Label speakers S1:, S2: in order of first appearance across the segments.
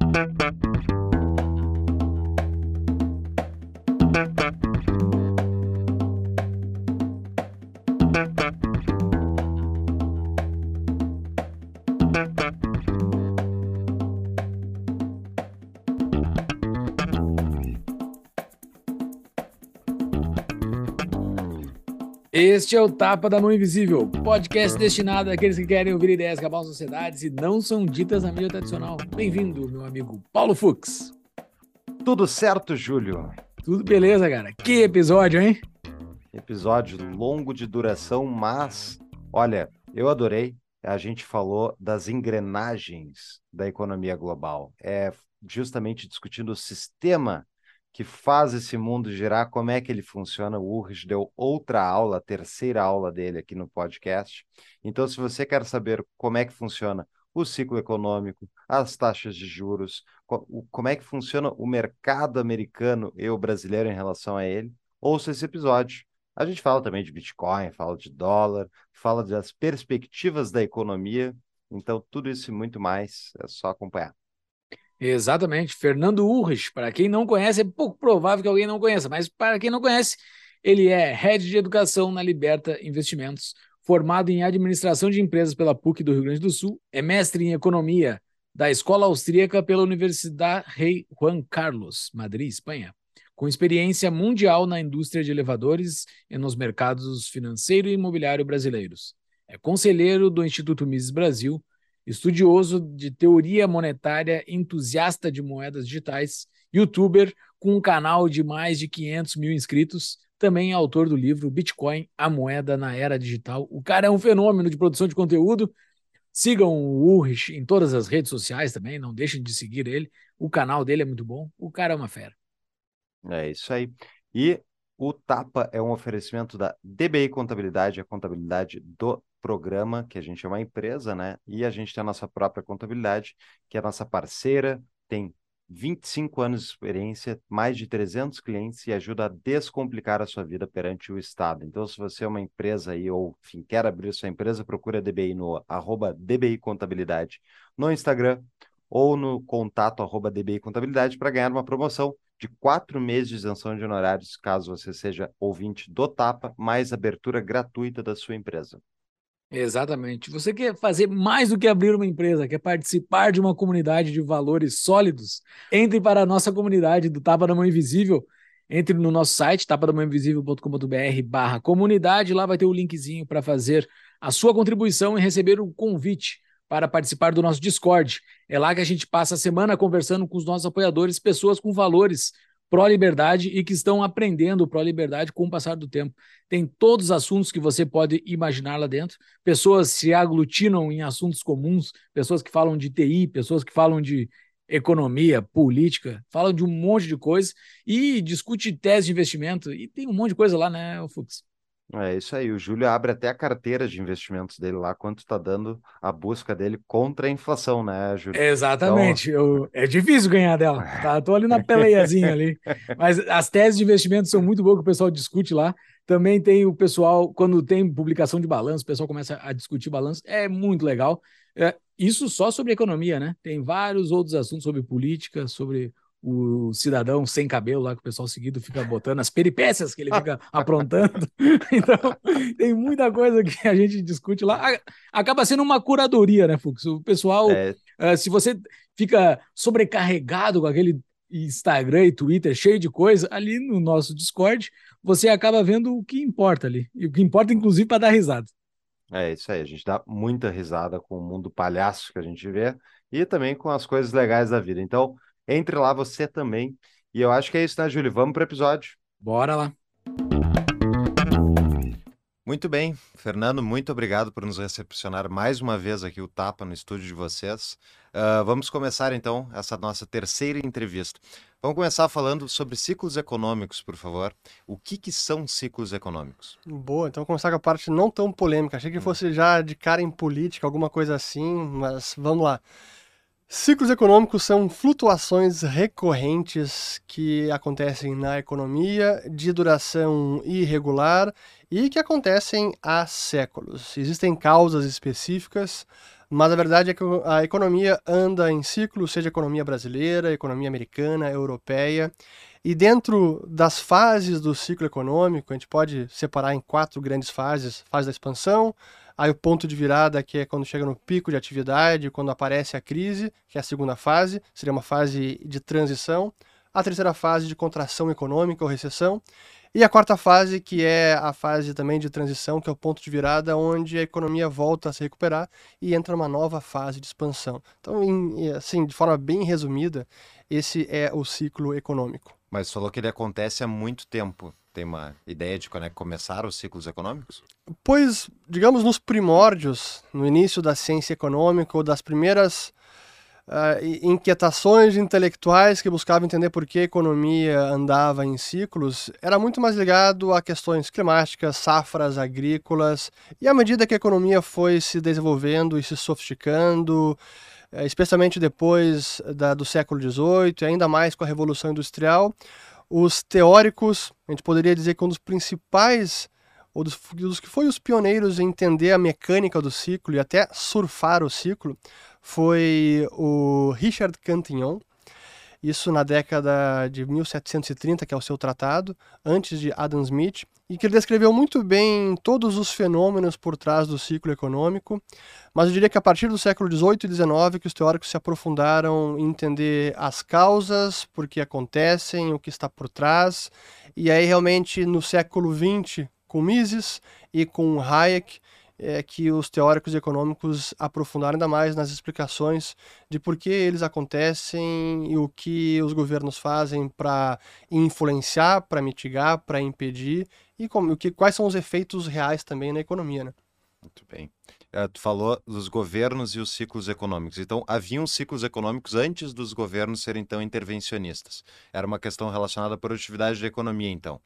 S1: Thank you. Este é o Tapa da Mão Invisível, podcast destinado àqueles que querem ouvir ideias que abalam sociedades e não são ditas na mídia tradicional. Bem-vindo, meu amigo Paulo Fux.
S2: Tudo certo, Júlio?
S1: Tudo beleza, cara. Que episódio, hein?
S2: Episódio longo de duração, mas olha, eu adorei. A gente falou das engrenagens da economia global. É justamente discutindo o sistema que faz esse mundo girar, como é que ele funciona. O Urris deu outra aula, a terceira aula dele aqui no podcast. Então, se você quer saber como é que funciona o ciclo econômico, as taxas de juros, como é que funciona o mercado americano e o brasileiro em relação a ele, ouça esse episódio. A gente fala também de Bitcoin, fala de dólar, fala das perspectivas da economia. Então, tudo isso e muito mais é só acompanhar.
S1: Exatamente. Fernando Urrich, para quem não conhece, é pouco provável que alguém não conheça, mas para quem não conhece, ele é Head de Educação na Liberta Investimentos, formado em Administração de Empresas pela PUC do Rio Grande do Sul, é mestre em Economia da Escola Austríaca pela Universidade Rei Juan Carlos, Madrid, Espanha, com experiência mundial na indústria de elevadores e nos mercados financeiro e imobiliário brasileiros. É conselheiro do Instituto Mises Brasil, estudioso de teoria monetária, entusiasta de moedas digitais, youtuber com um canal de mais de 500 mil inscritos, também é autor do livro Bitcoin, a moeda na era digital. O cara é um fenômeno de produção de conteúdo. Sigam o Urrich em todas as redes sociais também, não deixem de seguir ele. O canal dele é muito bom. O cara é uma fera.
S2: É isso aí. E o Tapa é um oferecimento da DBI Contabilidade, a contabilidade do programa, que a gente é uma empresa, né? E a gente tem a nossa própria contabilidade, que é a nossa parceira, tem 25 anos de experiência, mais de 300 clientes e ajuda a descomplicar a sua vida perante o Estado. Então, se você é uma empresa aí ou enfim, quer abrir sua empresa, procura a DBI no arroba DBI Contabilidade no Instagram ou no contato arroba DBI Contabilidade para ganhar uma promoção de quatro meses de isenção de honorários, caso você seja ouvinte do Tapa, mais abertura gratuita da sua empresa.
S1: Exatamente. Você quer fazer mais do que abrir uma empresa, quer participar de uma comunidade de valores sólidos? Entre para a nossa comunidade do Tapa da Mão Invisível. Entre no nosso site, tapadamãoinvisível.com.br barra comunidade. Lá vai ter o linkzinho para fazer a sua contribuição e receber um convite para participar do nosso Discord. É lá que a gente passa a semana conversando com os nossos apoiadores, pessoas com valores pró-liberdade e que estão aprendendo pró-liberdade com o passar do tempo. Tem todos os assuntos que você pode imaginar lá dentro. Pessoas se aglutinam em assuntos comuns, pessoas que falam de TI, pessoas que falam de economia, política, falam de um monte de coisa e discute tese de investimento e tem um monte de coisa lá, né, Fux?
S2: É isso aí, o Júlio abre até a carteira de investimentos dele lá, quanto está dando a busca dele contra a inflação, né, Júlio?
S1: Exatamente, então... Eu, é difícil ganhar dela, tá? Tô ali na peleiazinha ali, mas as teses de investimento são muito boas que o pessoal discute lá, também tem o pessoal, quando tem publicação de balanço, o pessoal começa a discutir balanço, é muito legal, é, isso só sobre economia, né? Tem vários outros assuntos sobre política, sobre o cidadão sem cabelo lá que o pessoal seguido fica botando as peripécias que ele fica aprontando. Então, tem muita coisa que a gente discute lá. Acaba sendo uma curadoria, né, Fux? O pessoal, é... uh, se você fica sobrecarregado com aquele Instagram e Twitter cheio de coisa, ali no nosso Discord, você acaba vendo o que importa ali. E o que importa, inclusive, para dar risada.
S2: É isso aí, a gente dá muita risada com o mundo palhaço que a gente vê e também com as coisas legais da vida. Então, entre lá você também. E eu acho que é isso, né, Júlio? Vamos para o episódio.
S1: Bora lá.
S2: Muito bem, Fernando, muito obrigado por nos recepcionar mais uma vez aqui o Tapa no estúdio de vocês. Uh, vamos começar então essa nossa terceira entrevista. Vamos começar falando sobre ciclos econômicos, por favor. O que, que são ciclos econômicos?
S3: Boa, então vamos começar com a parte não tão polêmica. Achei que hum. fosse já de cara em política, alguma coisa assim, mas vamos lá. Ciclos econômicos são flutuações recorrentes que acontecem na economia de duração irregular e que acontecem há séculos. Existem causas específicas, Mas a verdade é que a economia anda em ciclos, seja economia brasileira, economia americana, europeia. E dentro das fases do ciclo econômico, a gente pode separar em quatro grandes fases: fase da expansão, aí o ponto de virada, que é quando chega no pico de atividade, quando aparece a crise, que é a segunda fase, seria uma fase de transição, a terceira fase de contração econômica ou recessão, e a quarta fase, que é a fase também de transição, que é o ponto de virada, onde a economia volta a se recuperar e entra numa nova fase de expansão. Então, em, assim, de forma bem resumida, esse é o ciclo econômico.
S2: Mas falou que ele acontece há muito tempo. Tem uma ideia de quando é que começaram os ciclos econômicos?
S3: Pois, digamos, nos primórdios, no início da ciência econômica, ou das primeiras uh, inquietações intelectuais que buscavam entender por que a economia andava em ciclos, era muito mais ligado a questões climáticas, safras agrícolas, e à medida que a economia foi se desenvolvendo e se sofisticando, eh, especialmente depois da, do século XVIII, ainda mais com a Revolução Industrial, os teóricos, a gente poderia dizer que um dos principais ou dos, dos, que foi os pioneiros em entender a mecânica do ciclo e até surfar o ciclo, foi o Richard Cantillon, isso na década de 1730, que é o seu tratado, antes de Adam Smith, e que ele descreveu muito bem todos os fenômenos por trás do ciclo econômico, mas eu diria que a partir do século XVIII e XIX que os teóricos se aprofundaram em entender as causas, por que acontecem, o que está por trás, e aí realmente no século XX, com Mises e com Hayek, é que os teóricos econômicos aprofundaram ainda mais nas explicações de por que eles acontecem e o que os governos fazem para influenciar, para mitigar, para impedir e como, o que, quais são os efeitos reais também na economia. Né?
S2: Muito bem. Uh, tu falou dos governos e os ciclos econômicos. Então, haviam ciclos econômicos antes dos governos serem tão intervencionistas. Era uma questão relacionada à produtividade da economia, então.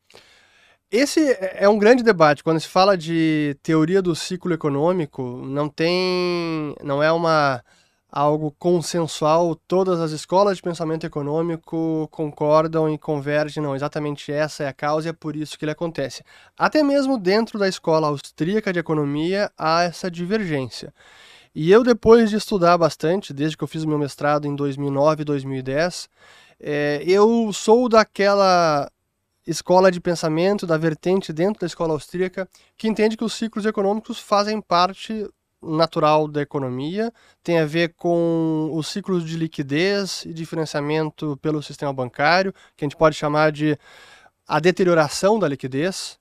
S3: Esse é um grande debate. Quando se fala de teoria do ciclo econômico, não tem. não é uma algo consensual, todas as escolas de pensamento econômico concordam e convergem, não, exatamente essa é a causa e é por isso que ele acontece. Até mesmo dentro da escola austríaca de economia há essa divergência. E eu, depois de estudar bastante, desde que eu fiz o meu mestrado em 2009 e 2010, é, eu sou daquela escola de pensamento, da vertente dentro da escola austríaca, que entende que os ciclos econômicos fazem parte natural da economia, tem a ver com os ciclos de liquidez e de financiamento pelo sistema bancário, que a gente pode chamar de a deterioração da liquidez.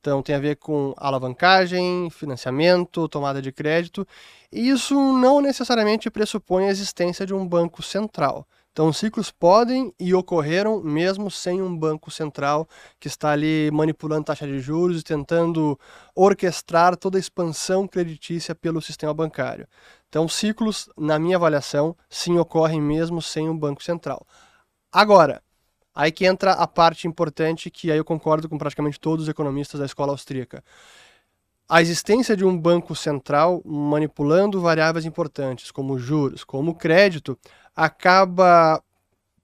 S3: Então, tem a ver com alavancagem, financiamento, tomada de crédito, e isso não necessariamente pressupõe a existência de um banco central. Então, ciclos podem e ocorreram mesmo sem um banco central que está ali manipulando taxa de juros e tentando orquestrar toda a expansão creditícia pelo sistema bancário. Então, ciclos, na minha avaliação, sim ocorrem mesmo sem um banco central. Agora, aí que entra a parte importante que aí eu concordo com praticamente todos os economistas da escola austríaca. A existência de um banco central manipulando variáveis importantes, como juros, como crédito, acaba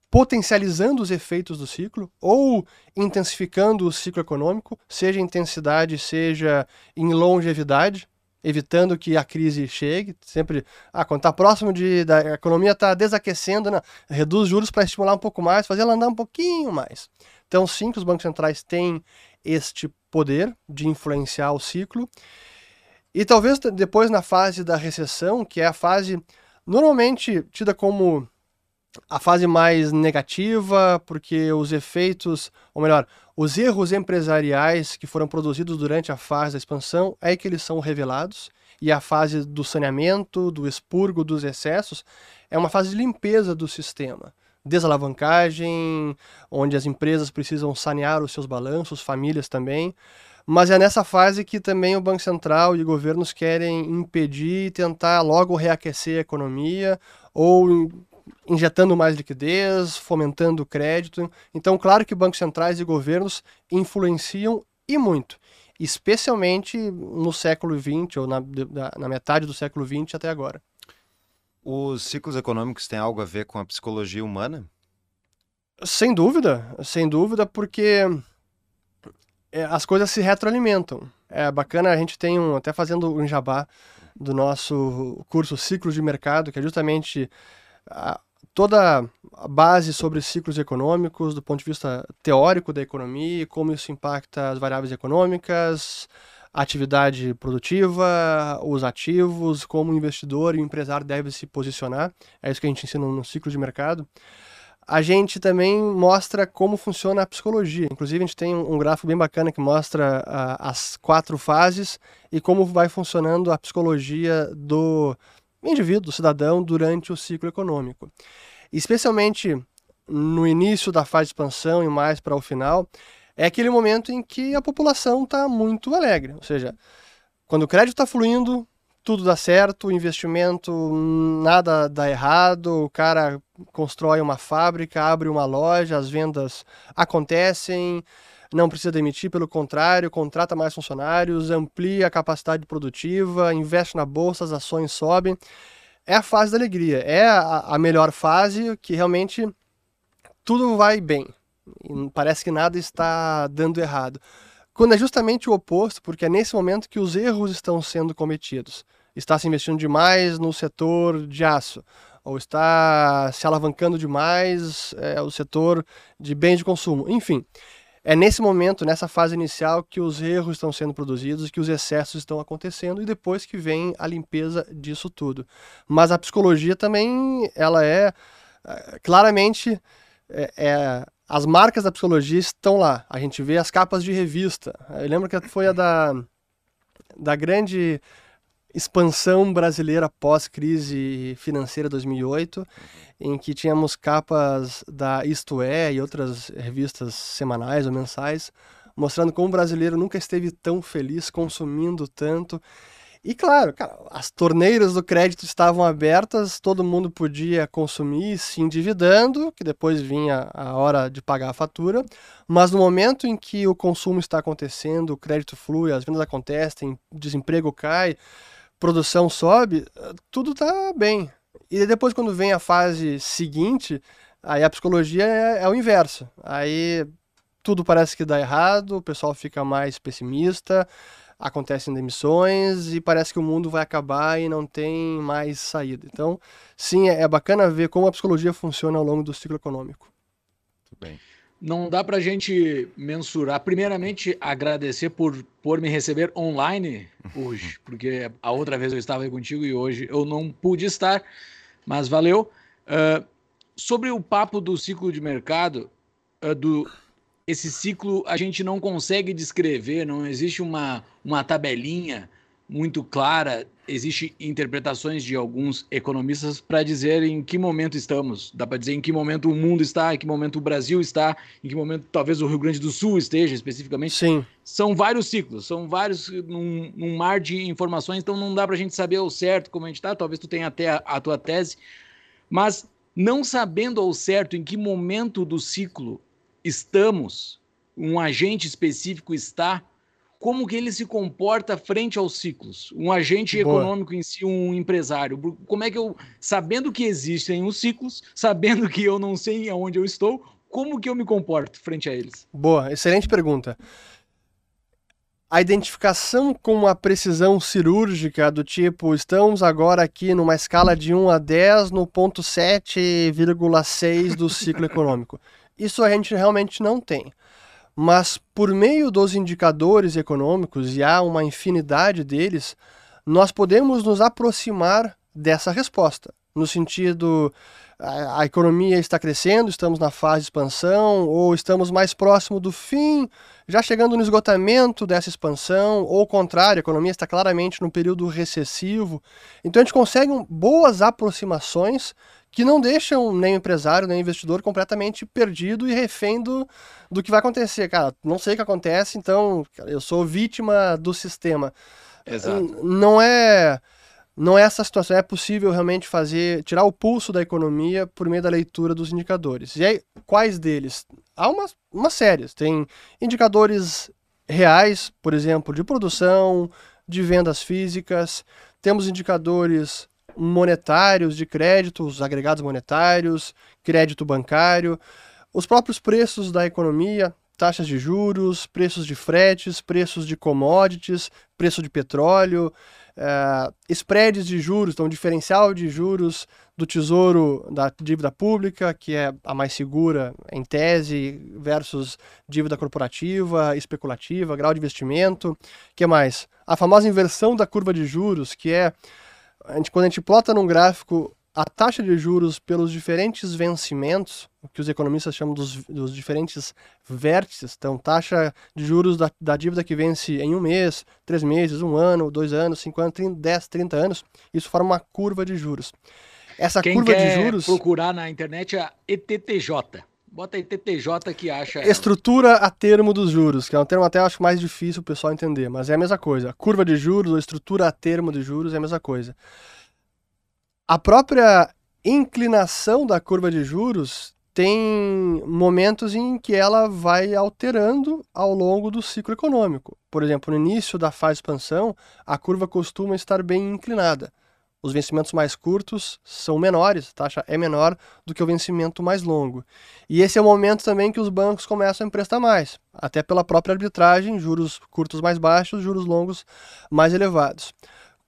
S3: potencializando os efeitos do ciclo ou intensificando o ciclo econômico, seja em intensidade, seja em longevidade, evitando que a crise chegue. Sempre, ah, quando está próximo de da a economia está desaquecendo, né? reduz juros para estimular um pouco mais, fazer ela andar um pouquinho mais. Então, sim, que os bancos centrais têm este poder de influenciar o ciclo. E talvez depois na fase da recessão, que é a fase normalmente tida como a fase mais negativa, porque os efeitos, ou melhor, os erros empresariais que foram produzidos durante a fase da expansão é que eles são revelados, e a fase do saneamento, do expurgo dos excessos, é uma fase de limpeza do sistema. Desalavancagem, onde as empresas precisam sanear os seus balanços, famílias também. Mas é nessa fase que também o Banco Central e governos querem impedir e tentar logo reaquecer a economia ou injetando mais liquidez, fomentando o crédito. Então, claro que bancos centrais e governos influenciam e muito, especialmente no século XX ou na, na metade do século XX até agora.
S2: Os ciclos econômicos têm algo a ver com a psicologia humana?
S3: Sem dúvida, sem dúvida, porque é, as coisas se retroalimentam. É bacana, a gente tem um, até fazendo um jabá do nosso curso Ciclos de Mercado, que é justamente a, toda a base sobre ciclos econômicos do ponto de vista teórico da economia, como isso impacta as variáveis econômicas, a atividade produtiva, os ativos, como o investidor e o empresário deve se posicionar. É isso que a gente ensina no ciclo de mercado a gente também mostra como funciona a psicologia. Inclusive, a gente tem um gráfico bem bacana que mostra as quatro fases e como vai funcionando a psicologia do indivíduo, do cidadão, durante o ciclo econômico. Especialmente no início da fase de expansão e mais para o final, é aquele momento em que a população está muito alegre. Ou seja, quando o crédito está fluindo, tudo dá certo, o investimento, nada dá errado, o cara constrói uma fábrica, abre uma loja, as vendas acontecem, não precisa demitir, pelo contrário, contrata mais funcionários, amplia a capacidade produtiva, investe na bolsa, as ações sobem. É a fase da alegria, é a, a melhor fase que realmente tudo vai bem. parece que nada está dando errado. Quando é justamente o oposto, porque é nesse momento que os erros estão sendo cometidos está se investindo demais no setor de aço, ou está se alavancando demais é, o setor de bens de consumo. Enfim, é nesse momento, nessa fase inicial, que os erros estão sendo produzidos, que os excessos estão acontecendo e depois que vem a limpeza disso tudo. Mas a psicologia também, ela é, é claramente, é, é, as marcas da psicologia estão lá. A gente vê as capas de revista. Eu lembro que foi a da, da grande expansão brasileira pós-crise financeira 2008, em que tínhamos capas da Isto É e outras revistas semanais ou mensais, mostrando como o brasileiro nunca esteve tão feliz consumindo tanto. E claro, cara, as torneiras do crédito estavam abertas, todo mundo podia consumir se endividando, que depois vinha a hora de pagar a fatura, mas no momento em que o consumo está acontecendo, o crédito flui, as vendas acontecem, desemprego cai, produção sobe, tudo tá bem. E depois, quando vem a fase seguinte, aí a psicologia é, é o inverso. Aí tudo parece que dá errado, o pessoal fica mais pessimista, acontecem demissões e parece que o mundo vai acabar e não tem mais saída. Então, sim, é, é bacana ver como a psicologia funciona ao longo do ciclo econômico.
S1: Muito bem não dá para a gente mensurar. Primeiramente, agradecer por, por me receber online hoje, porque a outra vez eu estava aí contigo e hoje eu não pude estar, mas valeu. Uh, sobre o papo do ciclo de mercado, uh, do, esse ciclo a gente não consegue descrever, não existe uma, uma tabelinha muito clara, existe interpretações de alguns economistas para dizer em que momento estamos. Dá para dizer em que momento o mundo está, em que momento o Brasil está, em que momento talvez o Rio Grande do Sul esteja especificamente.
S3: Sim.
S1: São vários ciclos, são vários num, num mar de informações, então não dá para a gente saber ao certo como a gente está. Talvez tu tenha até a, a tua tese, mas não sabendo ao certo em que momento do ciclo estamos, um agente específico está como que ele se comporta frente aos ciclos? Um agente Boa. econômico em si, um empresário. Como é que eu, sabendo que existem os ciclos, sabendo que eu não sei aonde eu estou, como que eu me comporto frente a eles?
S3: Boa, excelente pergunta. A identificação com a precisão cirúrgica do tipo, estamos agora aqui numa escala de 1 a 10 no ponto 7,6 do ciclo econômico. Isso a gente realmente não tem. Mas por meio dos indicadores econômicos, e há uma infinidade deles, nós podemos nos aproximar dessa resposta, no sentido a, a economia está crescendo, estamos na fase de expansão, ou estamos mais próximo do fim, já chegando no esgotamento dessa expansão, ou ao contrário, a economia está claramente no período recessivo. Então a gente consegue boas aproximações que não deixam nem o empresário, nem o investidor completamente perdido e refém do, do que vai acontecer. Cara, não sei o que acontece, então eu sou vítima do sistema.
S1: Exato.
S3: Não é não é essa situação, é possível realmente fazer, tirar o pulso da economia por meio da leitura dos indicadores. E aí, quais deles? Há uma, uma série. Tem indicadores reais, por exemplo, de produção, de vendas físicas, temos indicadores monetários de créditos, agregados monetários, crédito bancário, os próprios preços da economia, taxas de juros, preços de fretes, preços de commodities, preço de petróleo, uh, spreads de juros, então diferencial de juros do tesouro da dívida pública, que é a mais segura em tese, versus dívida corporativa, especulativa, grau de investimento. que mais? A famosa inversão da curva de juros, que é a gente, quando a gente plota num gráfico a taxa de juros pelos diferentes vencimentos, o que os economistas chamam dos, dos diferentes vértices, então taxa de juros da, da, dívida que vence em um mês, três meses, um ano, dois anos, cinco anos, 30, 10, 30 anos, isso forma uma curva de juros.
S1: Essa Quem curva de juros. procurar na internet a ETTJ. Bota ETTJ que acha.
S3: Estrutura a termo dos juros, que é um termo até acho mais difícil o pessoal entender, mas é a mesma coisa. Curva de juros ou estrutura a termo de juros é a mesma coisa. A própria inclinação da curva de juros tem momentos em que ela vai alterando ao longo do ciclo econômico. Por exemplo, no início da fase de expansão, a curva costuma estar bem inclinada. Os vencimentos mais curtos são menores, a taxa é menor do que o vencimento mais longo. E esse é o momento também que os bancos começam a emprestar mais, até pela própria arbitragem, juros curtos mais baixos, juros longos mais elevados.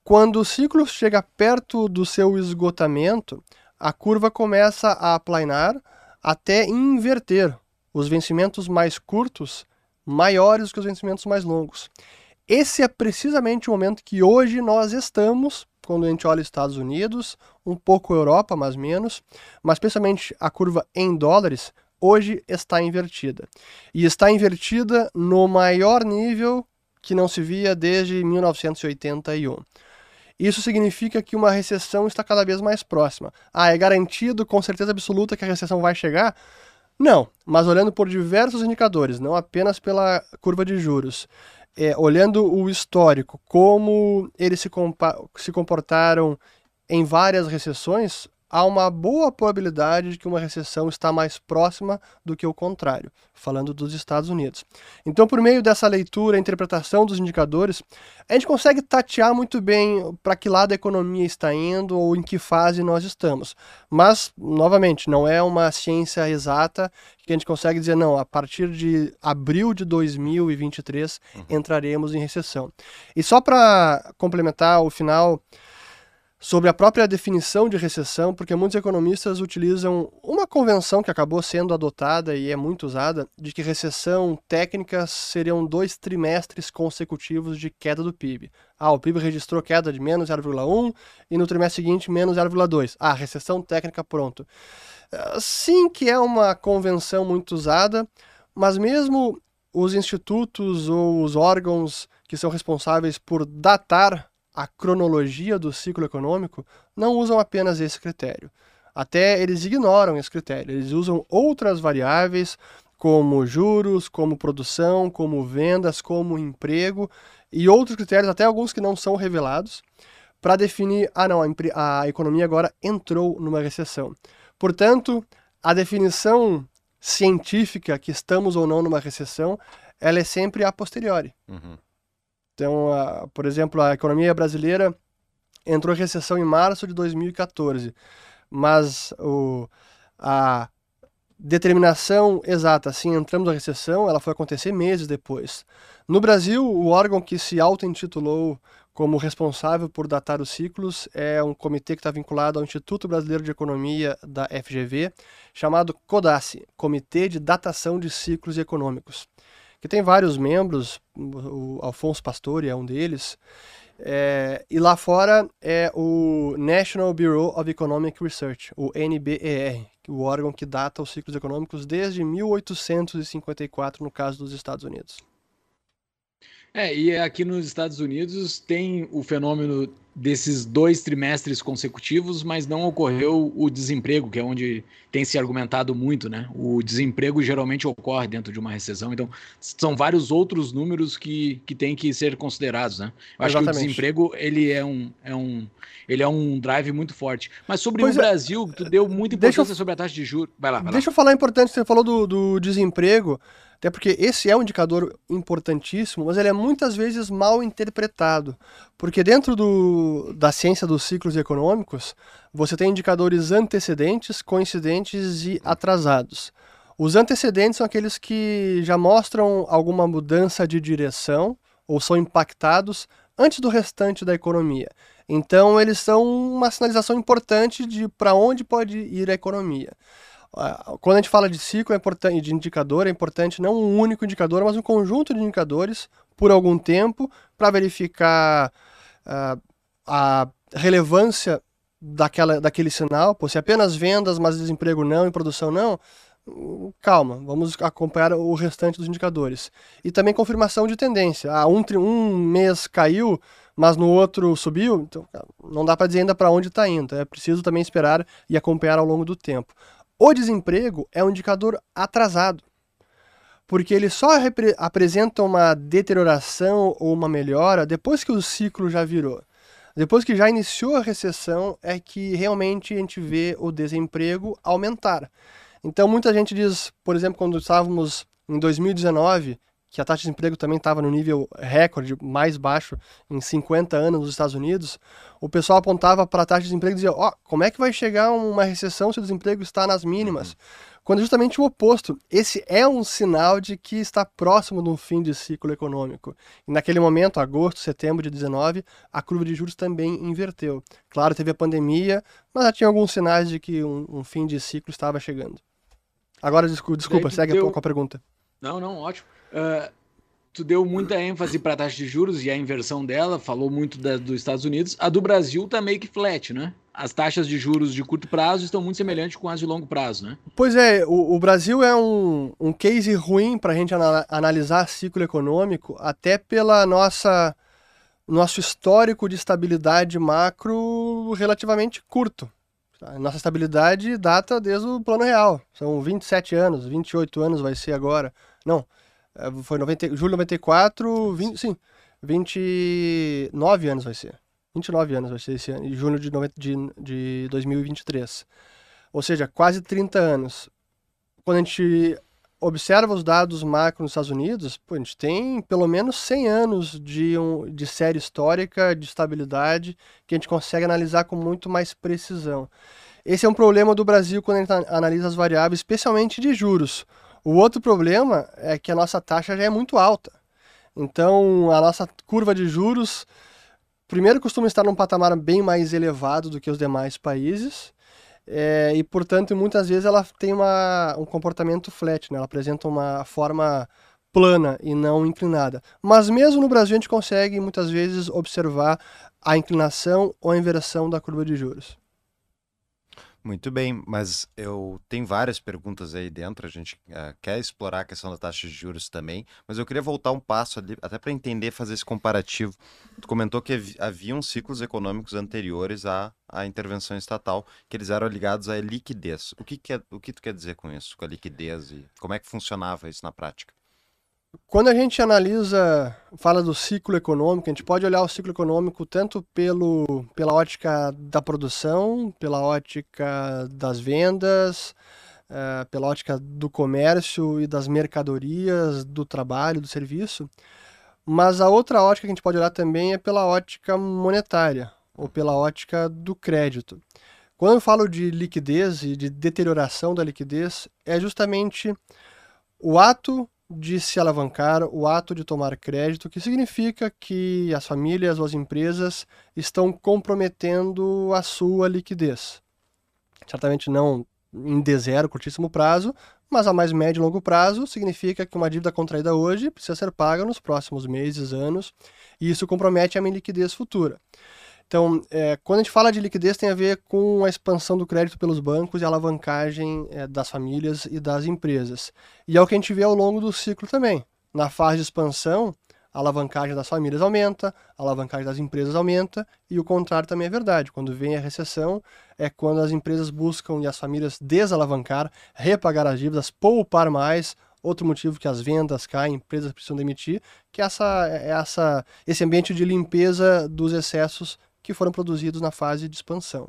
S3: Quando o ciclo chega perto do seu esgotamento, a curva começa a aplanar até inverter os vencimentos mais curtos maiores que os vencimentos mais longos. Esse é precisamente o momento que hoje nós estamos, quando a gente olha Estados Unidos, um pouco Europa, mais menos, mas especialmente a curva em dólares, hoje está invertida. E está invertida no maior nível que não se via desde 1981. Isso significa que uma recessão está cada vez mais próxima. Ah, é garantido com certeza absoluta que a recessão vai chegar? Não, mas olhando por diversos indicadores, não apenas pela curva de juros, é, olhando o histórico, como eles se, se comportaram em várias recessões, há uma boa probabilidade de que uma recessão está mais próxima do que o contrário, falando dos Estados Unidos. Então, por meio dessa leitura, interpretação dos indicadores, a gente consegue tatear muito bem para que lado a economia está indo ou em que fase nós estamos. Mas, novamente, não é uma ciência exata que a gente consegue dizer, não, a partir de abril de 2023 uhum. entraremos em recessão. E só para complementar o final sobre a própria definição de recessão, porque muitos economistas utilizam uma convenção que acabou sendo adotada e é muito usada, de que recessão técnica seriam dois trimestres consecutivos de queda do PIB. Ah, o PIB registrou queda de menos 0,1 e no trimestre seguinte menos 0,2. Ah, recessão técnica, pronto. Ah, sim que é uma convenção muito usada, mas mesmo os institutos ou os órgãos que são responsáveis por datar a cronologia do ciclo econômico, não usam apenas esse critério. Até eles ignoram esse critério, eles usam outras variáveis, como juros, como produção, como vendas, como emprego e outros critérios, até alguns que não são revelados, para definir: ah, não, a, a economia agora entrou numa recessão. Portanto, a definição científica que estamos ou não numa recessão, ela é sempre a posteriori. Uhum. Então, a, por exemplo, a economia brasileira entrou em recessão em março de 2014, mas o, a determinação exata, assim, entramos na recessão, ela foi acontecer meses depois. No Brasil, o órgão que se auto-intitulou como responsável por datar os ciclos é um comitê que está vinculado ao Instituto Brasileiro de Economia da FGV, chamado CODACE, Comitê de Datação de Ciclos Econômicos que tem vários membros, o Alfonso Pastore é um deles, é, e lá fora é o National Bureau of Economic Research, o NBER, o órgão que data os ciclos econômicos desde 1854, no caso dos Estados Unidos.
S1: É, e aqui nos Estados Unidos tem o fenômeno desses dois trimestres consecutivos, mas não ocorreu o desemprego, que é onde tem se argumentado muito, né? O desemprego geralmente ocorre dentro de uma recessão, então são vários outros números que, que têm que ser considerados, né? Eu acho Exatamente. que o desemprego ele é um, é um ele é um drive muito forte. Mas sobre pois o é. Brasil, tu deu muita importância eu, sobre a taxa de juros. Vai lá, vai
S3: Deixa lá. eu falar importante, você falou do, do desemprego. Até porque esse é um indicador importantíssimo, mas ele é muitas vezes mal interpretado. Porque dentro do, da ciência dos ciclos econômicos, você tem indicadores antecedentes, coincidentes e atrasados. Os antecedentes são aqueles que já mostram alguma mudança de direção ou são impactados antes do restante da economia. Então, eles são uma sinalização importante de para onde pode ir a economia. Ah, quando a gente fala de ciclo é importante, de indicador, é importante não um único indicador, mas um conjunto de indicadores por algum tempo para verificar uh, a relevância daquela, daquele sinal. Pô, se é apenas vendas, mas desemprego não e produção não, calma, vamos acompanhar o restante dos indicadores. E também confirmação de tendência. Ah, um, um mês caiu, mas no outro subiu, então não dá para dizer ainda para onde está indo. É preciso também esperar e acompanhar ao longo do tempo. O desemprego é um indicador atrasado, porque ele só apresenta uma deterioração ou uma melhora depois que o ciclo já virou. Depois que já iniciou a recessão, é que realmente a gente vê o desemprego aumentar. Então, muita gente diz, por exemplo, quando estávamos em 2019, que a taxa de desemprego também estava no nível recorde, mais baixo em 50 anos nos Estados Unidos, o pessoal apontava para a taxa de desemprego e dizia: Ó, oh, como é que vai chegar uma recessão se o desemprego está nas mínimas? Uhum. Quando é justamente o oposto. Esse é um sinal de que está próximo de um fim de ciclo econômico. E naquele momento, agosto, setembro de 19, a curva de juros também inverteu. Claro, teve a pandemia, mas já tinha alguns sinais de que um, um fim de ciclo estava chegando. Agora, desculpa, desculpa segue deu... a pergunta.
S1: Não, não, ótimo. Uh, tu deu muita ênfase para a taxa de juros e a inversão dela, falou muito da, dos Estados Unidos. A do Brasil tá meio que flat, né? As taxas de juros de curto prazo estão muito semelhantes com as de longo prazo, né?
S3: Pois é, o, o Brasil é um, um case ruim para a gente ana analisar ciclo econômico, até pela nossa nosso histórico de estabilidade macro relativamente curto. A nossa estabilidade data desde o plano real. São 27 anos, 28 anos vai ser agora. Não, foi 90, julho de 94, 20, sim, 29 anos vai ser. 29 anos vai ser esse ano, em junho de, 90, de, de 2023. Ou seja, quase 30 anos. Quando a gente observa os dados macro nos Estados Unidos, pô, a gente tem pelo menos 100 anos de, um, de série histórica, de estabilidade, que a gente consegue analisar com muito mais precisão. Esse é um problema do Brasil quando a gente analisa as variáveis, especialmente de juros. O outro problema é que a nossa taxa já é muito alta. Então, a nossa curva de juros, primeiro, costuma estar num patamar bem mais elevado do que os demais países. É, e, portanto, muitas vezes ela tem uma, um comportamento flat, né? ela apresenta uma forma plana e não inclinada. Mas mesmo no Brasil a gente consegue muitas vezes observar a inclinação ou a inversão da curva de juros.
S2: Muito bem, mas eu tenho várias perguntas aí dentro. A gente uh, quer explorar a questão da taxa de juros também, mas eu queria voltar um passo ali, até para entender, fazer esse comparativo. Tu comentou que haviam ciclos econômicos anteriores à, à intervenção estatal, que eles eram ligados à liquidez. O que, que é, o que tu quer dizer com isso, com a liquidez e como é que funcionava isso na prática?
S3: Quando a gente analisa, fala do ciclo econômico, a gente pode olhar o ciclo econômico tanto pelo, pela ótica da produção, pela ótica das vendas, uh, pela ótica do comércio e das mercadorias, do trabalho, do serviço. Mas a outra ótica que a gente pode olhar também é pela ótica monetária, ou pela ótica do crédito. Quando eu falo de liquidez e de deterioração da liquidez, é justamente o ato de se alavancar, o ato de tomar crédito, que significa que as famílias ou as empresas estão comprometendo a sua liquidez. Certamente não em D zero, curtíssimo prazo, mas a mais médio e longo prazo significa que uma dívida contraída hoje precisa ser paga nos próximos meses, anos, e isso compromete a minha liquidez futura. Então, é, quando a gente fala de liquidez, tem a ver com a expansão do crédito pelos bancos e a alavancagem é, das famílias e das empresas. E é o que a gente vê ao longo do ciclo também. Na fase de expansão, a alavancagem das famílias aumenta, a alavancagem das empresas aumenta, e o contrário também é verdade. Quando vem a recessão, é quando as empresas buscam e as famílias desalavancar, repagar as dívidas, poupar mais, outro motivo que as vendas caem, empresas precisam demitir, que essa, é essa, esse ambiente de limpeza dos excessos que foram produzidos na fase de expansão.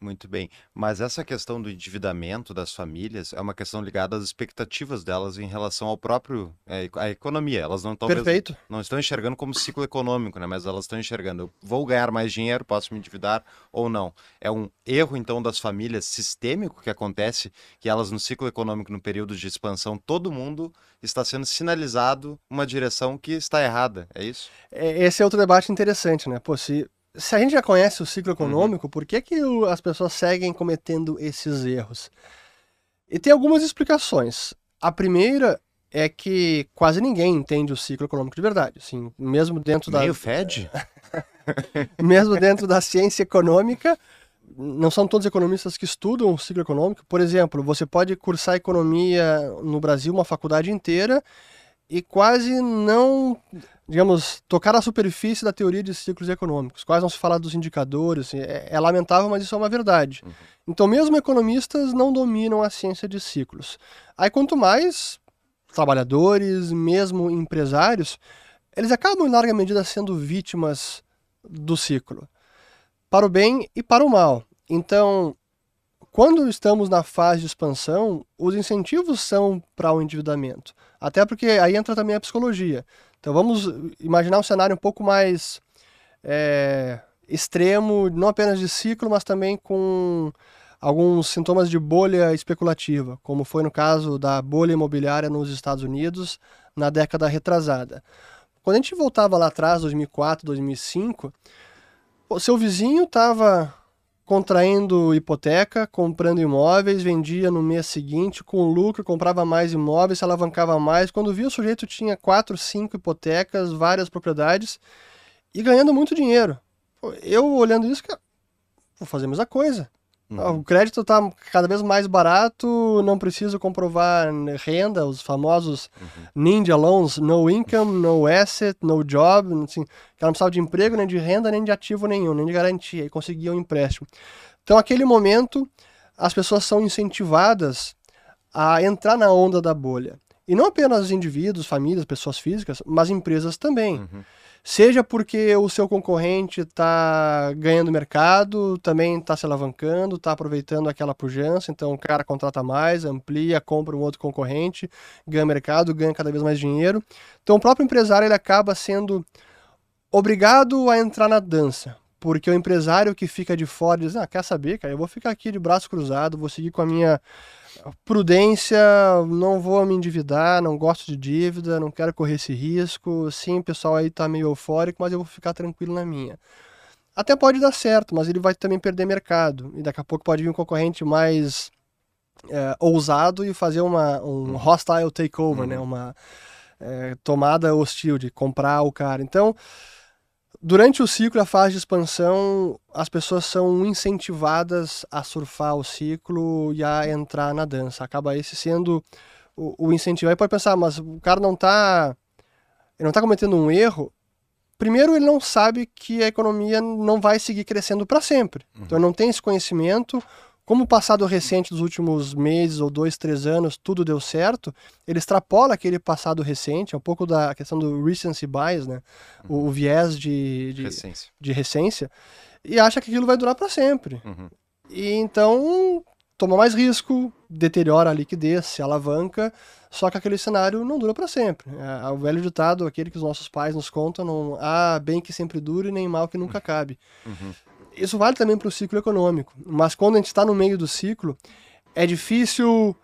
S2: Muito bem. Mas essa questão do endividamento das famílias é uma questão ligada às expectativas delas em relação ao próprio é, à economia. Elas não estão
S3: Perfeito.
S2: não estão enxergando como ciclo econômico, né? Mas elas estão enxergando, eu vou ganhar mais dinheiro, posso me endividar ou não. É um erro então das famílias sistêmico que acontece, que elas no ciclo econômico, no período de expansão, todo mundo está sendo sinalizado uma direção que está errada. É isso?
S3: É, esse é outro debate interessante, né? Pô, se se a gente já conhece o ciclo uhum. econômico, uhum. por que, que as pessoas seguem cometendo esses erros? E tem algumas explicações. A primeira é que quase ninguém entende o ciclo econômico de verdade. Assim, mesmo dentro da.
S2: Meio Fed?
S3: mesmo dentro da ciência econômica, não são todos economistas que estudam o ciclo econômico. Por exemplo, você pode cursar economia no Brasil uma faculdade inteira e quase não digamos, tocar a superfície da teoria de ciclos econômicos. Quase não se fala dos indicadores. Assim, é, é, lamentável, mas isso é uma verdade. Uhum. Então, mesmo economistas não dominam a ciência de ciclos. Aí, quanto mais trabalhadores, mesmo empresários, eles acabam, em larga medida, sendo vítimas do ciclo, para o bem e para o mal. Então, quando estamos na fase de expansão, os incentivos são para o endividamento. Até porque aí entra também a psicologia. Então vamos imaginar um cenário um pouco mais é, extremo, não apenas de ciclo, mas também com alguns sintomas de bolha especulativa, como foi no caso da bolha imobiliária nos Estados Unidos na década retrasada. Quando a gente voltava lá atrás, 2004, 2005, o seu vizinho estava contraindo hipoteca, comprando imóveis, vendia no mês seguinte com lucro, comprava mais imóveis, se alavancava mais. Quando via o sujeito tinha quatro, cinco hipotecas, várias propriedades e ganhando muito dinheiro. Eu olhando isso, vou fazer a mesma coisa. Uhum. O crédito está cada vez mais barato, não preciso comprovar renda, os famosos uhum. ninja loans, no income, no asset, no job, assim, que não precisava de emprego, nem de renda, nem de ativo nenhum, nem de garantia, e conseguia um empréstimo. Então, naquele momento, as pessoas são incentivadas a entrar na onda da bolha. E não apenas indivíduos, famílias, pessoas físicas, mas empresas também. Uhum. Seja porque o seu concorrente está ganhando mercado, também está se alavancando, está aproveitando aquela pujança, então o cara contrata mais, amplia, compra um outro concorrente, ganha mercado, ganha cada vez mais dinheiro. Então o próprio empresário ele acaba sendo obrigado a entrar na dança, porque o empresário que fica de fora diz: Ah, quer saber, cara, eu vou ficar aqui de braço cruzado, vou seguir com a minha prudência, não vou me endividar, não gosto de dívida, não quero correr esse risco. Sim, o pessoal aí tá meio eufórico, mas eu vou ficar tranquilo na minha. Até pode dar certo, mas ele vai também perder mercado. E daqui a pouco pode vir um concorrente mais é, ousado e fazer uma, um uhum. hostile takeover, né? uhum. né? Uma é, tomada hostil de comprar o cara. Então, Durante o ciclo, a fase de expansão, as pessoas são incentivadas a surfar o ciclo e a entrar na dança. Acaba esse sendo o, o incentivo. Aí pode pensar, mas o cara não está não está cometendo um erro. Primeiro, ele não sabe que a economia não vai seguir crescendo para sempre. Uhum. Então, ele não tem esse conhecimento como o passado recente dos últimos meses ou dois, três anos, tudo deu certo, ele extrapola aquele passado recente, é um pouco da questão do recency bias, né? Uhum. O, o, viés de, de, recência. de recência, e acha que aquilo vai durar para sempre. Uhum. E então toma mais risco, deteriora a liquidez, se alavanca, só que aquele cenário não dura para sempre. É, o velho ditado, aquele que os nossos pais nos contam, não há bem que sempre dure, nem mal que nunca cabe. Uhum. Isso vale também para o ciclo econômico. Mas quando a gente está no meio do ciclo, é difícil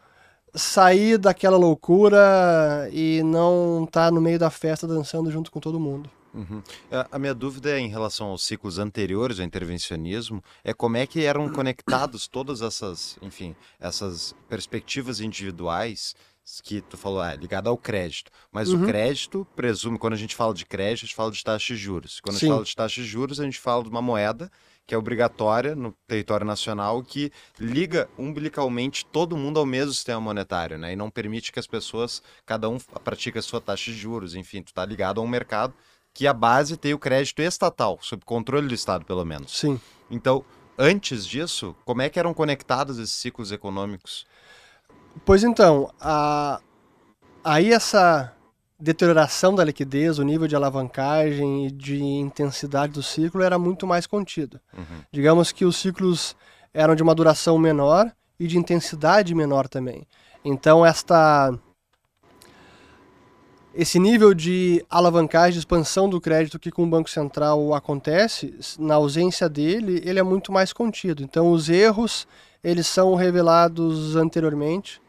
S3: sair daquela loucura e não estar tá no meio da festa dançando junto com todo mundo.
S2: Uhum. A minha dúvida é em relação aos ciclos anteriores ao intervencionismo é como é que eram conectados todas essas, enfim, essas perspectivas individuais que tu falou, é ligado ao crédito. Mas uhum. o crédito presume, quando a gente fala de crédito, a gente fala de taxa de juros. Quando Sim. a gente fala de taxa de juros, a gente fala de uma moeda que é obrigatória no território nacional, que liga umbilicalmente todo mundo ao mesmo sistema monetário, né? E não permite que as pessoas, cada um pratique a sua taxa de juros. Enfim, tu tá ligado a um mercado que a base tem o crédito estatal, sob controle do Estado, pelo menos.
S3: Sim.
S2: Então, antes disso, como é que eram conectados esses ciclos econômicos?
S3: Pois então, a... aí essa deterioração da liquidez, o nível de alavancagem e de intensidade do ciclo era muito mais contido. Uhum. Digamos que os ciclos eram de uma duração menor e de intensidade menor também. Então esta esse nível de alavancagem, de expansão do crédito que com o Banco Central acontece, na ausência dele, ele é muito mais contido. Então os erros, eles são revelados anteriormente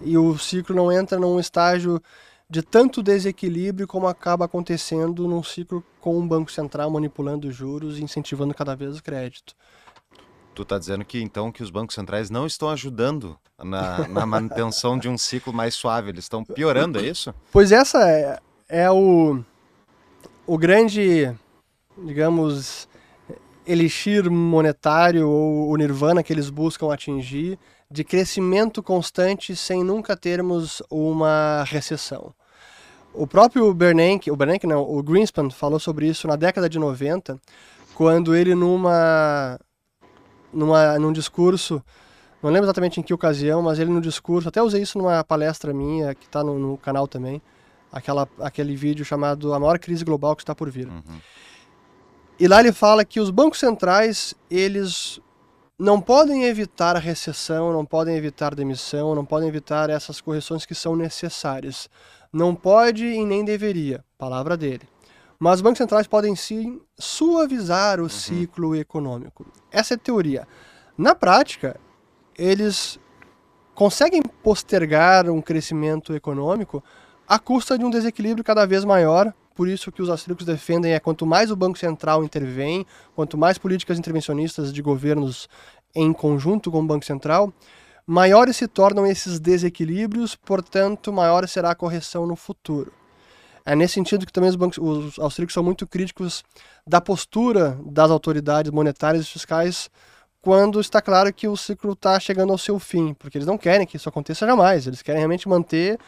S3: e o ciclo não entra num estágio de tanto desequilíbrio como acaba acontecendo num ciclo com o Banco Central manipulando juros e incentivando cada vez o crédito.
S2: Tu está dizendo que então que os bancos centrais não estão ajudando na, na manutenção de um ciclo mais suave, eles estão piorando, é isso?
S3: Pois essa é, é o, o grande, digamos, elixir monetário ou o nirvana que eles buscam atingir de crescimento constante sem nunca termos uma recessão. O próprio Bernanke, o Bernanke não, o Greenspan falou sobre isso na década de 90, quando ele numa numa, num discurso, não lembro exatamente em que ocasião, mas ele no discurso, até usei isso numa palestra minha, que está no, no, canal também, aquela, aquele vídeo chamado A Maior Crise Global que está por vir. Uhum. E lá ele fala que os bancos centrais, eles não podem evitar a recessão, não podem evitar demissão, não podem evitar essas correções que são necessárias. Não pode e nem deveria, palavra dele. Mas os bancos centrais podem sim suavizar o uhum. ciclo econômico. Essa é a teoria. Na prática, eles conseguem postergar um crescimento econômico à custa de um desequilíbrio cada vez maior. Por isso que os austríacos defendem é quanto mais o Banco Central intervém, quanto mais políticas intervencionistas de governos em conjunto com o Banco Central, maiores se tornam esses desequilíbrios, portanto, maior será a correção no futuro. É nesse sentido que também os, bancos, os austríacos são muito críticos da postura das autoridades monetárias e fiscais quando está claro que o ciclo está chegando ao seu fim, porque eles não querem que isso aconteça jamais, eles querem realmente manter.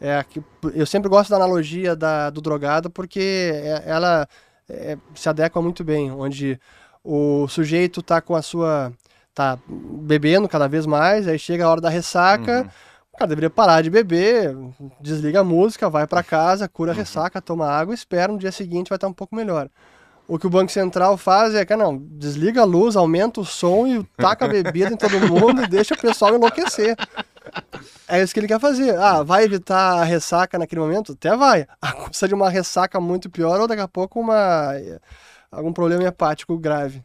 S3: É, eu sempre gosto da analogia da, do drogado porque é, ela é, se adequa muito bem, onde o sujeito está com a sua. Tá bebendo cada vez mais, aí chega a hora da ressaca. Uhum cara deveria parar de beber, desliga a música, vai para casa, cura a uhum. ressaca, toma água, espera no dia seguinte vai estar um pouco melhor. O que o Banco Central faz é que não, desliga a luz, aumenta o som e taca a bebida em todo mundo e deixa o pessoal enlouquecer. É isso que ele quer fazer. Ah, vai evitar a ressaca naquele momento? Até vai. A custa de uma ressaca muito pior ou daqui a pouco uma algum problema hepático grave.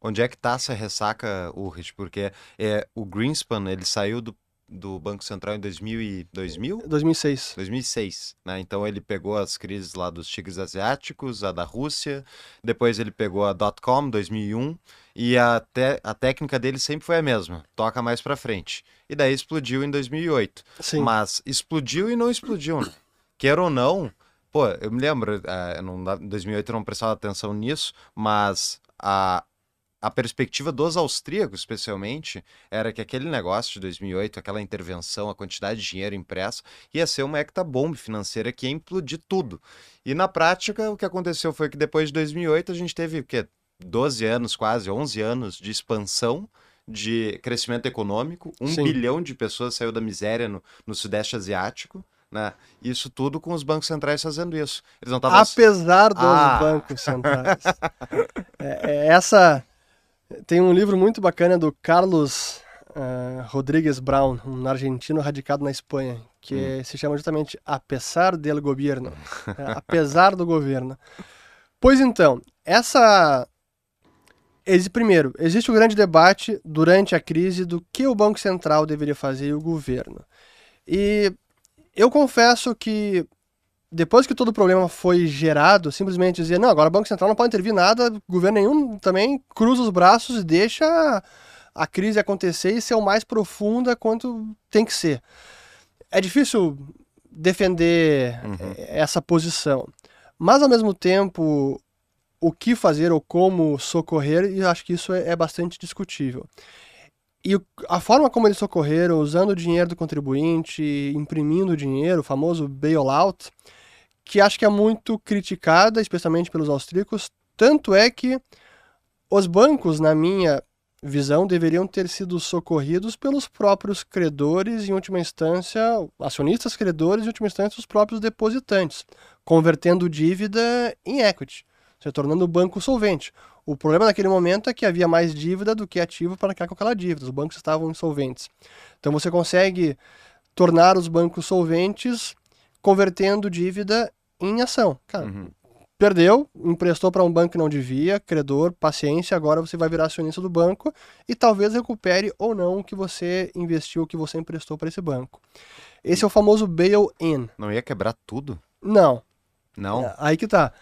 S2: Onde é que tá essa ressaca, Urrich? Porque é, o Greenspan, ele saiu do do Banco Central em 2000 e 2000?
S3: 2006.
S2: 2006, né? Então ele pegou as crises lá dos tigres asiáticos, a da Rússia, depois ele pegou a dot-com 2001 e a, te, a técnica dele sempre foi a mesma, toca mais para frente. E daí explodiu em 2008. Sim. Mas explodiu e não explodiu, né? Quer ou não, pô, eu me lembro, uh, em 2008 eu não prestava atenção nisso, mas a, a perspectiva dos austríacos, especialmente, era que aquele negócio de 2008, aquela intervenção, a quantidade de dinheiro impresso, ia ser uma hectabomba financeira que ia implodir tudo. E na prática, o que aconteceu foi que depois de 2008 a gente teve o quê? 12 anos, quase 11 anos de expansão, de crescimento econômico, um Sim. bilhão de pessoas saiu da miséria no, no Sudeste Asiático. Né? Isso tudo com os bancos centrais fazendo isso.
S3: Eles não tavam... Apesar dos ah. bancos centrais. é, é essa tem um livro muito bacana do Carlos uh, Rodrigues Brown, um argentino radicado na Espanha, que hum. se chama justamente A pesar del gobierno, é, apesar do governo. Pois então, essa primeiro, existe o um grande debate durante a crise do que o Banco Central deveria fazer e o governo. E eu confesso que depois que todo o problema foi gerado, simplesmente dizer, não, agora o Banco Central não pode intervir nada, governo nenhum também cruza os braços e deixa a crise acontecer e ser o mais profunda quanto tem que ser. É difícil defender uhum. essa posição, mas ao mesmo tempo, o que fazer ou como socorrer, e acho que isso é, é bastante discutível. E a forma como eles socorreram, usando o dinheiro do contribuinte, imprimindo dinheiro, o famoso bailout, que acho que é muito criticada, especialmente pelos austríacos. Tanto é que os bancos, na minha visão, deveriam ter sido socorridos pelos próprios credores, em última instância, acionistas credores, em última instância, os próprios depositantes, convertendo dívida em equity, se tornando o banco solvente. O problema naquele momento é que havia mais dívida do que ativo para arcar com aquela dívida. Os bancos estavam insolventes. Então você consegue tornar os bancos solventes convertendo dívida em ação. Cara, uhum. perdeu, emprestou para um banco que não devia, credor, paciência, agora você vai virar acionista do banco e talvez recupere ou não o que você investiu, o que você emprestou para esse banco. Esse é o famoso bail-in.
S2: Não ia quebrar tudo?
S3: Não.
S2: Não?
S3: É, aí que tá.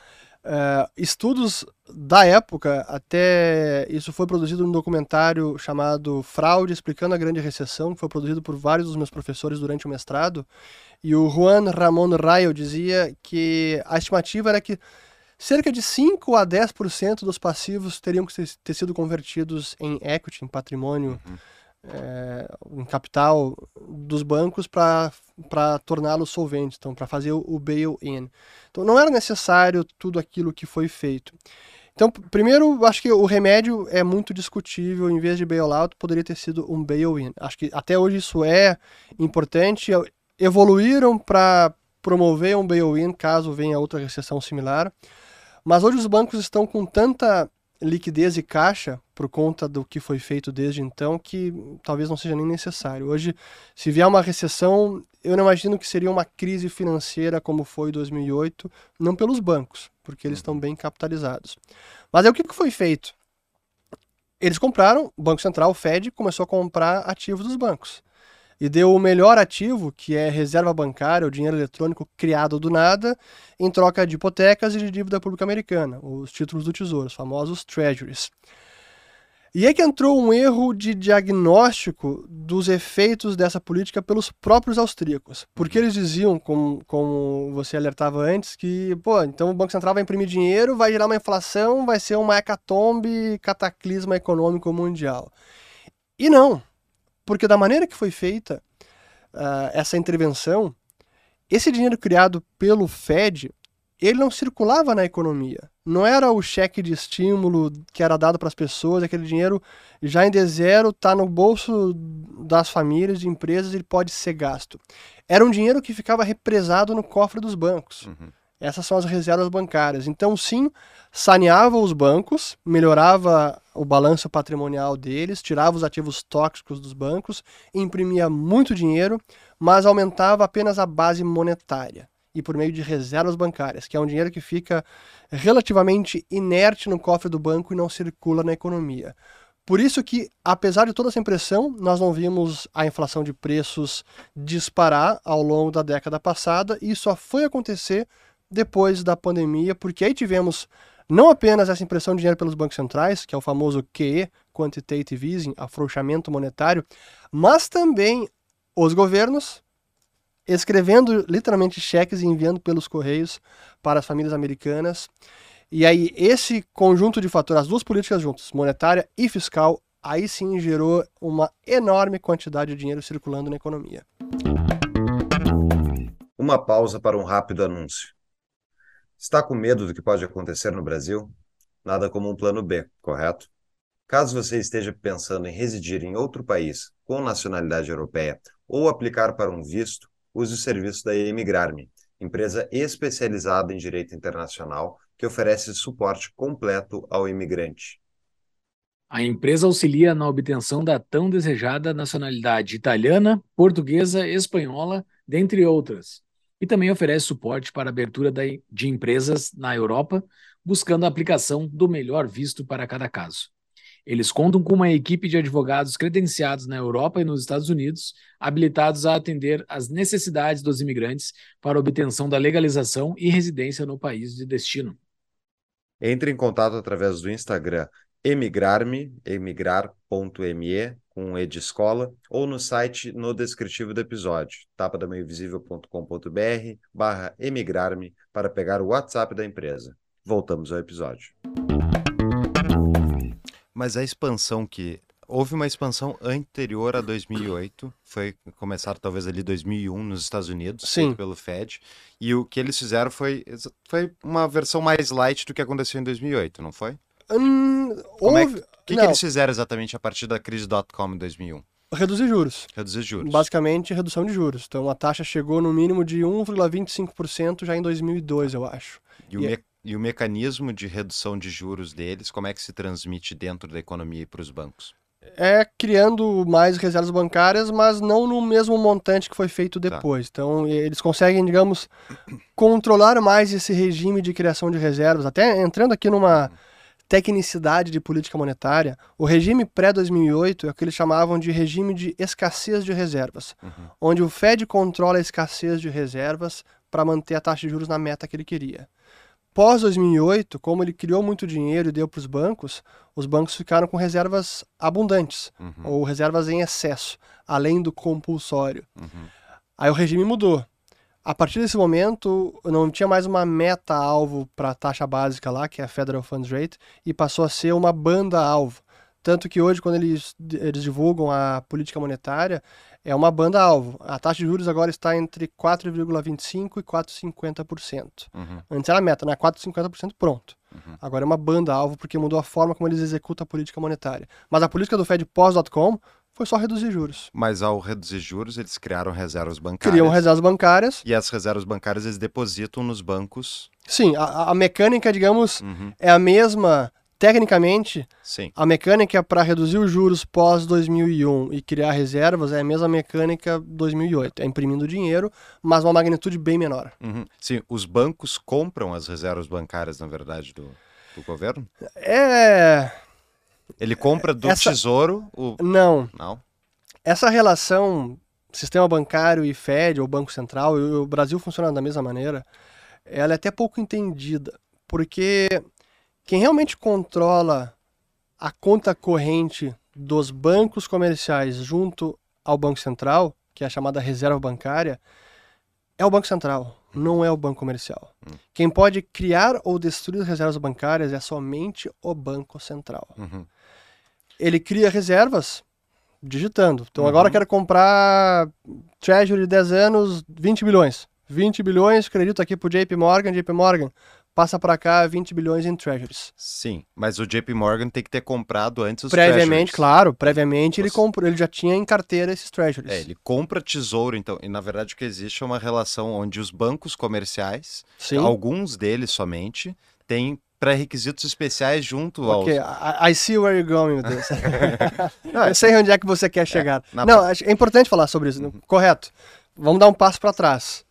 S3: Uh, estudos da época, até isso foi produzido num documentário chamado Fraude Explicando a Grande Recessão, que foi produzido por vários dos meus professores durante o mestrado. E o Juan Ramon Rayo dizia que a estimativa era que cerca de 5 a 10% dos passivos teriam que ter sido convertidos em equity, em patrimônio. Uhum é, um capital dos bancos para torná-los solventes, então para fazer o bail-in. Então não era necessário tudo aquilo que foi feito. Então, primeiro, acho que o remédio é muito discutível. Em vez de bailout, poderia ter sido um bail-in. Acho que até hoje isso é importante. Evoluíram para promover um bail-in caso venha outra recessão similar. Mas hoje os bancos estão com tanta liquidez e caixa por conta do que foi feito desde então que talvez não seja nem necessário. Hoje, se vier uma recessão, eu não imagino que seria uma crise financeira como foi em 2008, não pelos bancos, porque eles estão uhum. bem capitalizados. Mas é o que foi feito? Eles compraram, o Banco Central, o Fed, começou a comprar ativos dos bancos e deu o melhor ativo, que é reserva bancária, o dinheiro eletrônico criado do nada, em troca de hipotecas e de dívida pública americana, os títulos do Tesouro, os famosos treasuries. E é que entrou um erro de diagnóstico dos efeitos dessa política pelos próprios austríacos. Porque eles diziam, como, como você alertava antes, que, pô, então o Banco Central vai imprimir dinheiro, vai gerar uma inflação, vai ser uma hecatombe, cataclisma econômico mundial. E não. Porque da maneira que foi feita uh, essa intervenção, esse dinheiro criado pelo Fed, ele não circulava na economia. Não era o cheque de estímulo que era dado para as pessoas, aquele dinheiro já em D0 está no bolso das famílias, de empresas, ele pode ser gasto. Era um dinheiro que ficava represado no cofre dos bancos. Uhum. Essas são as reservas bancárias. Então, sim, saneava os bancos, melhorava o balanço patrimonial deles, tirava os ativos tóxicos dos bancos, imprimia muito dinheiro, mas aumentava apenas a base monetária e por meio de reservas bancárias, que é um dinheiro que fica relativamente inerte no cofre do banco e não circula na economia. Por isso que, apesar de toda essa impressão, nós não vimos a inflação de preços disparar ao longo da década passada, e só foi acontecer depois da pandemia, porque aí tivemos não apenas essa impressão de dinheiro pelos bancos centrais, que é o famoso QE, Quantitative Easing, afrouxamento monetário, mas também os governos escrevendo literalmente cheques e enviando pelos correios para as famílias americanas. E aí esse conjunto de fatores, as duas políticas juntas, monetária e fiscal, aí sim gerou uma enorme quantidade de dinheiro circulando na economia.
S2: Uma pausa para um rápido anúncio. Está com medo do que pode acontecer no Brasil? Nada como um plano B, correto? Caso você esteja pensando em residir em outro país com nacionalidade europeia ou aplicar para um visto, use o serviço da Emigrarme, empresa especializada em direito internacional que oferece suporte completo ao imigrante.
S1: A empresa auxilia na obtenção da tão desejada nacionalidade italiana, portuguesa, espanhola, dentre outras e também oferece suporte para a abertura de empresas na Europa, buscando a aplicação do melhor visto para cada caso. Eles contam com uma equipe de advogados credenciados na Europa e nos Estados Unidos, habilitados a atender às necessidades dos imigrantes para obtenção da legalização e residência no país de destino.
S2: Entre em contato através do Instagram emigrarme, emigrar.me, com E de escola, ou no site no descritivo do episódio, tapadamaiovisível.com.br barra emigrar-me para pegar o WhatsApp da empresa. Voltamos ao episódio. Mas a expansão que houve uma expansão anterior a 2008, foi começar talvez ali 2001 nos Estados Unidos,
S3: Sim.
S2: pelo Fed, e o que eles fizeram foi, foi uma versão mais light do que aconteceu em 2008, não foi?
S3: Hum,
S2: é houve... é que, que, eles fizeram exatamente a partir da crise dot-com em 2001?
S3: Reduzir juros.
S2: Reduzir juros.
S3: Basicamente, redução de juros. Então, a taxa chegou no mínimo de 1,25% já em 2002, eu acho.
S2: E, e, o, me... E o mecanismo de redução de juros deles, como é que se transmite dentro da economia e para os bancos?
S3: É criando mais reservas bancárias, mas não no mesmo montante que foi feito
S2: Tá.
S3: depois. Então, eles conseguem, digamos, controlar mais esse regime de criação de reservas. Até entrando aqui numa tecnicidade de política monetária, o regime pré-2008 é o que eles chamavam de regime de escassez de reservas, onde o Fed controla a escassez de reservas para manter a taxa de juros na meta que ele queria. Pós 2008, como ele criou muito dinheiro e deu para os bancos, os bancos ficaram com reservas abundantes
S2: Uhum.
S3: ou reservas em excesso, além do compulsório.
S2: Uhum.
S3: Aí o regime mudou. A partir desse momento, não tinha mais uma meta-alvo para a taxa básica lá, que é a Federal Funds Rate, e passou a ser uma banda-alvo. Tanto que hoje, quando eles, eles divulgam a política monetária, é uma banda-alvo. A taxa de juros agora está entre 4,25% e 4,50%.
S2: Uhum.
S3: Antes era meta, né? 4,50% pronto.
S2: Uhum.
S3: Agora é uma banda-alvo porque mudou a forma como eles executam a política monetária. Mas a política do Fed pós.com foi só reduzir juros.
S2: Mas ao reduzir juros, eles criaram reservas bancárias.
S3: Criam reservas bancárias.
S2: E as reservas bancárias eles depositam nos bancos.
S3: Sim, a, a mecânica, digamos,
S2: Uhum.
S3: é a mesma. Tecnicamente,
S2: Sim.
S3: a mecânica para reduzir os juros pós 2001 e criar reservas é a mesma mecânica 2008. É imprimindo dinheiro, mas uma magnitude bem menor.
S2: Uhum. Sim, os bancos compram as reservas bancárias, na verdade, do, do governo?
S3: É.
S2: Ele compra do
S3: Essa-
S2: tesouro o.
S3: Não.
S2: Não.
S3: Essa relação sistema bancário e Fed, ou Banco Central, e o Brasil funciona da mesma maneira, ela é até pouco entendida, porque quem realmente controla a conta corrente dos bancos comerciais junto ao Banco Central, que é a chamada reserva bancária, é o Banco Central, não é o Banco Comercial. Quem pode criar ou destruir as reservas bancárias é somente o Banco Central
S2: Uhum.
S3: ele cria reservas digitando. Então
S2: Uhum.
S3: agora quero comprar Treasury 10 anos, 20 bilhões. 20 bilhões, acredito aqui pro JP Morgan, JP Morgan, passa para cá 20 bilhões em Treasuries.
S2: Sim, mas o JP Morgan tem que ter comprado antes os
S3: previamente,
S2: treasuries.
S3: claro, previamente ele comprou, ele já tinha em carteira esses Treasuries.
S2: É, ele compra tesouro, então. E na verdade o que existe é uma relação onde os bancos comerciais,
S3: Sim.
S2: alguns deles somente, têm pré-requisitos especiais junto aos.
S3: Ok, I, I see where you're going with this.
S2: Não, é-
S3: eu sei onde é que você quer chegar.
S2: na-
S3: Não, acho- é importante falar sobre isso. Correto. Vamos dar um passo para trás.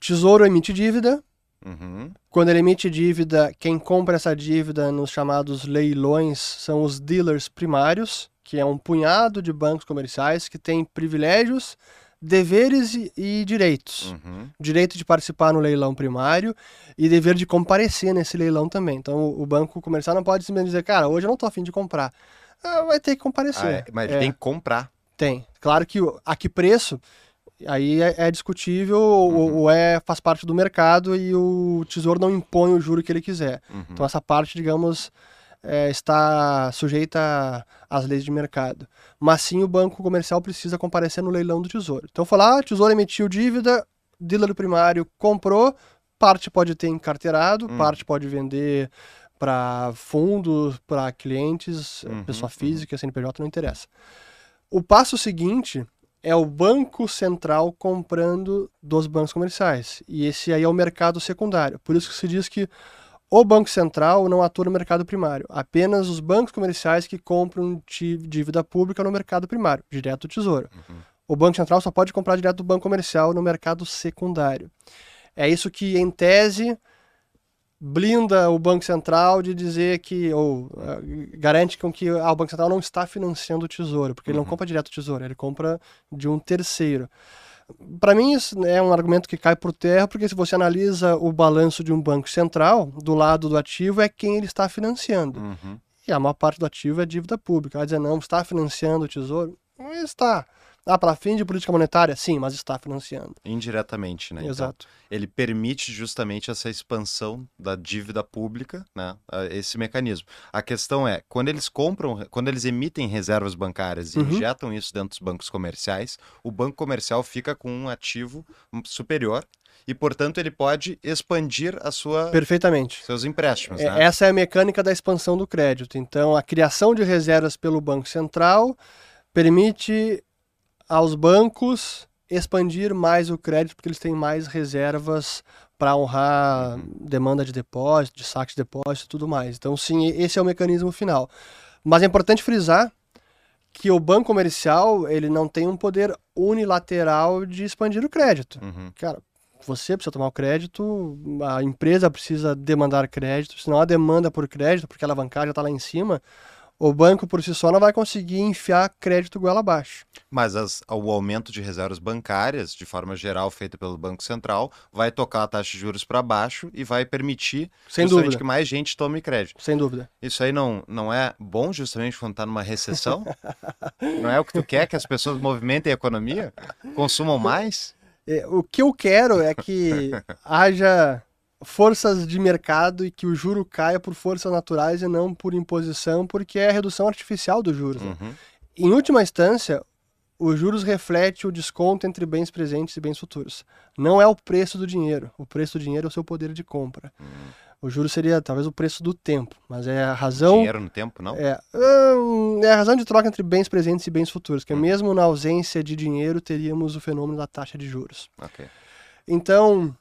S3: Tesouro emite dívida,
S2: Uhum,
S3: Quando ele emite dívida, quem compra essa dívida nos chamados leilões são os dealers primários, que é um punhado de bancos comerciais que tem privilégios, deveres e, e direitos.
S2: uhum,
S3: Direito de participar no leilão primário e dever de comparecer nesse leilão também. Então o, o banco comercial não pode simplesmente dizer, cara, hoje eu não estou afim de comprar. Ah, vai ter que comparecer.
S2: Ah, é, mas
S3: É.
S2: tem que comprar.
S3: Tem. Claro que a que preço, aí é, é discutível ou,
S2: Uhum.
S3: ou é, faz parte do mercado e o tesouro não impõe o juro que ele quiser.
S2: Uhum.
S3: Então essa parte, digamos, é, está sujeita às leis de mercado. Mas sim o banco comercial precisa comparecer no leilão do tesouro. Então falar, ah, tesouro emitiu dívida, dealer primário comprou, parte pode ter encarteirado,
S2: Hum.
S3: parte pode vender para fundos, para clientes,
S2: Uhum,
S3: pessoa
S2: uhum.
S3: física, CNPJ, não interessa. O passo seguinte é o Banco Central comprando dos bancos comerciais. E esse aí é o mercado secundário. Por isso que se diz que o Banco Central não atua no mercado primário. Apenas os bancos comerciais que compram dívida pública no mercado primário, direto do Tesouro.
S2: Uhum.
S3: O Banco Central só pode comprar direto do Banco Comercial no mercado secundário. É isso que, em tese, blinda o Banco Central de dizer que, ou eh, garante com que ah, o Banco Central não está financiando o Tesouro, porque ele não
S2: Uhum.
S3: compra direto do Tesouro, ele compra de um terceiro. Para mim, isso é um argumento que cai por terra, porque se você analisa o balanço de um banco central, do lado do ativo é quem ele está financiando.
S2: Uhum.
S3: E a maior parte do ativo é dívida pública. Vai dizer, não, está financiando o tesouro? Não está. Ah, para fim de política monetária? Sim, mas está financiando.
S2: Indiretamente, né? Então,
S3: Exato.
S2: ele permite justamente essa expansão da dívida pública, né? a- Esse mecanismo. A questão é, quando eles compram, quando eles emitem reservas bancárias e
S3: Uhum.
S2: injetam isso dentro dos bancos comerciais, o banco comercial fica com um ativo superior e, portanto, ele pode expandir a sua,
S3: Perfeitamente.
S2: seus empréstimos,
S3: É,
S2: né?
S3: Essa é a mecânica da expansão do crédito. Então, a criação de reservas pelo Banco Central permite aos bancos expandir mais o crédito, porque eles têm mais reservas para honrar demanda de depósito, de saque de depósito e tudo mais. Então, sim, esse é o mecanismo final. Mas é importante frisar que o banco comercial ele não tem um poder unilateral de expandir o crédito.
S2: Uhum.
S3: Cara, você precisa tomar o crédito, a empresa precisa demandar crédito, senão a demanda por crédito, porque a alavancagem está lá em cima, o banco por si só não vai conseguir enfiar crédito goela abaixo.
S2: Mas as, o aumento de reservas bancárias, de forma geral, feita pelo Banco Central, vai tocar a taxa de juros para baixo e vai permitir
S3: Sem
S2: justamente
S3: dúvida.
S2: que mais gente tome crédito.
S3: Sem dúvida.
S2: Isso aí não, não é bom justamente quando está numa recessão? não é o que tu quer que as pessoas movimentem a economia? Consumam mais?
S3: É, O que eu quero é que haja forças de mercado e que o juro caia por forças naturais e não por imposição, porque é a redução artificial dos juros. né?
S2: Uhum.
S3: Em última instância, os juros reflete o desconto entre bens presentes e bens futuros. Não é o preço do dinheiro. O preço do dinheiro é o seu poder de compra. O juro seria talvez o preço do tempo, mas é a razão
S2: Dinheiro no tempo, não?
S3: é, hum, é a razão de troca entre bens presentes e bens futuros, que mesmo na ausência de dinheiro teríamos o fenômeno da taxa de juros.
S2: Ok.
S3: Então,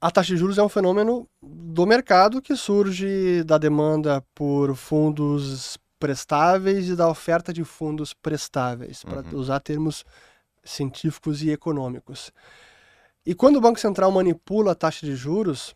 S3: a taxa de juros é um fenômeno do mercado que surge da demanda por fundos prestáveis e da oferta de fundos prestáveis, para
S2: Uhum.
S3: usar termos científicos e econômicos. E quando o Banco Central manipula a taxa de juros,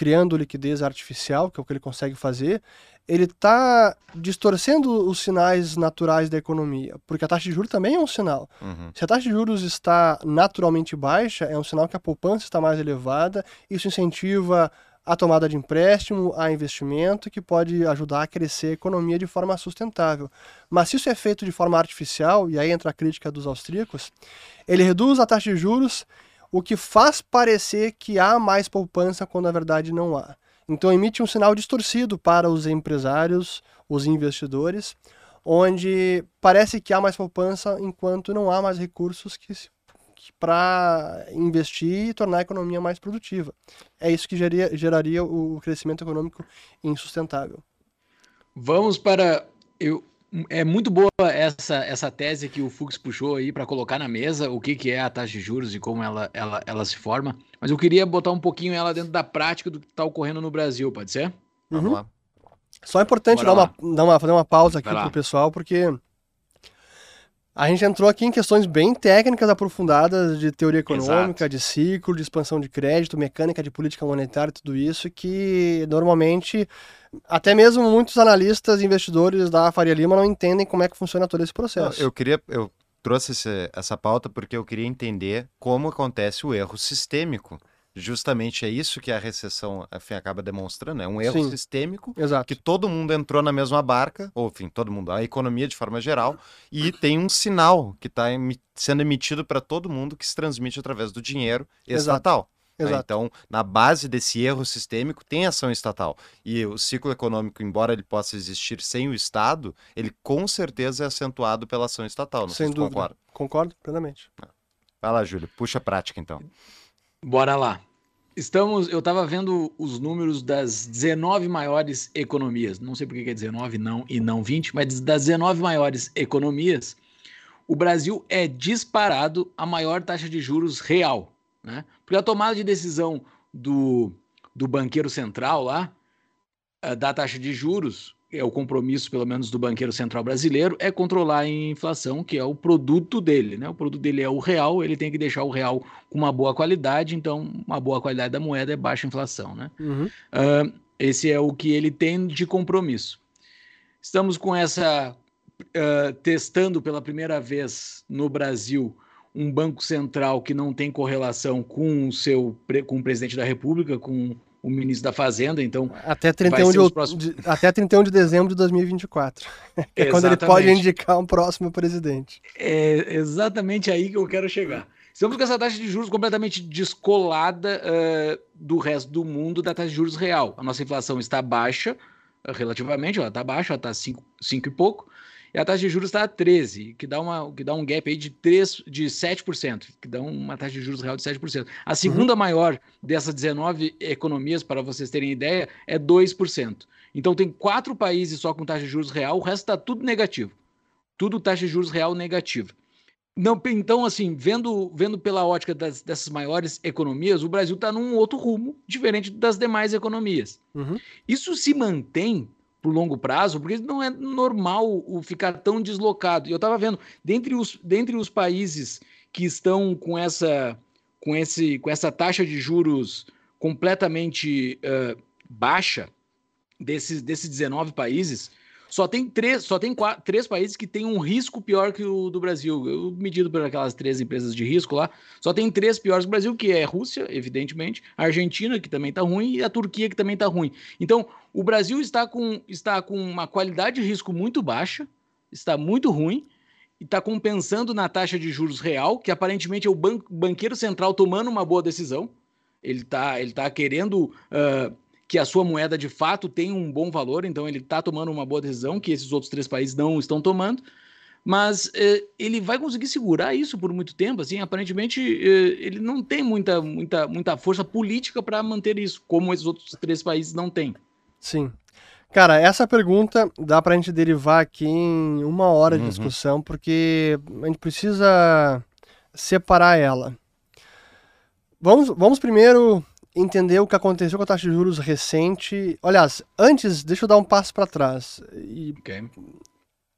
S3: criando liquidez artificial, que é o que ele consegue fazer, ele está distorcendo os sinais naturais da economia, porque a taxa de juros também é um sinal.
S2: Uhum.
S3: Se a taxa de juros está naturalmente baixa, é um sinal que a poupança está mais elevada, isso incentiva a tomada de empréstimo, a investimento, que pode ajudar a crescer a economia de forma sustentável. Mas se isso é feito de forma artificial, e aí entra a crítica dos austríacos, ele reduz a taxa de juros, o que faz parecer que há mais poupança quando na verdade não há. Então emite um sinal distorcido para os empresários, os investidores, onde parece que há mais poupança enquanto não há mais recursos que, para investir e tornar a economia mais produtiva. É isso que geraria, geraria o crescimento econômico insustentável.
S1: Vamos para. Eu, é muito boa essa, essa tese que o Fux puxou aí para colocar na mesa o que, que é a taxa de juros e como ela, ela, ela se forma. Mas eu queria botar um pouquinho ela dentro da prática do que está ocorrendo no Brasil, pode ser?
S2: Vamos
S3: Uhum.
S2: lá.
S3: Só é importante dar uma, dar uma, fazer uma pausa aqui
S1: lá.
S3: pro pessoal, porque a gente entrou aqui em questões bem técnicas, aprofundadas de teoria econômica, de ciclo, de expansão de crédito, mecânica de política monetária, tudo isso, que normalmente até mesmo muitos analistas e investidores da Faria Lima não entendem como é que funciona todo esse processo.
S2: eu queria, eu trouxe essa pauta porque eu queria entender como acontece o erro sistêmico. Justamente é isso que a recessão enfim, acaba demonstrando, é um erro
S3: Sim.
S2: sistêmico
S3: Exato.
S2: que todo mundo entrou na mesma barca, ou enfim, todo mundo, a economia de forma geral, e tem um sinal que está sendo emitido para todo mundo que se transmite através do dinheiro
S3: Exato.
S2: estatal. né?
S3: Exato.
S2: Então, na base desse erro sistêmico tem ação estatal. E o ciclo econômico, embora ele possa existir sem o Estado, ele com certeza é acentuado pela ação estatal. Não
S3: Sem dúvida.
S2: concorda.
S3: Concordo plenamente.
S2: Vai lá, Júlio, puxa a prática então.
S1: Bora lá. Estamos, eu estava vendo os números das 19 maiores economias. Não sei por que é 19 não e não 20, mas das 19 maiores economias, o Brasil é disparado a maior taxa de juros real, né? Porque a tomada de decisão do, do banqueiro central lá, eh, da taxa de juros, é o compromisso, pelo menos, do banqueiro central brasileiro, é controlar a inflação, que é o produto dele, né? O produto dele é o real, ele tem que deixar o real com uma boa qualidade, então uma boa qualidade da moeda é baixa inflação, né?
S3: Uhum.
S1: Ah, esse é o que ele tem de compromisso. Estamos com essa ah, testando pela primeira vez no Brasil um banco central que não tem correlação com o seu com o presidente da República, com o ministro da Fazenda, então
S3: Até 31
S1: ser
S3: de, out-
S1: próximos-
S3: de- até 31 de dezembro de 2024. Que é quando ele pode indicar um próximo presidente.
S1: É exatamente aí que eu quero chegar. Estamos com essa taxa de juros completamente descolada eh, do resto do mundo da taxa de juros real. A nossa inflação está baixa, relativamente, ela está baixa, ela está 5 e pouco, e a taxa de juros está a 13, que dá, uma, que dá um gap aí de, 3, de 7%, que dá uma taxa de juros real de 7%. A segunda maior dessas 19 economias, para vocês terem ideia, é 2%. Então tem quatro países só com taxa de juros real, o resto está tudo negativo. Tudo taxa de juros real negativa. Não, então, assim, vendo, vendo pela ótica das, dessas maiores economias, o Brasil está num outro rumo, diferente das demais economias. Uhum. Isso se mantém por longo prazo, porque não é normal o ficar tão deslocado. E eu estava vendo, dentre os, dentre os países que estão com essa, com esse, com essa taxa de juros completamente uh, baixa, desses, desses 19 países, só tem três, só tem quatro, três países que têm um risco pior que o do Brasil. Eu, medido por aquelas três empresas de risco lá, só tem três piores que o Brasil, que é Rússia, evidentemente, a Argentina, que também está ruim, e a Turquia, que também está ruim. Então, o Brasil está com, está com uma qualidade de risco muito baixa, está muito ruim, e está compensando na taxa de juros real, que aparentemente é o ban banqueiro central tomando uma boa decisão. Ele está ele tá querendo uh, que a sua moeda de fato tem um bom valor, então ele está tomando uma boa decisão que esses outros três países não estão tomando, mas eh, ele vai conseguir segurar isso por muito tempo. Assim, aparentemente eh, ele não tem muita, muita, muita força política para manter isso, como esses outros três países não têm.
S3: Sim. Cara, essa pergunta dá para a gente derivar aqui em uma hora de uhum. discussão, porque a gente precisa separar ela. Vamos, vamos primeiro entender o que aconteceu com a taxa de juros recente. Aliás, antes, deixa eu dar um passo para trás. E, okay.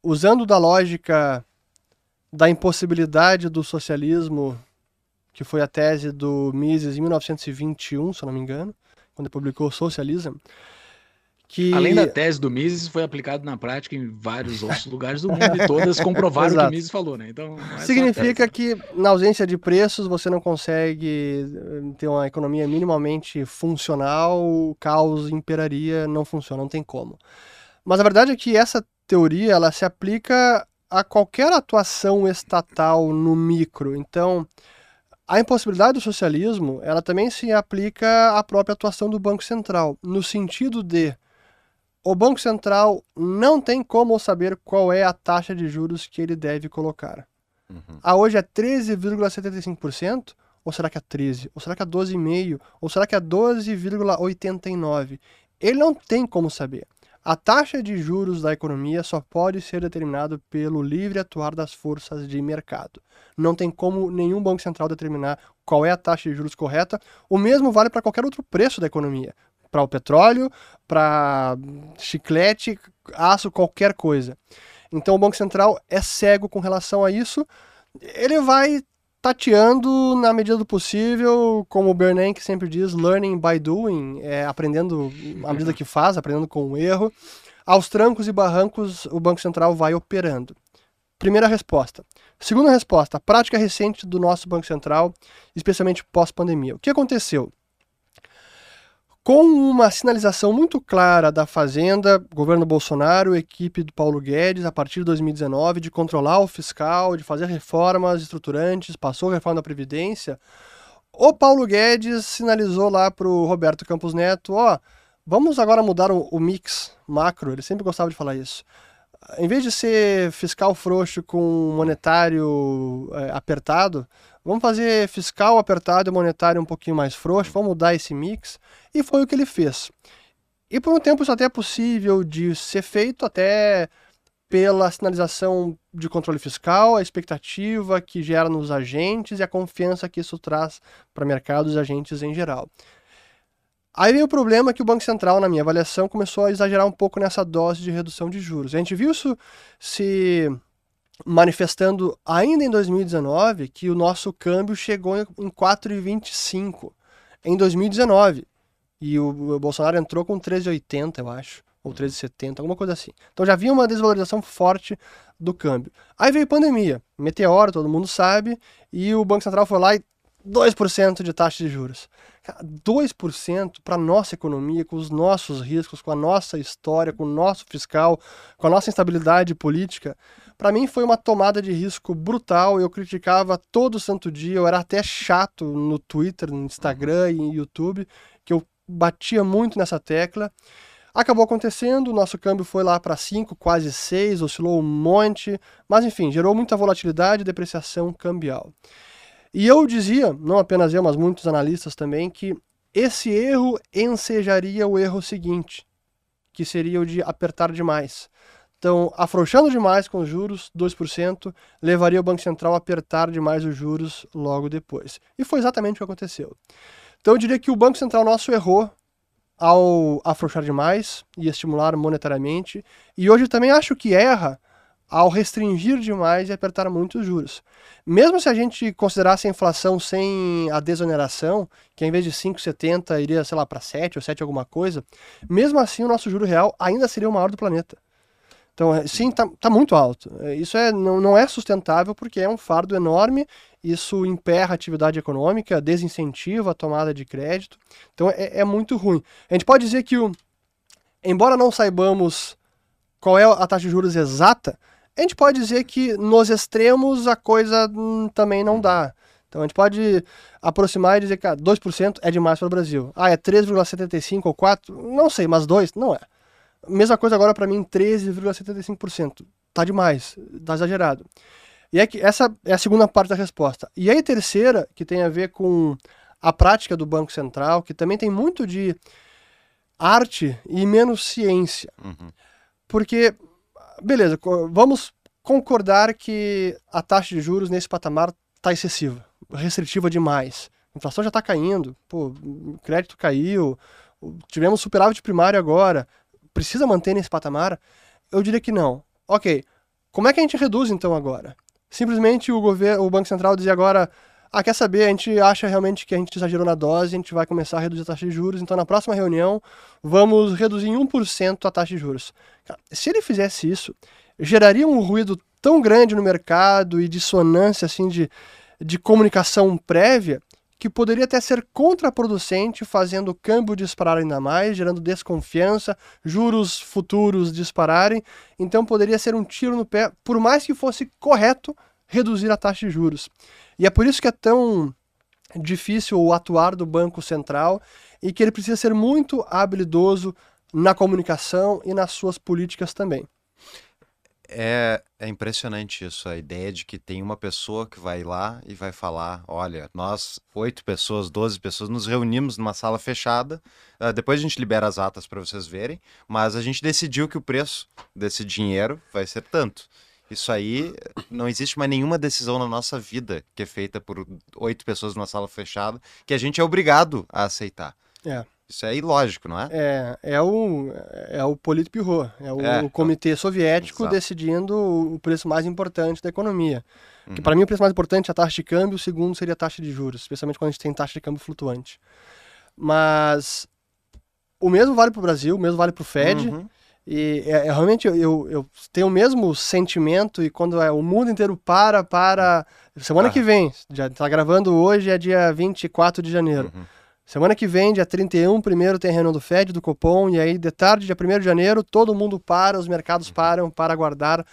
S3: Usando da lógica da impossibilidade do socialismo, que foi a tese do Mises em 1921, se eu não me engano, quando ele publicou Socialism,
S1: que... Além da tese do Mises, foi aplicado na prática em vários outros lugares do mundo e todas comprovaram o que o Mises falou, né? Então,
S3: é Significa que na ausência de preços você não consegue eh, ter uma economia minimamente funcional, o caos imperaria, não funciona, não tem como. Mas a verdade é que essa teoria ela se aplica a qualquer atuação estatal no micro. Então, a impossibilidade do socialismo, ela também se aplica à própria atuação do Banco Central, no sentido de o Banco Central não tem como saber qual é a taxa de juros que ele deve colocar. Uhum. A hoje é 13,75%? Ou será que é 13? Ou será que é 12,5? Ou será que é 12,89? Ele não tem como saber. A taxa de juros da economia só pode ser determinada pelo livre atuar das forças de mercado. Não tem como nenhum banco central determinar qual é a taxa de juros correta. O mesmo vale para qualquer outro preço da economia para o petróleo, para chiclete, aço, qualquer coisa. Então o Banco Central é cego com relação a isso. Ele vai tateando na medida do possível, como o Bernanke sempre diz, learning by doing, é, aprendendo à medida que faz, aprendendo com o erro. Aos trancos e barrancos, o Banco Central vai operando. Primeira resposta. Segunda resposta, prática recente do nosso Banco Central, especialmente pós-pandemia. O que aconteceu? Com uma sinalização muito clara da Fazenda, governo Bolsonaro, equipe do Paulo Guedes, a partir de 2019, de controlar o fiscal, de fazer reformas estruturantes, passou a reforma da Previdência, o Paulo Guedes sinalizou lá para o Roberto Campos Neto, ó, vamos agora mudar o, o mix macro, ele sempre gostava de falar isso. Em vez de ser fiscal frouxo com monetário é, apertado, Vamos fazer fiscal apertado e monetário um pouquinho mais frouxo, vamos mudar esse mix. E foi o que ele fez. E por um tempo isso até é possível de ser feito, até pela sinalização de controle fiscal, a expectativa que gera nos agentes e a confiança que isso traz para mercados e agentes em geral. Aí veio o problema que o Banco Central, na minha avaliação, começou a exagerar um pouco nessa dose de redução de juros. A gente viu isso se manifestando ainda em 2019 que o nosso câmbio chegou em 4,25 em 2019. E o, Bolsonaro entrou com 13,80, eu acho, ou 13,70, alguma coisa assim. Então já havia uma desvalorização forte do câmbio. Aí veio pandemia, meteoro, todo mundo sabe, e o Banco Central foi lá e 2% de taxa de juros. 2% para a nossa economia, com os nossos riscos, com a nossa história, com o nosso fiscal, com a nossa instabilidade política, para mim foi uma tomada de risco brutal. Eu criticava todo santo dia, eu era até chato no Twitter, no Instagram e no YouTube, que eu batia muito nessa tecla. Acabou acontecendo, o nosso câmbio foi lá para 5, quase 6, oscilou um monte, mas enfim, gerou muita volatilidade e depreciação cambial. E eu dizia, não apenas eu, mas muitos analistas também, que esse erro ensejaria o erro seguinte, que seria o de apertar demais. Então, afrouxando demais com os juros, 2%, levaria o Banco Central a apertar demais os juros logo depois. E foi exatamente o que aconteceu. Então, eu diria que o Banco Central nosso errou ao afrouxar demais e estimular monetariamente, e hoje também acho que erra ao restringir demais e apertar muito os juros. Mesmo se a gente considerasse a inflação sem a desoneração, que em vez de 5,70 iria, sei lá, para 7 ou 7 alguma coisa, mesmo assim o nosso juro real ainda seria o maior do planeta. Então, é, sim, está tá muito alto. É, isso é, não, não é sustentável porque é um fardo enorme, isso emperra a atividade econômica, desincentiva a tomada de crédito. Então, é, é muito ruim. A gente pode dizer que, o, embora não saibamos qual é a taxa de juros exata, a gente pode dizer que nos extremos a coisa hum, também não dá. Então a gente pode aproximar e dizer que ah, 2% é demais para o Brasil. Ah, é 3,75 ou 4? Não sei, mas 2 não é. Mesma coisa agora para mim, 13,75%. Tá demais, tá exagerado. E é que essa é a segunda parte da resposta. E aí a terceira, que tem a ver com a prática do Banco Central, que também tem muito de arte e menos ciência. Uhum. Porque, beleza, vamos concordar que a taxa de juros nesse patamar está excessiva, restritiva demais. A inflação já está caindo, pô, o crédito caiu, tivemos superávit primário agora, precisa manter nesse patamar? Eu diria que não. Ok, como é que a gente reduz então agora? Simplesmente o governo, o Banco Central dizia agora, ah, quer saber, a gente acha realmente que a gente exagerou na dose, a gente vai começar a reduzir a taxa de juros, então na próxima reunião vamos reduzir em 1% a taxa de juros. Se ele fizesse isso, geraria um ruído tão grande no mercado e dissonância assim de, de comunicação prévia que poderia até ser contraproducente, fazendo o câmbio disparar ainda mais, gerando desconfiança, juros futuros dispararem. Então poderia ser um tiro no pé, por mais que fosse correto reduzir a taxa de juros. E é por isso que é tão difícil o atuar do Banco Central e que ele precisa ser muito habilidoso na comunicação e nas suas políticas também.
S2: É, é impressionante isso, a ideia de que tem uma pessoa que vai lá e vai falar: olha, nós, oito pessoas, doze pessoas, nos reunimos numa sala fechada. Uh, depois a gente libera as atas para vocês verem, mas a gente decidiu que o preço desse dinheiro vai ser tanto. Isso aí, não existe mais nenhuma decisão na nossa vida que é feita por oito pessoas numa sala fechada que a gente é obrigado a aceitar.
S3: É.
S2: Isso é ilógico, não é?
S3: É, é o, é o Politburo, é o, é, o comitê soviético exato. decidindo o preço mais importante da economia. Uhum. Que para mim o preço mais importante é a taxa de câmbio, o segundo seria a taxa de juros, especialmente quando a gente tem taxa de câmbio flutuante. Mas o mesmo vale para o Brasil, o mesmo vale para o Fed. Uhum. E é, é, realmente eu, eu, eu, tenho o mesmo sentimento e quando é, o mundo inteiro para, para. Semana ah. que vem, já está gravando hoje, é dia 24 de janeiro. Uhum. Semana que vem, dia 31, primeiro tem a reunião do FED, do Copom, e aí de tarde, dia 1 de janeiro, todo mundo para, os mercados uhum. param para aguardar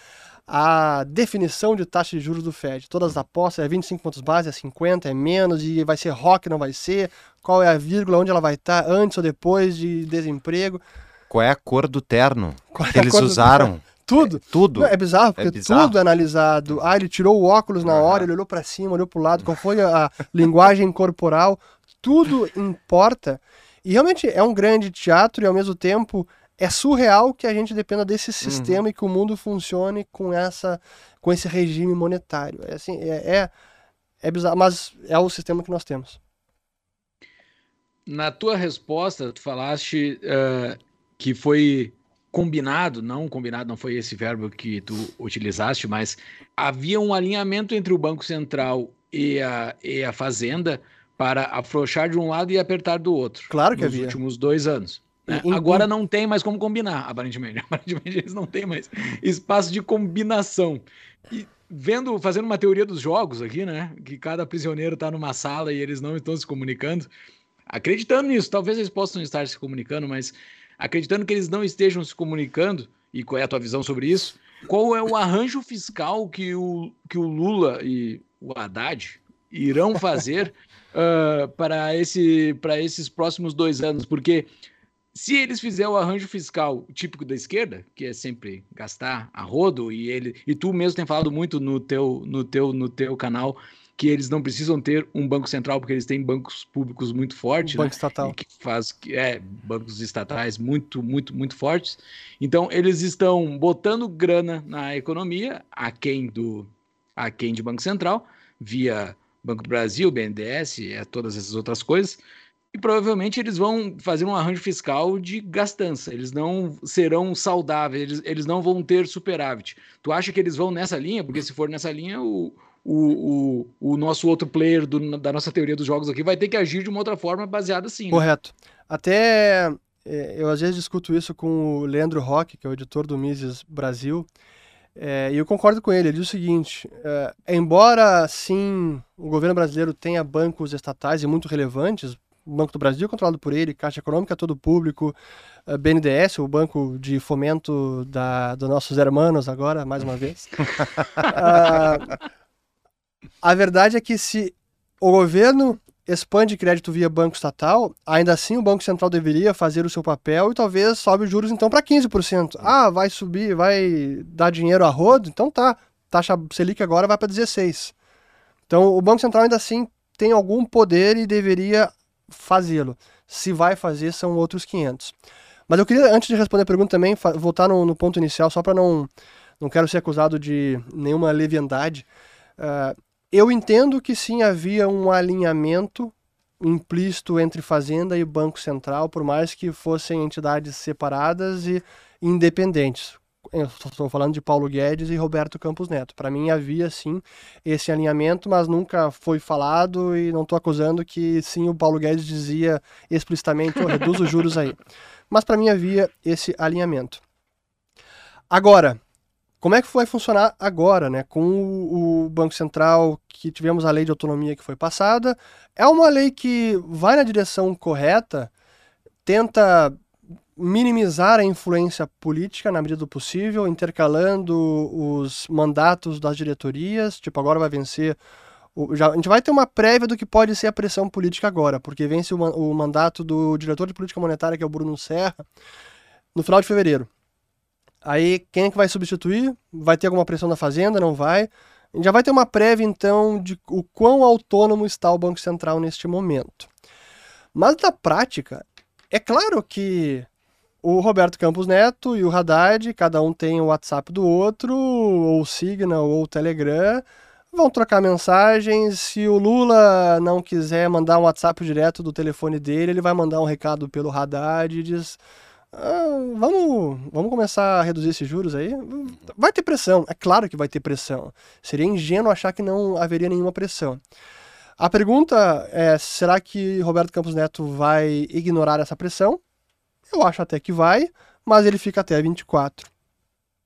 S3: a definição de taxa de juros do Fed. Todas as apostas, é 25 pontos base, é 50, é menos, e vai ser rock, não vai ser, qual é a vírgula, onde ela vai estar, antes ou depois de desemprego.
S2: Qual é a cor do terno qual que é eles usaram?
S3: Tudo.
S2: É, tudo.
S3: é bizarro, porque é bizarro. tudo é analisado. Ah, ele tirou o óculos na hora, ele olhou para cima, olhou para o lado, qual foi a linguagem corporal tudo importa. E realmente é um grande teatro e ao mesmo tempo é surreal que a gente dependa desse uhum. sistema uhum. e que o mundo funcione com essa com esse regime monetário. É assim, é, é, é bizarro, mas é o sistema que nós temos.
S1: Na tua resposta, tu falaste uh, que foi combinado, não combinado, não foi esse verbo que tu utilizaste, mas havia um alinhamento entre o Banco Central e a, e a Fazenda para afrouxar de um lado e apertar do outro.
S3: Claro que
S1: nos
S3: havia.
S1: últimos dois anos. Né? Em, Agora não tem mais como combinar, aparentemente. Aparentemente eles não têm mais espaço de combinação. E vendo, fazendo uma teoria dos jogos aqui, né? Que cada prisioneiro está numa sala e eles não estão se comunicando. Acreditando nisso, talvez eles possam estar se comunicando, mas acreditando que eles não estejam se comunicando, e qual é a tua visão sobre isso? Qual é o arranjo fiscal que o, que o Lula e o Haddad irão fazer uh, para, esse, esses próximos dois anos, porque se eles fizerem o arranjo fiscal típico da esquerda, que é sempre gastar a rodo, e ele e tu mesmo tem falado muito no teu, no teu, no teu canal que eles não precisam ter um banco central porque eles têm bancos públicos muito fortes,
S3: banco
S1: né?
S3: estatal,
S1: que faz é bancos estatais muito muito muito fortes. Então eles estão botando grana na economia, a quem do a quem de banco central, via Banco do Brasil, BNDES, é, todas essas outras coisas. E provavelmente eles vão fazer um arranjo fiscal de gastança, eles não serão saudáveis, eles, eles não vão ter superávit. Tu acha que eles vão nessa linha? Porque se for nessa linha, o, o, o, o nosso outro player do, da nossa teoria dos jogos aqui vai ter que agir de uma outra forma baseada assim. Né?
S3: Correto. Até é, eu às vezes discuto isso com o Leandro Roque, que é o editor do Mises Brasil, é, e eu concordo com ele. Ele diz o seguinte: é, embora sim o governo brasileiro tenha bancos estatais e muito relevantes, o Banco do Brasil controlado por ele, Caixa Econômica todo público, BNDES, o banco de fomento da, dos nossos hermanos agora, mais uma vez. uh, a verdade é que se o governo expande crédito via banco estatal, ainda assim o Banco Central deveria fazer o seu papel e talvez sobe os juros então para 15%. Ah, vai subir, vai dar dinheiro a rodo? Então tá. Taxa Selic agora vai para 16. Então o Banco Central ainda assim tem algum poder e deveria fazê-lo. Se vai fazer, são outros 500. Mas eu queria, antes de responder a pergunta também, voltar no, no ponto inicial, só para não, não quero ser acusado de nenhuma leviandade. Uh, eu entendo que sim havia um alinhamento implícito entre Fazenda e Banco Central, por mais que fossem entidades separadas e independentes. Estou falando de Paulo Guedes e Roberto Campos Neto. Para mim havia sim esse alinhamento, mas nunca foi falado e não estou acusando que sim o Paulo Guedes dizia explicitamente: oh, reduz os juros aí. Mas para mim havia esse alinhamento. Agora, como é que vai funcionar agora, né? Com o, Banco Central, que tivemos a lei de autonomia que foi passada, é uma lei que vai na direção correta, tenta minimizar a influência política na medida do possível, intercalando os mandatos das diretorias. Tipo, agora vai vencer. O, já, a gente vai ter uma prévia do que pode ser a pressão política agora, porque vence o, o mandato do diretor de política monetária, que é o Bruno Serra, no final de fevereiro. Aí quem é que vai substituir? Vai ter alguma pressão da Fazenda? Não vai? Já vai ter uma prévia, então, de o quão autônomo está o Banco Central neste momento. Mas na prática, é claro que o Roberto Campos Neto e o Haddad, cada um tem o WhatsApp do outro, ou o Signal, ou o Telegram, vão trocar mensagens. Se o Lula não quiser mandar um WhatsApp direto do telefone dele, ele vai mandar um recado pelo Haddad e diz ah, vamos, vamos começar a reduzir esses juros aí? Vai ter pressão, é claro que vai ter pressão. Seria ingênuo achar que não haveria nenhuma pressão. A pergunta é: será que Roberto Campos Neto vai ignorar essa pressão? Eu acho até que vai, mas ele fica até 24.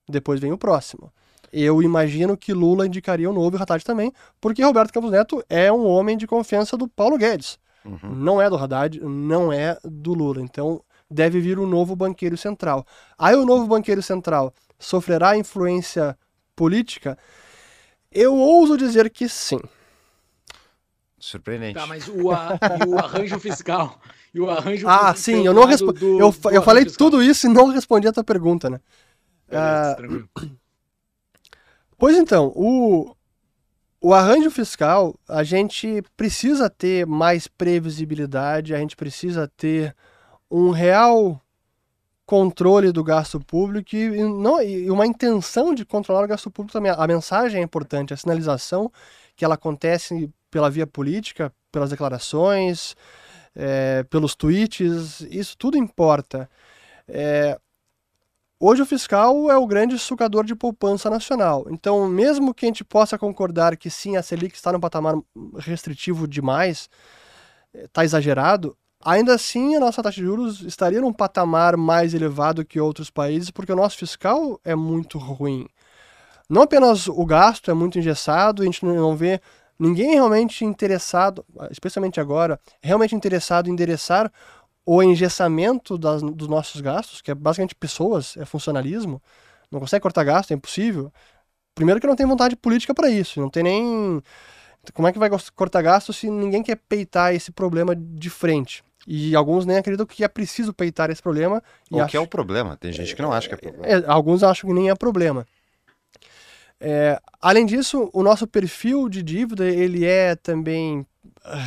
S3: Depois vem o próximo. Eu imagino que Lula indicaria o novo e o Haddad também, porque Roberto Campos Neto é um homem de confiança do Paulo Guedes. Uhum. Não é do Haddad, não é do Lula. Então, deve vir um novo banqueiro central. Aí o novo banqueiro central sofrerá influência política? Eu ouso dizer que sim.
S2: Surpreendente.
S1: Tá, mas o, a, o arranjo fiscal. E o arranjo
S3: ah, sim, eu não respondi. Eu, eu falei fiscal. tudo isso e não respondi a tua pergunta, né? Beleza, ah, pois então, o, o arranjo fiscal, a gente precisa ter mais previsibilidade, a gente precisa ter um real controle do gasto público e, não, e uma intenção de controlar o gasto público também. A mensagem é importante, a sinalização que ela acontece pela via política, pelas declarações, é, pelos tweets, isso tudo importa. É, hoje o fiscal é o grande sucador de poupança nacional. Então, mesmo que a gente possa concordar que sim, a Selic está no patamar restritivo demais, está exagerado, Ainda assim, a nossa taxa de juros estaria num patamar mais elevado que outros países, porque o nosso fiscal é muito ruim. Não apenas o gasto é muito engessado, a gente não vê ninguém realmente interessado, especialmente agora, realmente interessado em endereçar o engessamento das, dos nossos gastos, que é basicamente pessoas, é funcionalismo. Não consegue cortar gasto, é impossível. Primeiro que não tem vontade política para isso, não tem nem como é que vai cortar gasto se ninguém quer peitar esse problema de frente? E alguns nem acreditam que é preciso peitar esse problema.
S2: O que é o problema? Tem gente que não acha que é problema.
S3: É, alguns acham que nem é problema. É, além disso, o nosso perfil de dívida ele é também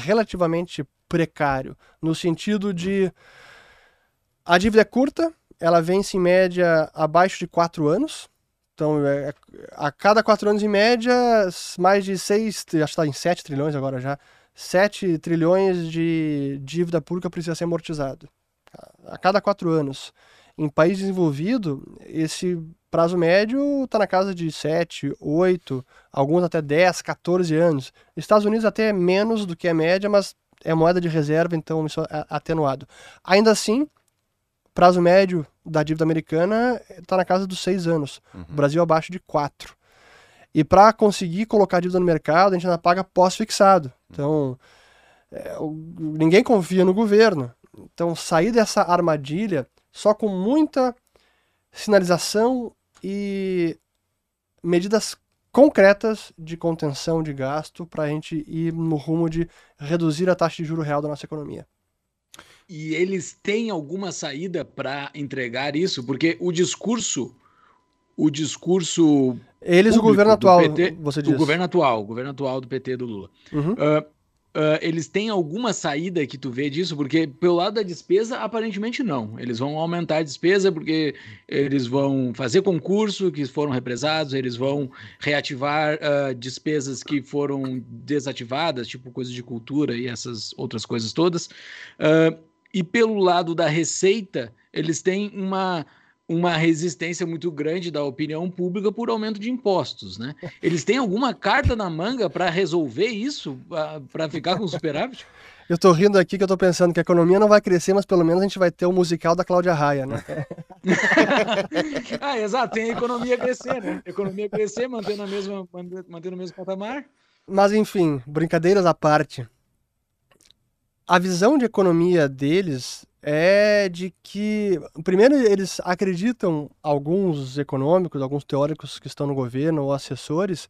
S3: relativamente precário, no sentido de a dívida é curta, ela vence em média abaixo de quatro anos. Então, é, a cada quatro anos em média, mais de seis, acho que está em 7 trilhões agora já, 7 trilhões de dívida pública precisa ser amortizado. A cada quatro anos. Em país desenvolvido, esse prazo médio está na casa de 7, 8, alguns até 10, 14 anos. Estados Unidos até menos do que a média, mas é moeda de reserva, então isso é atenuado. Ainda assim, prazo médio da dívida americana está na casa dos 6 anos. Uhum. O Brasil abaixo de 4. E para conseguir colocar dívida no mercado, a gente ainda paga pós-fixado. Então, é, ninguém confia no governo. Então, sair dessa armadilha só com muita sinalização e medidas concretas de contenção de gasto para a gente ir no rumo de reduzir a taxa de juro real da nossa economia.
S1: E eles têm alguma saída para entregar isso? Porque o discurso o discurso.
S3: Eles, o governo atual, PT, você diz.
S1: O governo atual, o governo atual do PT do Lula. Uhum. Uh, uh, eles têm alguma saída que tu vê disso? Porque pelo lado da despesa, aparentemente não. Eles vão aumentar a despesa porque eles vão fazer concurso que foram represados, eles vão reativar uh, despesas que foram desativadas, tipo coisas de cultura e essas outras coisas todas. e pelo lado da receita, eles têm uma uma resistência muito grande da opinião pública por aumento de impostos, né? Eles têm alguma carta na manga para resolver isso, para ficar com superávit?
S3: Eu tô rindo aqui que eu tô pensando que a economia não vai crescer, mas pelo menos a gente vai ter o musical da Cláudia Raia, né?
S1: ah, exato, tem a economia crescer, né? A economia crescer, mantendo, a mesma, mantendo o mesmo patamar.
S3: Mas enfim, brincadeiras à parte. A visão de economia deles é de que, primeiro, eles acreditam, alguns econômicos, alguns teóricos que estão no governo ou assessores,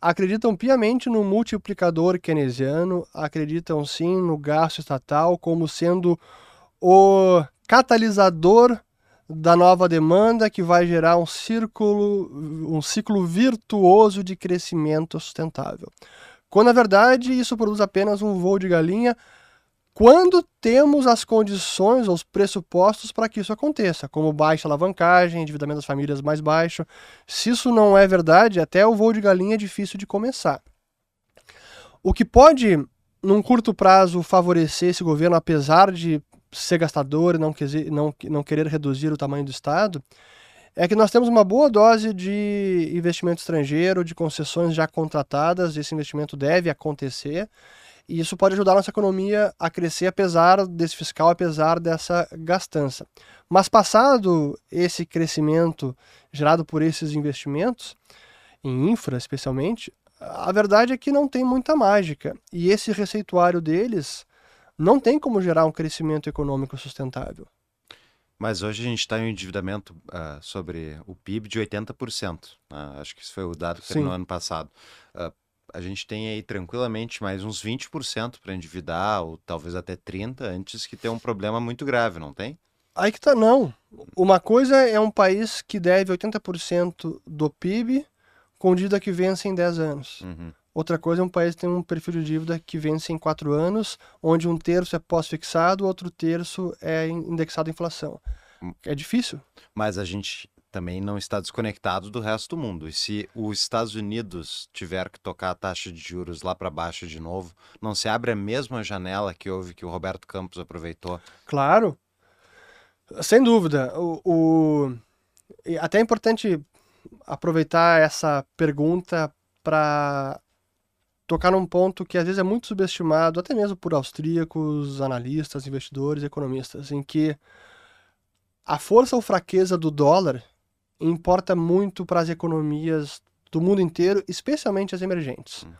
S3: acreditam piamente no multiplicador keynesiano, acreditam sim no gasto estatal como sendo o catalisador da nova demanda que vai gerar um círculo, um ciclo virtuoso de crescimento sustentável. Quando na verdade isso produz apenas um voo de galinha quando temos as condições, os pressupostos para que isso aconteça, como baixa alavancagem, endividamento das famílias mais baixo. Se isso não é verdade, até o voo de galinha é difícil de começar. O que pode, num curto prazo, favorecer esse governo, apesar de ser gastador e não, não, não querer reduzir o tamanho do Estado, é que nós temos uma boa dose de investimento estrangeiro, de concessões já contratadas, esse investimento deve acontecer. E isso pode ajudar a nossa economia a crescer apesar desse fiscal, apesar dessa gastança. Mas passado esse crescimento gerado por esses investimentos, em infra especialmente, a verdade é que não tem muita mágica. E esse receituário deles não tem como gerar um crescimento econômico sustentável.
S2: Mas hoje a gente está em um endividamento uh, sobre o PIB de 80%. Uh, né? acho que isso foi o dado que no ano passado. Uh, a gente tem aí tranquilamente mais uns 20% para endividar, ou talvez até 30%, antes que tenha um problema muito grave, não tem?
S3: Aí que tá, não. Uma coisa é um país que deve 80% do PIB com dívida que vence em 10 anos. Uhum. Outra coisa é um país que tem um perfil de dívida que vence em 4 anos, onde um terço é pós-fixado, outro terço é indexado à inflação. Hum. É difícil.
S2: Mas a gente também não está desconectado do resto do mundo. E se os Estados Unidos tiver que tocar a taxa de juros lá para baixo de novo, não se abre a mesma janela que houve que o Roberto Campos aproveitou?
S3: Claro, sem dúvida. O, o... Até é importante aproveitar essa pergunta para tocar num ponto que às vezes é muito subestimado, até mesmo por austríacos, analistas, investidores, economistas, em que a força ou fraqueza do dólar importa muito para as economias do mundo inteiro, especialmente as emergentes. Hum.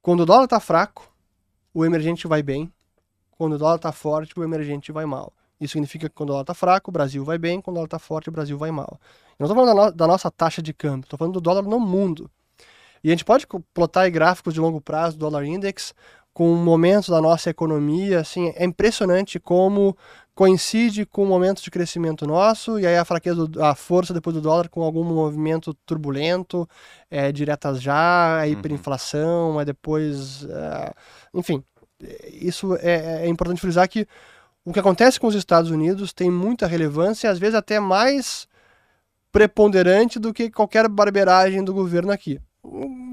S3: Quando o dólar está fraco, o emergente vai bem. Quando o dólar está forte, o emergente vai mal. Isso significa que quando o dólar está fraco, o Brasil vai bem. Quando o dólar está forte, o Brasil vai mal. Eu não estou falando da, no da, nossa taxa de câmbio, estou falando do dólar no mundo. E a gente pode plotar gráficos de longo prazo, dólar index, com momentos da nossa economia. Assim, é impressionante como coincide com momentos de crescimento nosso, e aí a fraqueza, a força depois do dólar com algum movimento turbulento, é, diretas já, a hiperinflação, uhum. aí depois. É, enfim, isso é, é importante frisar que o que acontece com os Estados Unidos tem muita relevância, às vezes até mais preponderante do que qualquer barberagem do governo aqui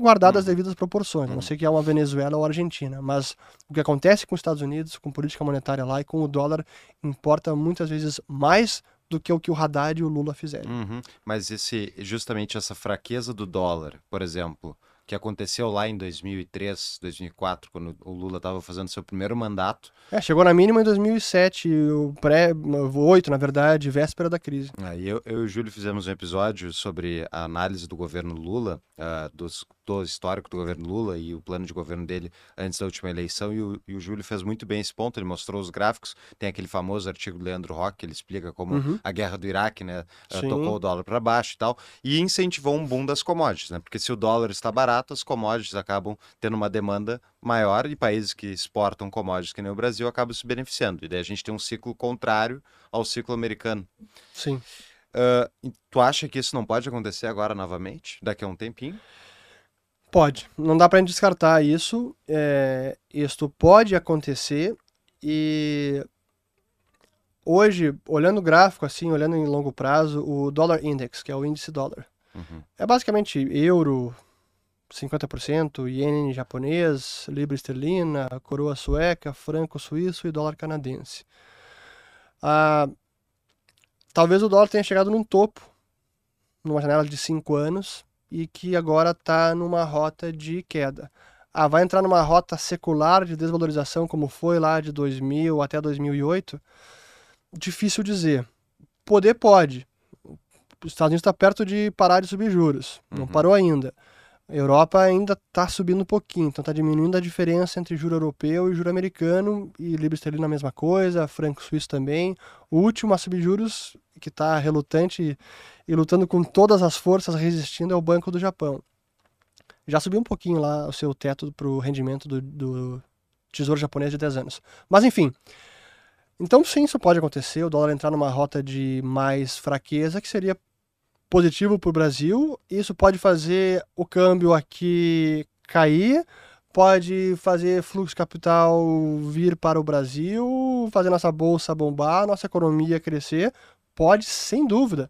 S3: guardado as uhum. devidas proporções. Não uhum. sei que é uma Venezuela ou Argentina, mas o que acontece com os Estados Unidos, com política monetária lá e com o dólar, importa muitas vezes mais do que o que o Haddad e o Lula fizeram.
S2: Uhum. Mas esse, justamente essa fraqueza do dólar, por exemplo, que aconteceu lá em 2003, 2004, quando o Lula estava fazendo seu primeiro mandato.
S3: É, chegou na mínima em 2007, o pré, 8, na verdade, véspera da crise.
S2: Aí eu, eu e o Júlio fizemos um episódio sobre a análise do governo Lula, uh, dos, do histórico do governo Lula e o plano de governo dele antes da última eleição, e o, e o Júlio fez muito bem esse ponto, ele mostrou os gráficos, tem aquele famoso artigo do Leandro Roque, que ele explica como uhum. a guerra do Iraque, né, uh, tocou o dólar para baixo e tal, e incentivou um boom das commodities, né, porque se o dólar está barato, barato, as commodities acabam tendo uma demanda maior e países que exportam commodities, que nem o Brasil, acabam se beneficiando. E daí a gente tem um ciclo contrário ao ciclo americano.
S3: Sim.
S2: Uh, tu acha que isso não pode acontecer agora novamente, daqui a um tempinho?
S3: Pode. Não dá para descartar isso. É, isso pode acontecer e hoje, olhando o gráfico assim, olhando em longo prazo, o Dollar Index, que é o índice dólar, uhum. é basicamente euro, 50%, iene japonês, libra esterlina, coroa sueca, franco suíço e dólar canadense. Ah, talvez o dólar tenha chegado num topo, numa janela de 5 anos, e que agora está numa rota de queda. Ah, vai entrar numa rota secular de desvalorização, como foi lá de 2000 até 2008? Difícil dizer. Poder pode. Os Estados Unidos está perto de parar de subir juros. Não uhum. parou ainda. A Europa ainda está subindo um pouquinho, então está diminuindo a diferença entre juro europeu e juro americano, e libra esterlina a mesma coisa, franco suíço também. O último a subir juros, que está relutante e, lutando com todas as forças, resistindo, é o Banco do Japão. Já subiu um pouquinho lá o seu teto para o rendimento do, do Tesouro Japonês de 10 anos. Mas enfim, então sim, isso pode acontecer, o dólar entrar numa rota de mais fraqueza, que seria positivo para o Brasil. Isso pode fazer o câmbio aqui cair, pode fazer fluxo capital vir para o Brasil, fazer nossa bolsa bombar, nossa economia crescer. Pode, sem dúvida.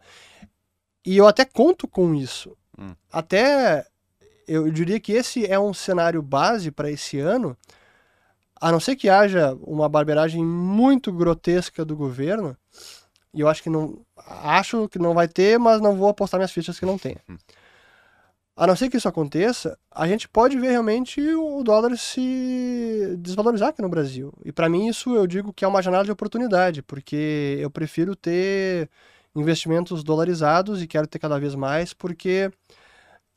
S3: E eu até conto com isso. Hum. Até eu diria que esse é um cenário base para esse ano, a não ser que haja uma barberagem muito grotesca do governo, e eu acho que não. Acho que não vai ter, mas não vou apostar minhas fichas que não tenha. Hum. A não ser que isso aconteça, a gente pode ver realmente o dólar se desvalorizar aqui no Brasil. E para mim isso eu digo que é uma janela de oportunidade, porque eu prefiro ter investimentos dolarizados e quero ter cada vez mais, porque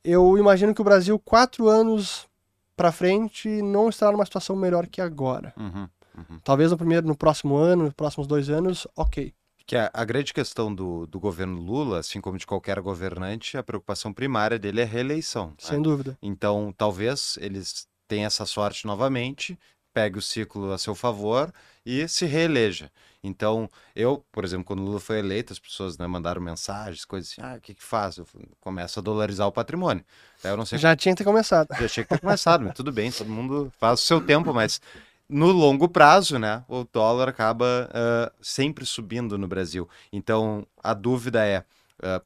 S3: eu imagino que o Brasil, quatro anos para frente, não estará numa situação melhor que agora. Uhum, uhum. Talvez no primeiro, no próximo ano, nos próximos dois anos, ok.
S2: Que a, a grande questão do, do governo Lula, assim como de qualquer governante, a preocupação primária dele é a reeleição. Né?
S3: Sem né? dúvida.
S2: Então, talvez eles tenham essa sorte novamente, pegue o ciclo a seu favor e se reeleja. Então, eu, por exemplo, quando Lula foi eleito, as pessoas né, mandaram mensagens, coisas assim, ah, o que que faz? Eu começo a dolarizar o patrimônio.
S3: eu não sei... Já tinha que ter começado.
S2: Já tinha que ter começado, mas tudo bem, todo mundo faz o seu tempo, mas no longo prazo, né, o dólar acaba uh, sempre subindo no Brasil. Então, a dúvida é, uh,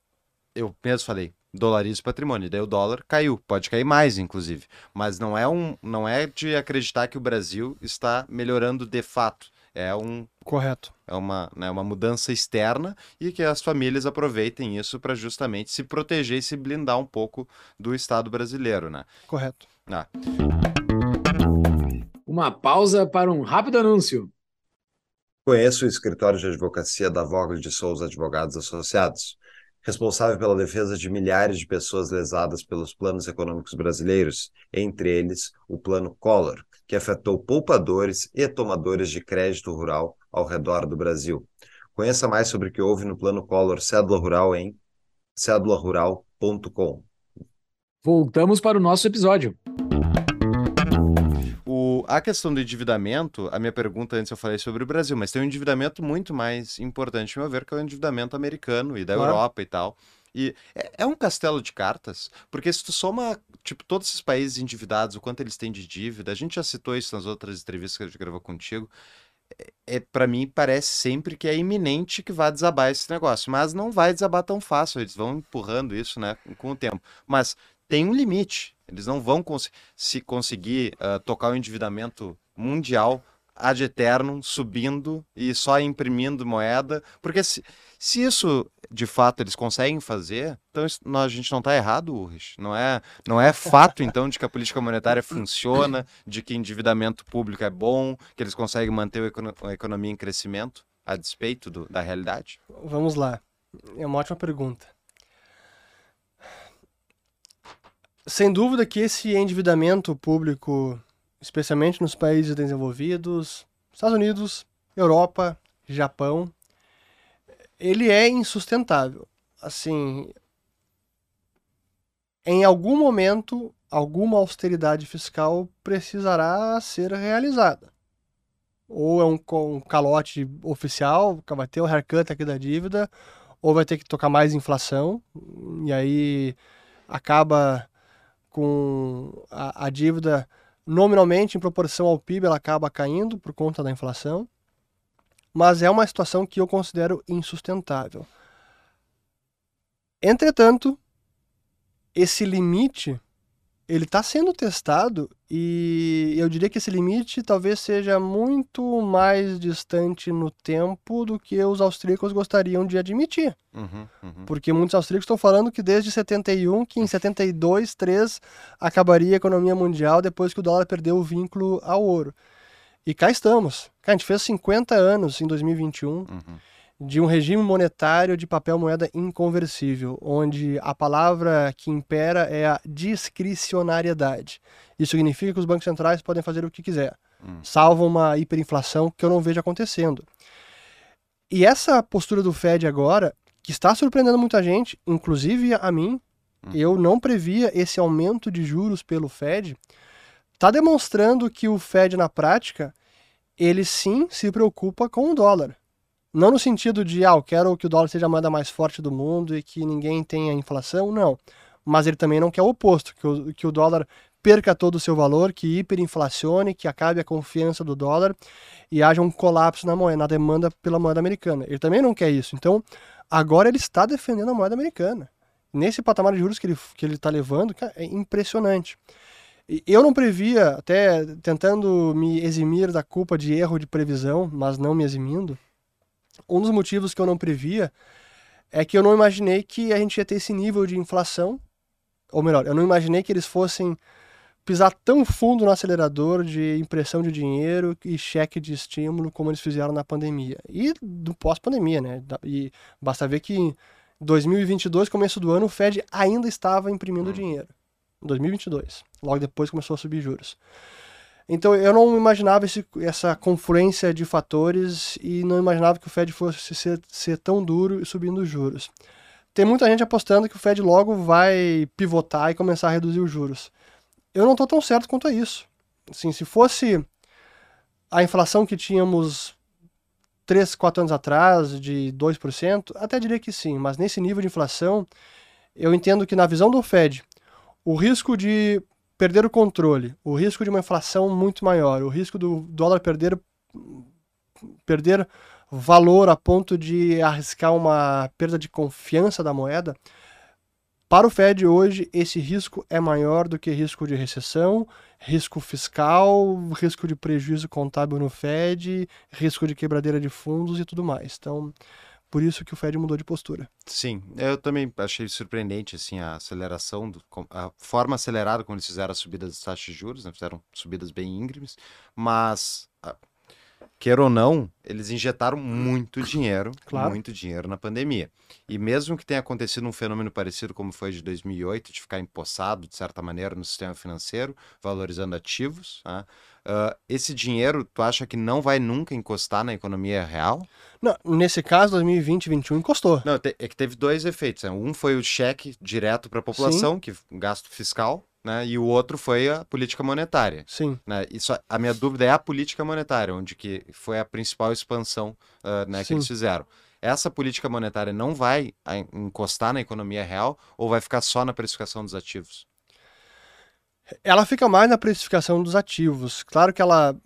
S2: eu mesmo falei, dolarize o patrimônio, daí o dólar caiu, pode cair mais, inclusive. Mas não é, um, não é de acreditar que o Brasil está melhorando de fato. É um
S3: correto.
S2: É uma, né, uma mudança externa e que as famílias aproveitem isso para justamente se proteger e se blindar um pouco do Estado brasileiro, né?
S3: Correto.
S2: Ah
S1: uma pausa para um rápido anúncio.
S4: Conheço o escritório de advocacia da Vogel de Souza Advogados Associados, responsável pela defesa de milhares de pessoas lesadas pelos planos econômicos brasileiros, entre eles o Plano Collor, que afetou poupadores e tomadores de crédito rural ao redor do Brasil. Conheça mais sobre o que houve no Plano Collor Cédula Rural em cédularural.com.
S1: Voltamos para o nosso episódio
S2: a questão do endividamento, a minha pergunta antes eu falei sobre o Brasil, mas tem um endividamento muito mais importante, ao meu ver, que é o endividamento americano e da
S3: Claro.
S2: Europa e tal. E é, é um castelo de cartas, porque se tu soma, tipo, todos esses países endividados, o quanto eles têm de dívida, a gente já citou isso nas outras entrevistas que a gente gravou contigo, é, é para mim parece sempre que é iminente que vai desabar esse negócio, mas não vai desabar tão fácil, eles vão empurrando isso, né, com o tempo. Mas tem um limite, eles não vão cons- se conseguir ah, tocar o endividamento mundial ad eternum, subindo e só imprimindo moeda, porque se, se isso de fato eles conseguem fazer, então isso- nós- a gente não está errado, Urris. Não é, não é fato então de que a política monetária funciona, de que endividamento público é bom, que eles conseguem manter econo- a economia em crescimento a despeito do- da realidade?
S3: Vamos lá. É uma ótima pergunta. Sem dúvida que esse endividamento público, especialmente nos países desenvolvidos, Estados Unidos, Europa, Japão, ele é insustentável. Assim, em algum momento, alguma austeridade fiscal precisará ser realizada. Ou é um, um calote oficial, vai ter o haircut aqui da dívida, ou vai ter que tocar mais inflação, e aí acaba com a, a dívida nominalmente em proporção ao PIB, ela acaba caindo por conta da inflação. Mas é uma situação que eu considero insustentável. Entretanto, esse limite ele está sendo testado e eu diria que esse limite talvez seja muito mais distante no tempo do que os austríacos gostariam de admitir.
S2: Uhum, uhum.
S3: Porque muitos austríacos estão falando que desde 71, que em 72, 3 acabaria a economia mundial depois que o dólar perdeu o vínculo ao ouro. E cá estamos. Cara, a gente fez 50 anos em 2021
S2: Uhum.
S3: De um regime monetário de papel moeda inconversível, onde a palavra que impera é a discricionariedade. Isso significa que os bancos centrais podem fazer o que quiser,
S2: Hum.
S3: salvo uma hiperinflação que eu não vejo acontecendo. E essa postura do Fed agora, que está surpreendendo muita gente, inclusive a mim, eu não previa esse aumento de juros pelo Fed, está demonstrando que o Fed na prática, ele sim se preocupa com o dólar. Não no sentido de, ah, eu quero que o dólar seja a moeda mais forte do mundo e que ninguém tenha inflação, não. Mas ele também não quer o oposto, que o, que o dólar perca todo o seu valor, que hiperinflacione, que acabe a confiança do dólar e haja um colapso na moeda, na demanda pela moeda americana. Ele também não quer isso. Então, agora ele está defendendo a moeda americana. Nesse patamar de juros que ele que ele está levando, cara, é impressionante. Eu não previa, até tentando me eximir da culpa de erro de previsão, mas não me eximindo, um dos motivos que eu não previa é que eu não imaginei que a gente ia ter esse nível de inflação, ou melhor, eu não imaginei que eles fossem pisar tão fundo no acelerador de impressão de dinheiro e cheque de estímulo como eles fizeram na pandemia. E do pós-pandemia, né? E basta ver que em 2022, começo do ano, o Fed ainda estava imprimindo dinheiro. Em 2022. Logo depois começou a subir juros. Então eu não imaginava esse- essa confluência de fatores e não imaginava que o Fed fosse ser, ser tão duro e subindo os juros. Tem muita gente apostando que o Fed logo vai pivotar e começar a reduzir os juros. Eu não estou tão certo quanto a isso. Assim, se fosse a inflação que tínhamos 3, 4 anos atrás, de 2%, até diria que sim, mas nesse nível de inflação, eu entendo que na visão do Fed, o risco de perder o controle, o risco de uma inflação muito maior, o risco do dólar perder perder valor a ponto de arriscar uma perda de confiança da moeda, para o Fed hoje esse risco é maior do que risco de recessão, risco fiscal, risco de prejuízo contábil no Fed, risco de quebradeira de fundos e tudo mais. Então, por isso que o Fed mudou de postura.
S2: Sim, eu também achei surpreendente assim a aceleração, do, a forma acelerada como eles fizeram as subidas das taxas de juros, né? Fizeram subidas bem íngremes, mas ah, queira ou não, eles injetaram muito dinheiro,
S3: Claro.
S2: muito dinheiro na pandemia. E mesmo que tenha acontecido um fenômeno parecido como foi de 2008, de ficar empossado de certa maneira no sistema financeiro, valorizando ativos? Ah, esse dinheiro, tu acha que não vai nunca encostar na economia real?
S3: Não, nesse caso, 2020 e 2021 encostou.
S2: Não, é que teve dois efeitos. né? Um foi o cheque direto para a população, que gasto fiscal, né? E o outro foi a política monetária.
S3: Sim.
S2: Né? Isso, a minha dúvida é a política monetária, onde que foi a principal expansão uh, né, que eles fizeram. Essa política monetária não vai encostar na economia real ou vai ficar só na precificação dos ativos?
S3: Ela fica mais na precificação dos ativos. Claro que ela,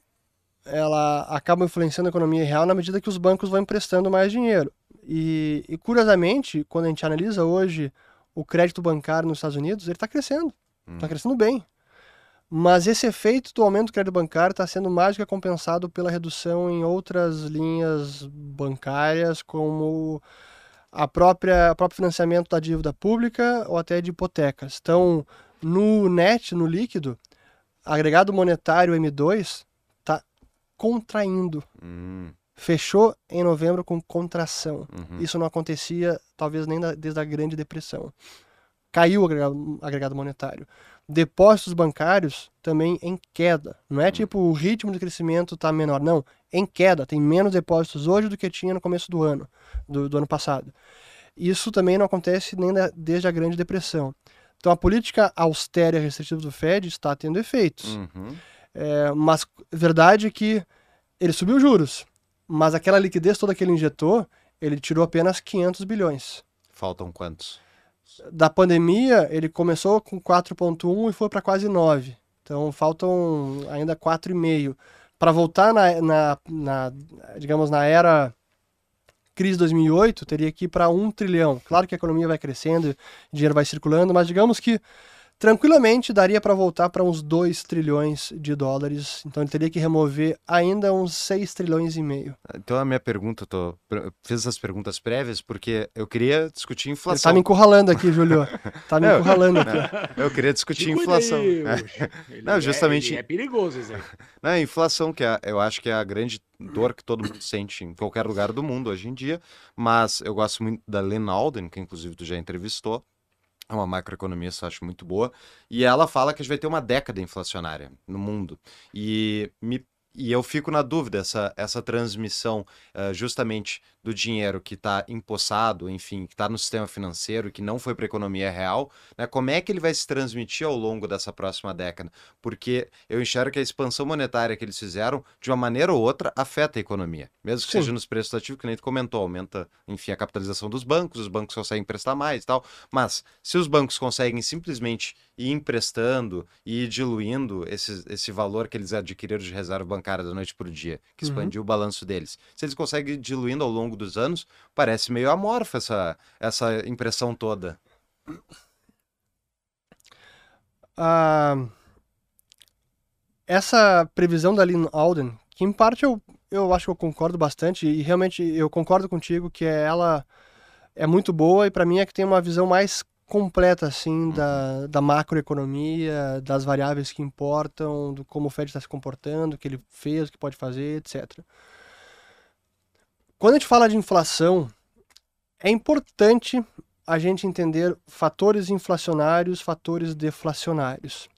S3: ela acaba influenciando a economia real na medida que os bancos vão emprestando mais dinheiro. E, e curiosamente, quando a gente analisa hoje o crédito bancário nos Estados Unidos, ele está crescendo. Está hum. crescendo bem. Mas esse efeito do aumento do crédito bancário está sendo mais do que compensado pela redução em outras linhas bancárias, como a própria o próprio financiamento da dívida pública ou até de hipotecas. Então, no net, no líquido, agregado monetário M2 está contraindo.
S2: Hum.
S3: Fechou em novembro com contração.
S2: Uhum.
S3: Isso não acontecia, talvez, nem da, desde a Grande Depressão. Caiu o agregado, agregado monetário. Depósitos bancários também em queda. Não é uhum. tipo o ritmo de crescimento está menor, não. Em queda. Tem menos depósitos hoje do que tinha no começo do ano, do, do ano passado. Isso também não acontece nem da, desde a Grande Depressão. Então a política austera e restritiva do Fed está tendo efeitos.
S2: Uhum.
S3: É, mas verdade é que ele subiu juros, mas aquela liquidez toda que ele injetou, ele tirou apenas 500 bilhões.
S2: Faltam quantos?
S3: Da pandemia, ele começou com 4,1 e foi para quase 9. Então faltam ainda 4,5. Para voltar na, na, na, digamos, na era crise 2008 teria que ir para um trilhão. Claro que a economia vai crescendo, dinheiro vai circulando, mas digamos que tranquilamente daria para voltar para uns 2 trilhões de dólares. Então ele teria que remover ainda uns 6 trilhões e meio.
S2: Então a minha pergunta, tô, fiz essas perguntas prévias porque eu queria discutir inflação. Ele
S3: tá me encurralando aqui, Júlio. Tá me encurralando aqui.
S2: eu queria discutir inflação. Aí, não, justamente.
S1: É, é perigoso isso aí.
S2: Não, a inflação, que é, eu acho que é a grande dor que todo mundo sente em qualquer lugar do mundo hoje em dia, mas eu gosto muito da Lynn Alden, que inclusive tu já entrevistou, é uma macroeconomista, acho muito boa, e ela fala que a gente vai ter uma década inflacionária no mundo. E me e eu fico na dúvida, essa, essa transmissão uh, justamente do dinheiro que está empossado, enfim, que está no sistema financeiro, que não foi para a economia real, né? como é que ele vai se transmitir ao longo dessa próxima década? Porque eu enxergo que a expansão monetária que eles fizeram, de uma maneira ou outra, afeta a economia. Mesmo que Sim. seja nos preços ativos, que nem tu comentou, aumenta, enfim, a capitalização dos bancos, os bancos conseguem emprestar mais e tal. Mas se os bancos conseguem simplesmente ir emprestando e ir diluindo esse, esse valor que eles adquiriram de reserva bancária da noite para o dia, que uhum. expandiu uhum. o balanço deles, se eles conseguem ir diluindo ao longo dos anos, parece meio amorfa essa, essa impressão toda.
S3: Ah, essa previsão da Lynn Alden, que em parte eu, eu acho que eu concordo bastante, e realmente eu concordo contigo que ela é muito boa, e para mim é que tem uma visão mais completa assim da, uhum. da macroeconomia, das variáveis que importam, do como o Fed está se comportando, o que ele fez, o que pode fazer, etc. Quando a gente fala de inflação, é importante a gente entender fatores inflacionários, fatores deflacionários.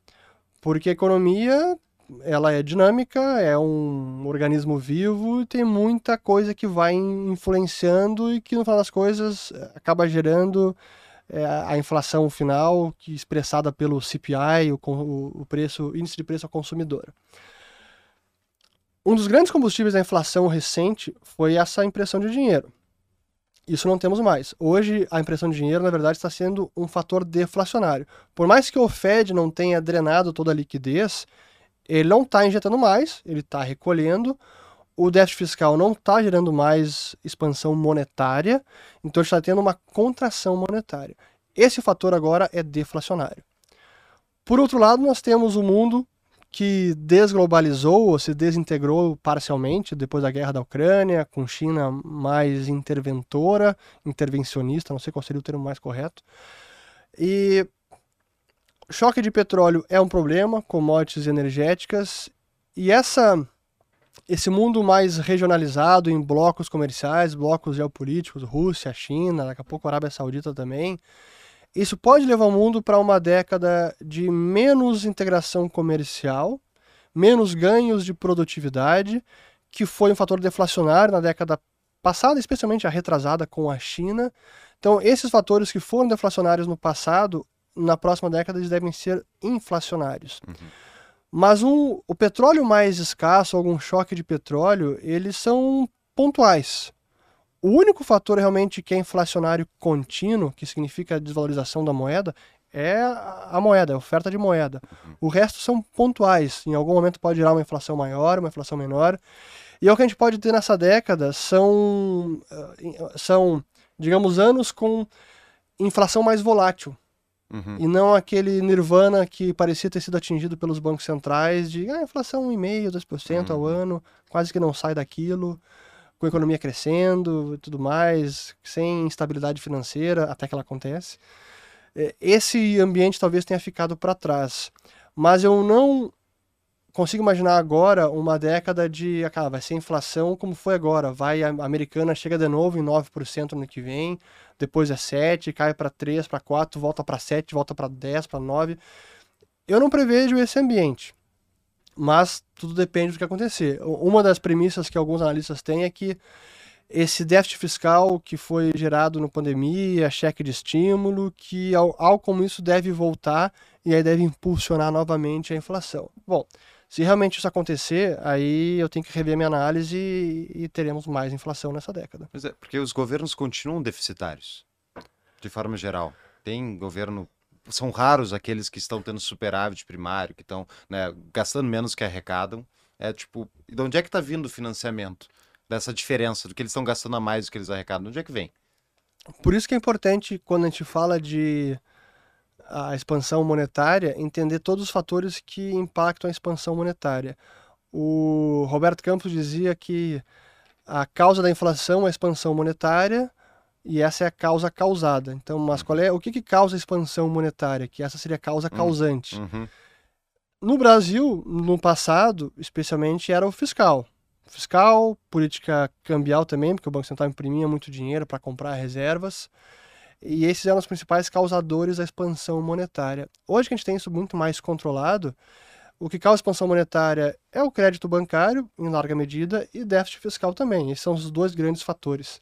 S3: Porque a economia, ela é dinâmica, é um organismo vivo e tem muita coisa que vai influenciando e que no final das coisas acaba gerando é, a inflação final, que expressada pelo CPI, o, o preço, o índice de preço ao consumidor. Um dos grandes combustíveis da inflação recente foi essa impressão de dinheiro. Isso não temos mais. Hoje, a impressão de dinheiro, na verdade, está sendo um fator deflacionário. Por mais que o Fed não tenha drenado toda a liquidez, ele não está injetando mais, ele está recolhendo. O déficit fiscal não está gerando mais expansão monetária, então está tendo uma contração monetária. Esse fator agora é deflacionário. Por outro lado, nós temos o mundo que desglobalizou ou se desintegrou parcialmente depois da guerra da Ucrânia, com China mais interventora, intervencionista, não sei qual seria o termo mais correto. E choque de petróleo é um problema, commodities energéticas, e essa esse mundo mais regionalizado em blocos comerciais, blocos geopolíticos, Rússia, China, daqui a pouco a Arábia Saudita também, isso pode levar o mundo para uma década de menos integração comercial, menos ganhos de produtividade, que foi um fator deflacionário na década passada, especialmente a retrasada com a China. Então, esses fatores que foram deflacionários no passado, na próxima década eles devem ser inflacionários. Uhum. Mas um, o petróleo mais escasso, algum choque de petróleo, eles são pontuais. O único fator realmente que é inflacionário contínuo, que significa a desvalorização da moeda, é a moeda, a oferta de moeda. Uhum. O resto são pontuais. Em algum momento pode gerar uma inflação maior, uma inflação menor. E é o que a gente pode ter nessa década são, eh, são digamos, anos com inflação mais volátil. Uhum. E não aquele nirvana que parecia ter sido atingido pelos bancos centrais de ah, inflação 1,5%, 2% uhum. ao ano, quase que não sai daquilo, com a economia crescendo e tudo mais, sem instabilidade financeira, até que ela acontece. É, esse ambiente talvez tenha ficado para trás. Mas eu não consigo imaginar agora uma década de. Ah, vai ser inflação como foi agora. Vai, a americana chega de novo em 9% no ano que vem, depois é 7, cai para 3, para 4, volta para 7, volta para 10, para 9. Eu não prevejo esse ambiente. Mas tudo depende do que acontecer. Uma das premissas que alguns analistas têm é que esse déficit fiscal que foi gerado na pandemia, cheque de estímulo, que ao como isso deve voltar e aí deve impulsionar novamente a inflação. Bom, se realmente isso acontecer, aí eu tenho que rever minha análise e, e teremos mais inflação nessa década.
S2: Pois é, porque os governos continuam deficitários, de forma geral. Tem governo são raros aqueles que estão tendo superávit primário, que estão né, gastando menos que arrecadam. É tipo, de onde é que está vindo o financiamento dessa diferença do que eles estão gastando a mais do que eles arrecadam? De onde é que vem?
S3: Por isso que é importante quando a gente fala de a expansão monetária, entender todos os fatores que impactam a expansão monetária. O Roberto Campos dizia que a causa da inflação é a expansão monetária e essa é a causa causada. Então, mas qual é o que, que causa a expansão monetária? Que essa seria a causa hum, causante. Uhum. No Brasil, no passado, especialmente, era o fiscal. Fiscal, política cambial também, porque o Banco Central imprimia muito dinheiro para comprar reservas. E esses eram os principais causadores da expansão monetária. Hoje que a gente tem isso muito mais controlado, o que causa expansão monetária é o crédito bancário, em larga medida, e déficit fiscal também. Esses são os dois grandes fatores.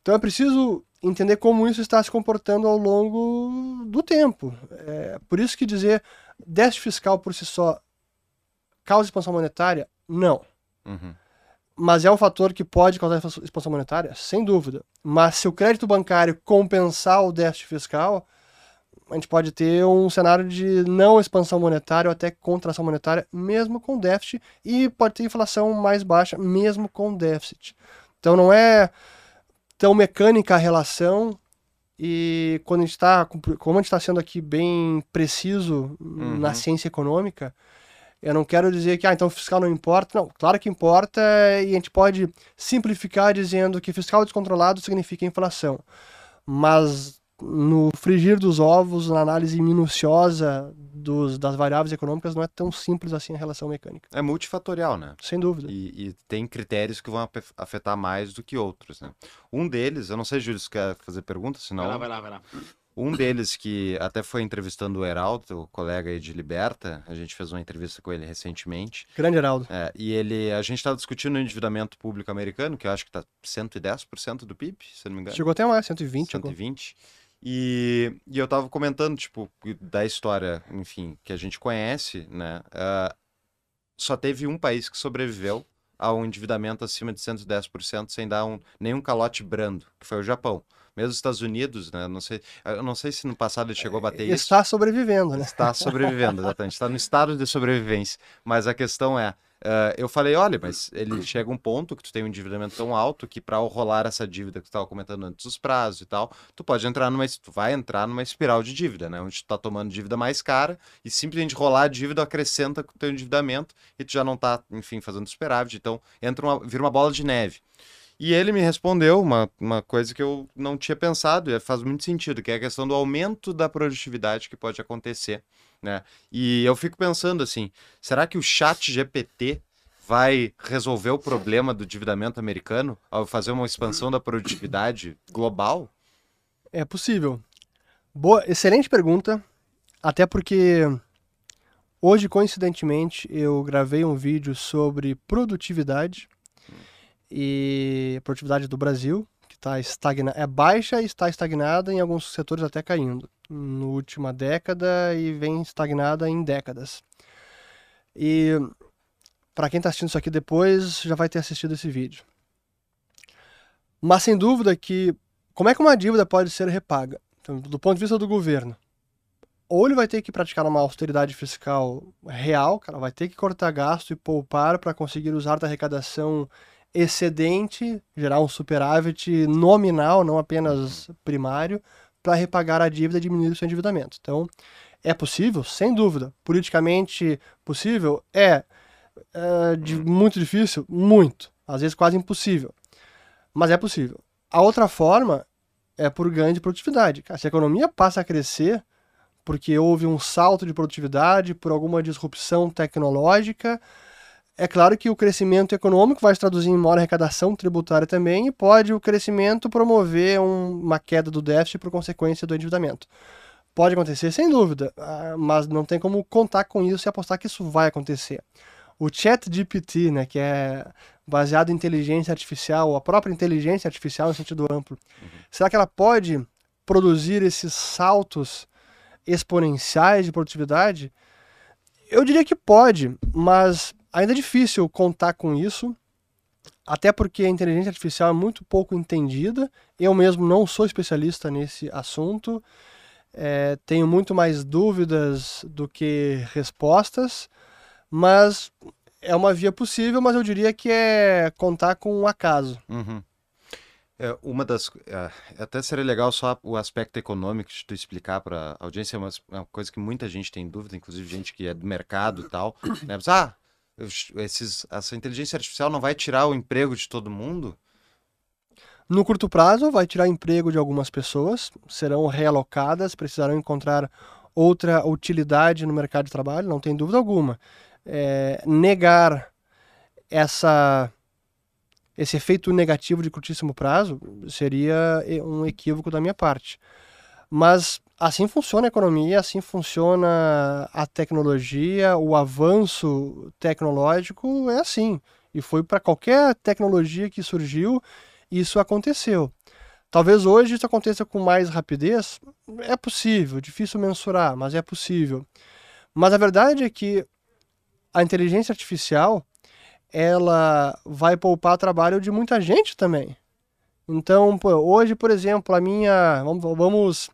S3: Então é preciso entender como isso está se comportando ao longo do tempo. É, por isso que dizer déficit fiscal por si só causa expansão monetária, não. Uhum. Mas é um fator que pode causar expansão monetária? Sem dúvida. Mas se o crédito bancário compensar o déficit fiscal, a gente pode ter um cenário de não expansão monetária ou até contração monetária, mesmo com déficit, e pode ter inflação mais baixa, mesmo com déficit. Então não é tão mecânica a relação, e quando a gente está, como a gente está sendo aqui bem preciso uhum. na ciência econômica, eu não quero dizer que, ah, então fiscal não importa. Não, claro que importa e a gente pode simplificar dizendo que fiscal descontrolado significa inflação. Mas no frigir dos ovos, na análise minuciosa dos, das variáveis econômicas, não é tão simples assim a relação mecânica.
S2: É multifatorial, né?
S3: Sem dúvida.
S2: E, e tem critérios que vão afetar mais do que outros, né? Um deles, eu não sei, Júlio, se quer fazer pergunta, senão...
S1: Vai lá, vai lá, vai lá.
S2: Um deles que até foi entrevistando o Heraldo, o colega aí de Liberta, a gente fez uma entrevista com ele recentemente.
S3: Grande Heraldo.
S2: É, e ele, a gente estava discutindo o endividamento público americano, que eu acho que está 110% do PIB, se não me engano.
S3: Chegou até mais, 120.
S2: 120. E, e eu estava comentando, tipo, da história, enfim, que a gente conhece, né? Uh, só teve um país que sobreviveu ao endividamento acima de 110% sem dar um, nenhum calote brando, que foi o Japão. Mesmo os Estados Unidos, né? Não sei, eu não sei se no passado ele chegou a bater
S3: Está
S2: isso.
S3: Está sobrevivendo, né?
S2: Está sobrevivendo, exatamente. Está no estado de sobrevivência. Mas a questão é, Uh, eu falei, olha, mas ele chega um ponto que tu tem um endividamento tão alto que para rolar essa dívida que tu estava comentando antes dos prazos e tal, tu pode entrar numa, tu vai entrar numa espiral de dívida, né? Onde tu tá tomando dívida mais cara e simplesmente rolar a dívida acrescenta com o teu endividamento e tu já não tá, enfim, fazendo superávit, então entra uma, vira uma bola de neve. E ele me respondeu uma, uma coisa que eu não tinha pensado, e faz muito sentido, que é a questão do aumento da produtividade que pode acontecer. Né? E eu fico pensando assim, será que o chat GPT vai resolver o problema do endividamento americano ao fazer uma expansão da produtividade global?
S3: É possível. Boa, excelente pergunta, até porque hoje, coincidentemente, eu gravei um vídeo sobre produtividade e produtividade do Brasil, que está estagnada, é baixa e está estagnada, em alguns setores até caindo. na última década e vem estagnada em décadas. E para quem está assistindo isso aqui depois, já vai ter assistido esse vídeo. Mas sem dúvida que como é que uma dívida pode ser repaga? Então, do ponto de vista do governo, ou ele vai ter que praticar uma austeridade fiscal real, cara, vai ter que cortar gasto e poupar para conseguir usar da arrecadação excedente, gerar um superávit nominal, não apenas primário, para repagar a dívida e diminuir o seu endividamento. Então, é possível? Sem dúvida. Politicamente possível? É. é de, muito difícil? Muito. Às vezes quase impossível. Mas é possível. A outra forma é por ganho de produtividade. Se a economia passa a crescer porque houve um salto de produtividade, por alguma disrupção tecnológica, é claro que o crescimento econômico vai se traduzir em maior arrecadação tributária também e pode o crescimento promover um, uma queda do déficit por consequência do endividamento. Pode acontecer, sem dúvida, ah, mas não tem como contar com isso e apostar que isso vai acontecer. O Chat GPT, né, que é baseado em inteligência artificial, a própria inteligência artificial no sentido amplo, uhum. será que ela pode produzir esses saltos exponenciais de produtividade? Eu diria que pode, mas Ainda é difícil contar com isso, até porque a inteligência artificial é muito pouco entendida. Eu mesmo não sou especialista nesse assunto, é, tenho muito mais dúvidas do que respostas, mas é uma via possível, mas eu diria que é contar com um acaso.
S2: Uhum. É, uma das. É, até seria legal só o aspecto econômico de tu explicar para a audiência, é uma, coisa que muita gente tem dúvida, inclusive gente que é do mercado e tal. Né? Mas, ah, esses, essa inteligência artificial não vai tirar o emprego de todo mundo?
S3: No curto prazo, vai tirar emprego de algumas pessoas, serão realocadas, precisarão encontrar outra utilidade no mercado de trabalho, não tem dúvida alguma. É, negar essa, esse efeito negativo de curtíssimo prazo seria um equívoco da minha parte. Mas assim funciona a economia, assim funciona a tecnologia, o avanço tecnológico é assim. E foi para qualquer tecnologia que surgiu, isso aconteceu. Talvez hoje isso aconteça com mais rapidez, é possível, difícil mensurar, mas é possível. Mas a verdade é que a inteligência artificial ela vai poupar trabalho de muita gente também. Então, hoje, por exemplo, a minha. Vamos, vamos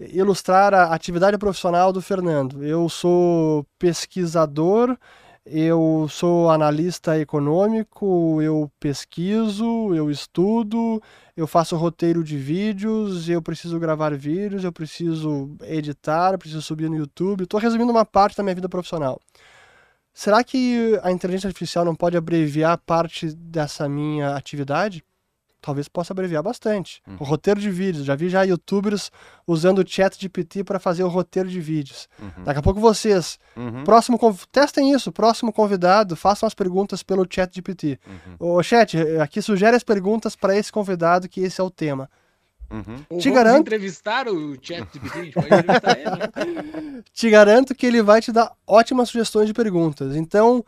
S3: ilustrar a atividade profissional do Fernando. Eu sou pesquisador, eu sou analista econômico, eu pesquiso, eu estudo, eu faço roteiro de vídeos, eu preciso gravar vídeos, eu preciso editar, eu preciso subir no YouTube. Estou resumindo uma parte da minha vida profissional. Será que a inteligência artificial não pode abreviar parte dessa minha atividade? Talvez possa abreviar bastante. Uhum. O roteiro de vídeos, já vi já youtubers usando o chat GPT para fazer o roteiro de vídeos. Uhum. Daqui a pouco vocês, uhum. próximo testem isso, próximo convidado, façam as perguntas pelo chat GPT. Uhum. O chat, aqui sugere as perguntas para esse convidado que esse é o tema.
S1: Uhum. Te garanto entrevistar o chat GPT, a gente pode entrevistar
S3: ele, né? Te garanto que ele vai te dar ótimas sugestões de perguntas. Então,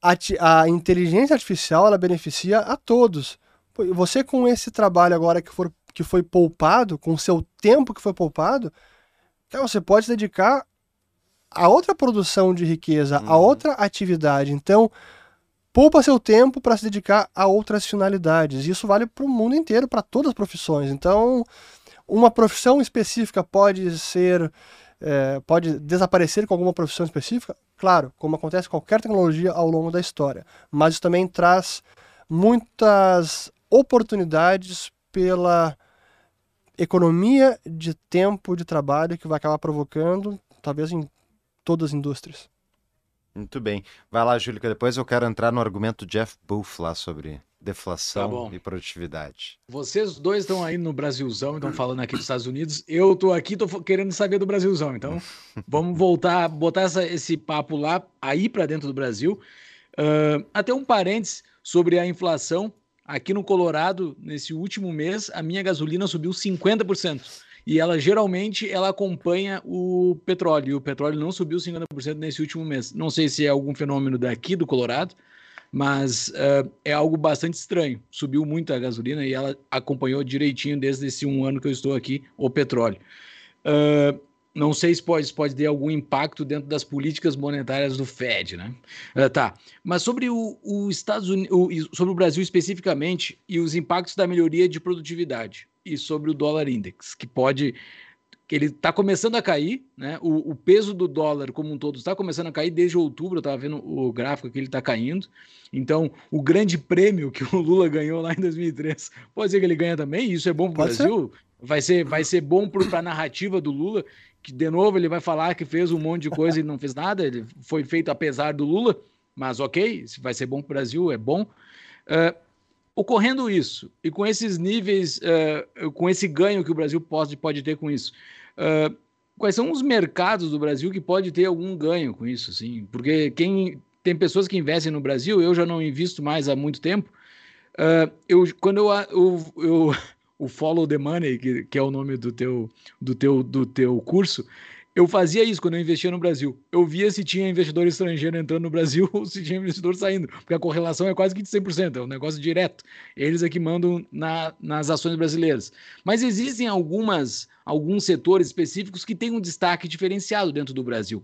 S3: a, a inteligência artificial ela beneficia a todos você com esse trabalho agora que, for, que foi poupado, com o seu tempo que foi poupado, você pode se dedicar a outra produção de riqueza, uhum. a outra atividade. Então, poupa seu tempo para se dedicar a outras finalidades. Isso vale para o mundo inteiro, para todas as profissões. Então, uma profissão específica pode ser. É, pode desaparecer com alguma profissão específica? Claro, como acontece com qualquer tecnologia ao longo da história. Mas isso também traz muitas oportunidades pela economia de tempo de trabalho que vai acabar provocando, talvez em todas as indústrias.
S2: Muito bem. Vai lá, Júlio, que depois eu quero entrar no argumento do Jeff Booth lá sobre deflação tá e produtividade.
S1: Vocês dois estão aí no Brasilzão, estão falando aqui dos Estados Unidos. Eu estou aqui, estou querendo saber do Brasilzão. Então, vamos voltar, botar essa, esse papo lá, aí para dentro do Brasil. Uh, até um parênteses sobre a inflação. Aqui no Colorado, nesse último mês, a minha gasolina subiu 50%. E ela geralmente ela acompanha o petróleo. E o petróleo não subiu 50% nesse último mês. Não sei se é algum fenômeno daqui do Colorado, mas uh, é algo bastante estranho. Subiu muito a gasolina e ela acompanhou direitinho desde esse um ano que eu estou aqui o petróleo. Uh, não sei se pode, pode ter algum impacto dentro das políticas monetárias do Fed, né? Uh, tá. Mas sobre o, o Estados Unidos, o, sobre o Brasil especificamente e os impactos da melhoria de produtividade e sobre o dólar index, que pode que ele está começando a cair, né? O, o, peso do dólar como um todo está começando a cair desde outubro. Eu estava vendo o gráfico que ele está caindo. Então, o grande prêmio que o Lula ganhou lá em 2003, pode ser que ele ganha também. Isso é bom para o Brasil. Ser. Vai ser, vai ser bom para a narrativa do Lula, que de novo ele vai falar que fez um monte de coisa e não fez nada. Ele foi feito apesar do Lula, mas ok, vai ser bom para o Brasil, é bom. Uh, ocorrendo isso, e com esses níveis, uh, com esse ganho que o Brasil pode, pode ter com isso, uh, quais são os mercados do Brasil que pode ter algum ganho com isso? Assim? Porque quem tem pessoas que investem no Brasil, eu já não invisto mais há muito tempo. eu, quando eu, eu, eu o Follow the Money, que, que é o nome do teu, do, teu, do teu curso, eu fazia isso quando eu investia no Brasil. Eu via se tinha investidor estrangeiro entrando no Brasil ou se tinha investidor saindo, porque a correlação é quase que de 100%, é um negócio direto. Eles é que mandam na, nas ações brasileiras. Mas existem algumas, alguns setores específicos que têm um destaque diferenciado dentro do Brasil.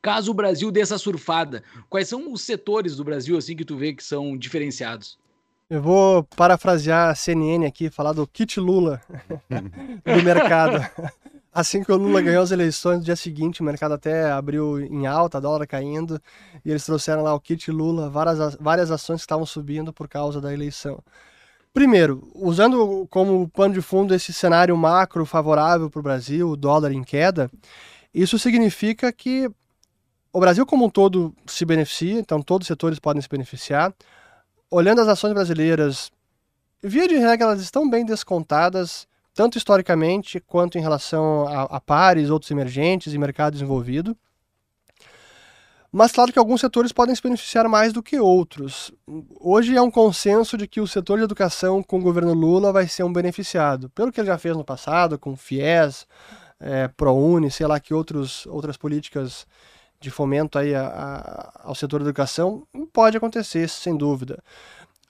S1: Caso o Brasil dê essa surfada, quais são os setores do Brasil assim que tu vê que são diferenciados?
S3: Eu vou parafrasear a CNN aqui, falar do kit Lula do mercado. Assim que o Lula ganhou as eleições, no dia seguinte o mercado até abriu em alta, dólar caindo, e eles trouxeram lá o kit Lula, várias, várias ações que estavam subindo por causa da eleição. Primeiro, usando como pano de fundo esse cenário macro favorável para o Brasil, o dólar em queda, isso significa que o Brasil como um todo se beneficia, então todos os setores podem se beneficiar olhando as ações brasileiras, via de regra, elas estão bem descontadas, tanto historicamente quanto em relação a, a pares, outros emergentes e mercado desenvolvido. Mas claro que alguns setores podem se beneficiar mais do que outros. Hoje é um consenso de que o setor de educação com o governo Lula vai ser um beneficiado, pelo que ele já fez no passado, com FIES, é, ProUni, sei lá que outros, outras políticas de fomento aí a, a, ao setor da educação, pode acontecer, sem dúvida.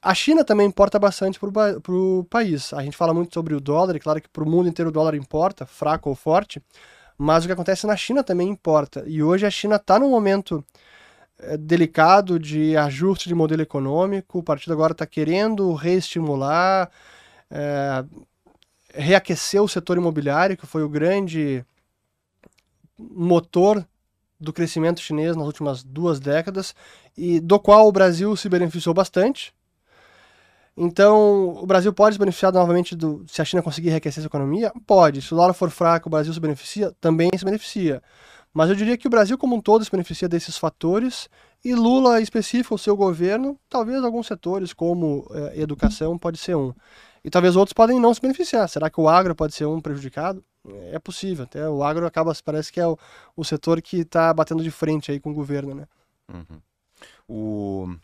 S3: A China também importa bastante para o país. A gente fala muito sobre o dólar, e claro que para o mundo inteiro o dólar importa, fraco ou forte, mas o que acontece na China também importa. E hoje a China está num momento é, delicado de ajuste de modelo econômico, o partido agora está querendo reestimular, é, reaquecer o setor imobiliário, que foi o grande motor do crescimento chinês nas últimas duas décadas e do qual o Brasil se beneficiou bastante. Então, o Brasil pode se beneficiar novamente do, se a China conseguir enriquecer sua economia? Pode. Se o dólar for fraco, o Brasil se beneficia? Também se beneficia. Mas eu diria que o Brasil como um todo se beneficia desses fatores e Lula, em específico, o seu governo, talvez alguns setores como é, educação pode ser um. E talvez outros podem não se beneficiar. Será que o agro pode ser um prejudicado? É possível. Até o agro acaba, parece que é o, o setor que está batendo de frente aí com o governo, né?
S2: Uhum. O,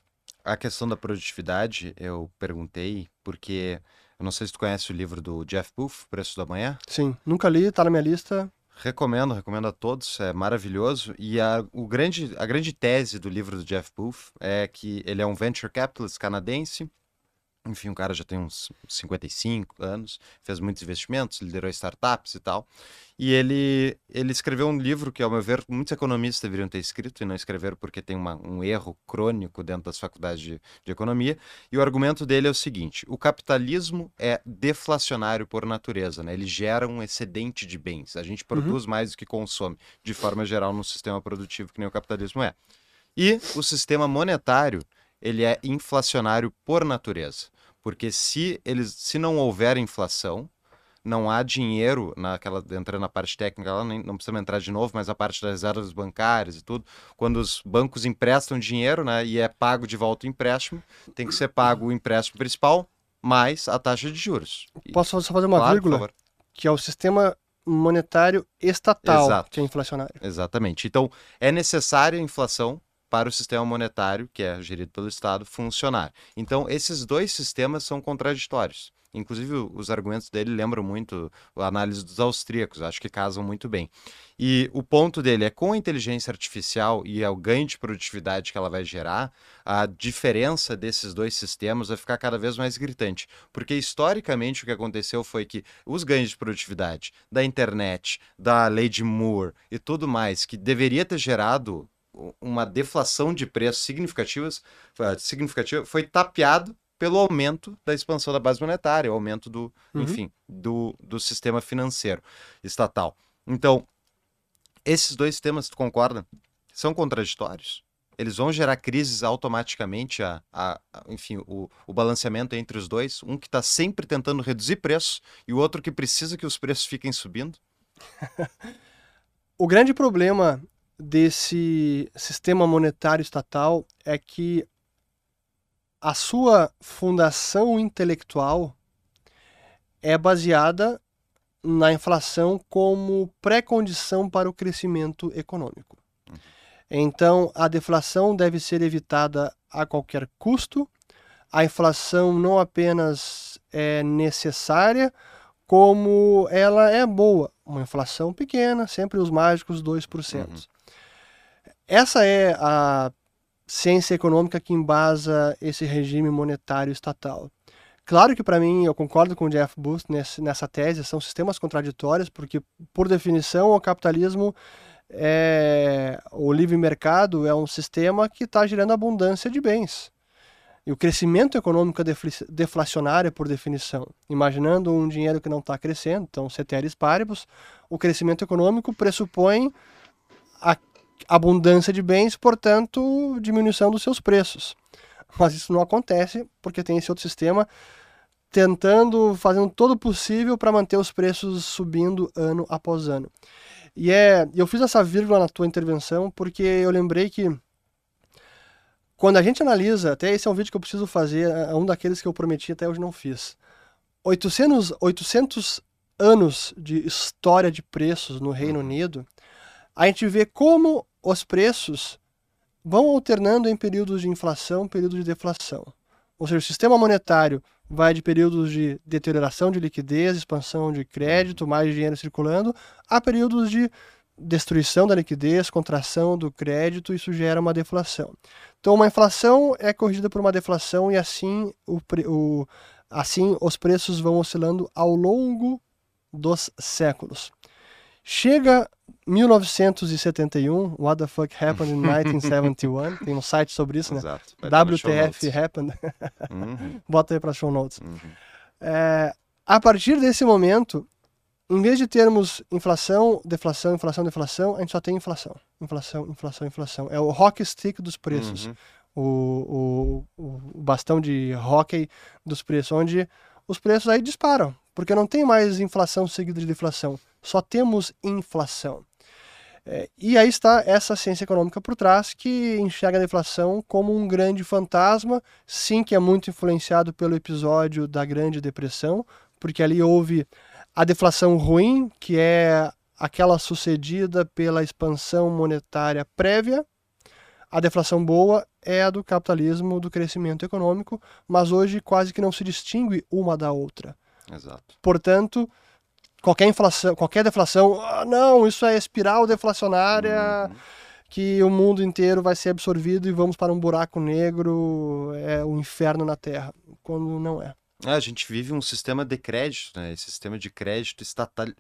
S2: a questão da produtividade, eu perguntei porque eu não sei se tu conhece o livro do Jeff Booth, Preço da Manhã.
S3: Sim, nunca li, está na minha lista.
S2: Recomendo, recomendo a todos, é maravilhoso. E a, o grande, a grande tese do livro do Jeff Booth é que ele é um venture capitalist canadense enfim, o cara já tem uns 55 anos, fez muitos investimentos, liderou startups e tal. E ele, ele escreveu um livro que, ao meu ver, muitos economistas deveriam ter escrito e não escreveram porque tem uma, um erro crônico dentro das faculdades de, de economia. E o argumento dele é o seguinte: o capitalismo é deflacionário por natureza, né? ele gera um excedente de bens. A gente uhum. produz uhum. mais do que consome, de forma geral, no sistema produtivo que nem o capitalismo é. E o sistema monetário ele é inflacionário por natureza. Porque se, eles, se não houver inflação, não há dinheiro naquela entrando na parte técnica lá, nem, não precisa entrar de novo, mas a parte das reservas bancárias e tudo, quando os bancos emprestam dinheiro, né, e é pago de volta o empréstimo, tem que ser pago o empréstimo principal mais a taxa de juros.
S3: Posso só fazer uma claro, vírgula? Que é o sistema monetário estatal Exato. que é inflacionário.
S2: Exatamente. Então, é necessária a inflação para o sistema monetário, que é gerido pelo Estado, funcionar. Então, esses dois sistemas são contraditórios. Inclusive, os argumentos dele lembram muito a análise dos austríacos, acho que casam muito bem. E o ponto dele é com a inteligência artificial e o ganho de produtividade que ela vai gerar, a diferença desses dois sistemas vai ficar cada vez mais gritante. Porque historicamente o que aconteceu foi que os ganhos de produtividade da internet, da lei de Moore e tudo mais, que deveria ter gerado uma deflação de preços significativas, significativa, foi tapeado pelo aumento da expansão da base monetária, o aumento do, uhum. enfim, do, do sistema financeiro estatal. Então, esses dois sistemas, tu concorda? São contraditórios? Eles vão gerar crises automaticamente, a, a, a enfim, o, o, balanceamento entre os dois? Um que está sempre tentando reduzir preços e o outro que precisa que os preços fiquem subindo?
S3: o grande problema desse sistema monetário estatal é que a sua fundação intelectual é baseada na inflação como pré-condição para o crescimento econômico. Então, a deflação deve ser evitada a qualquer custo. A inflação não apenas é necessária, como ela é boa. Uma inflação pequena, sempre os mágicos 2%. Uhum. Essa é a ciência econômica que embasa esse regime monetário estatal. Claro que para mim, eu concordo com o Jeff Booth nessa tese, são sistemas contraditórios, porque por definição o capitalismo é, o livre mercado é um sistema que está gerando abundância de bens. E o crescimento econômico é deflacionário por definição. Imaginando um dinheiro que não está crescendo, então ceteris paribus, o crescimento econômico pressupõe a abundância de bens, portanto, diminuição dos seus preços. Mas isso não acontece porque tem esse outro sistema tentando, fazendo todo o possível para manter os preços subindo ano após ano. E é, eu fiz essa vírgula na tua intervenção porque eu lembrei que quando a gente analisa, até esse é um vídeo que eu preciso fazer, é um daqueles que eu prometi até hoje não fiz. 800, 800 anos de história de preços no Reino. Unido, a gente vê como os preços vão alternando em períodos de inflação, períodos de deflação. Ou seja, o sistema monetário vai de períodos de deterioração de liquidez, expansão de crédito, mais dinheiro circulando, a períodos de destruição da liquidez, contração do crédito, isso gera uma deflação. Então, uma inflação é corrigida por uma deflação e assim, o, o, assim os preços vão oscilando ao longo dos séculos. Chega 1971, What the Fuck Happened in 1971, tem um site sobre isso, né? Exato. WTF Happened. uhum. Bota aí para show notes. Uhum. É, a partir desse momento, em vez de termos inflação, deflação, inflação, deflação, a gente só tem inflação. Inflação, inflação, inflação. É o hockey stick dos preços. Uhum. O, o, o bastão de hockey dos preços, onde os preços aí disparam, porque não tem mais inflação seguida de deflação só temos inflação. É, e aí está essa ciência econômica por trás que enxerga a deflação como um grande fantasma, sim, que é muito influenciado pelo episódio da Grande Depressão, porque ali houve a deflação ruim, que é aquela sucedida pela expansão monetária prévia. A deflação boa é a do capitalismo, do crescimento econômico, mas hoje quase que não se distingue uma da outra.
S2: Exato.
S3: Portanto, qualquer inflação, qualquer deflação, ah, não, isso é espiral deflacionária, uhum. que o mundo inteiro vai ser absorvido e vamos para um buraco negro, é o um inferno na Terra, quando não é.
S2: É, a gente vive um sistema de crédito, né? Esse sistema de crédito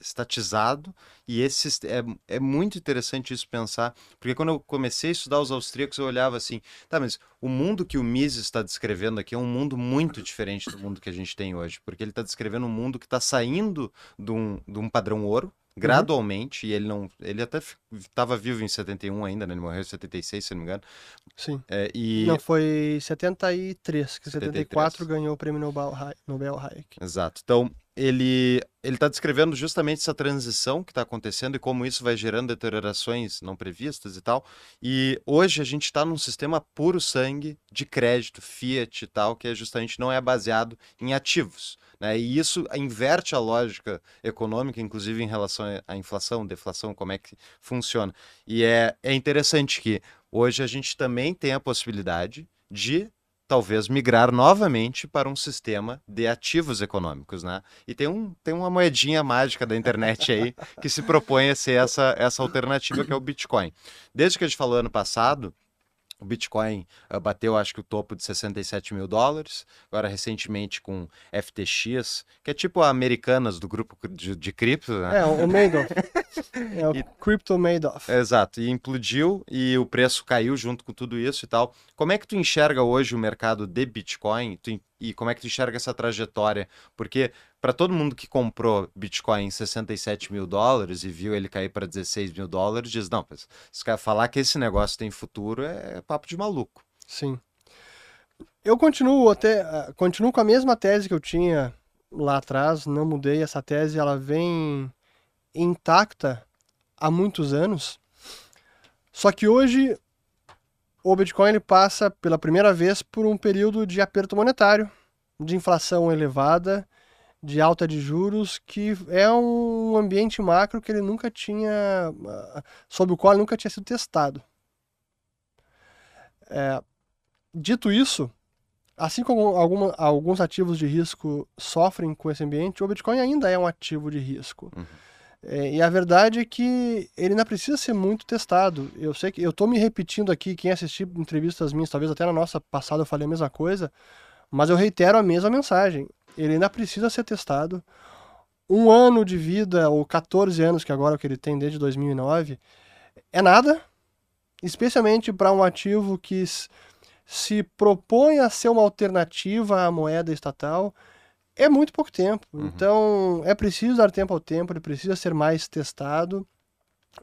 S2: estatizado, e esse é, é muito interessante isso pensar, porque quando eu comecei a estudar os austríacos, eu olhava assim, tá, mas o mundo que o Mises está descrevendo aqui é um mundo muito diferente do mundo que a gente tem hoje, porque ele está descrevendo um mundo que está saindo de um, de um padrão ouro. Gradualmente, uhum. e ele não. Ele até estava vivo em 71 ainda, né? Ele morreu em 76, se não me engano.
S3: Sim. É, e... Não, foi 73, que 73. 74 ganhou o prêmio Nobel, Nobel Hayek.
S2: Exato. Então, ele ele está descrevendo justamente essa transição que está acontecendo e como isso vai gerando deteriorações não previstas e tal. E hoje a gente está num sistema puro sangue de crédito, fiat e tal, que é justamente não é baseado em ativos. Né? E isso inverte a lógica econômica, inclusive em relação à inflação, deflação, como é que funciona. E é, é interessante que hoje a gente também tem a possibilidade de talvez migrar novamente para um sistema de ativos econômicos, né? E tem, um, tem uma moedinha mágica da internet aí que se propõe a ser essa, essa alternativa que é o Bitcoin. Desde que a gente falou ano passado, o Bitcoin uh, bateu, acho que, o topo de 67 mil dólares. Agora, recentemente, com FTX, que é tipo a Americanas do grupo de, de cripto, né?
S3: É, o Madoff. é o e, Crypto Madoff.
S2: Exato, e implodiu e o preço caiu junto com tudo isso e tal. Como é que tu enxerga hoje o mercado de Bitcoin? Tu, e como é que tu enxerga essa trajetória? Porque para todo mundo que comprou Bitcoin em 67 mil dólares e viu ele cair para 16 mil dólares, diz: não, se falar que esse negócio tem futuro é papo de maluco.
S3: Sim. Eu continuo até ah, continuo com a mesma tese que eu tinha lá atrás, não mudei essa tese, ela vem intacta há muitos anos. Só que hoje o Bitcoin passa pela primeira vez por um período de aperto monetário, de inflação elevada de alta de juros, que é um ambiente macro que ele nunca tinha, ah, sobre o qual ele nunca tinha sido testado. É, dito isso, assim como alguns ativos de risco sofrem com esse ambiente, o Bitcoin ainda é um ativo de risco. Uhum. É, e a verdade é que ele ainda precisa ser muito testado. Eu sei que eu estou me repetindo aqui, quem assistiu entrevistas minhas, talvez até na nossa passada eu falei a mesma coisa, mas eu reitero a mesma mensagem ele ainda precisa ser testado. Um ano de vida, ou 14 anos, que agora é o que ele tem desde 2009, é nada, especialmente para um ativo que se propõe a ser uma alternativa à moeda estatal, é muito pouco tempo. Uhum. Então, é preciso dar tempo ao tempo, ele precisa ser mais testado.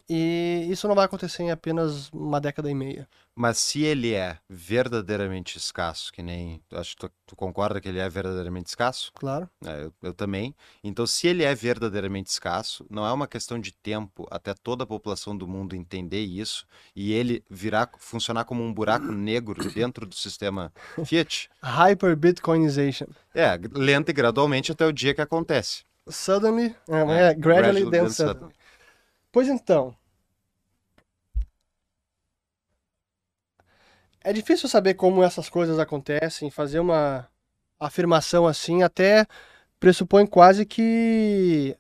S3: E isso não vai acontecer em apenas uma década e meia.
S2: Mas se ele é verdadeiramente escasso, que nem. Acho que tu, tu concorda que ele é verdadeiramente escasso?
S3: Claro.
S2: É, eu, eu, também. Então, se ele é verdadeiramente escasso, não é uma questão de tempo até toda a população do mundo entender isso e ele virar, funcionar como um buraco negro dentro do sistema Fiat.
S3: Hyper Bitcoinization.
S2: É, lenta e gradualmente até o dia que acontece.
S3: Suddenly, é, é, é gradually, gradually, then suddenly. suddenly. Pois então. É difícil saber como essas coisas acontecem, fazer uma afirmação assim, até pressupõe quase que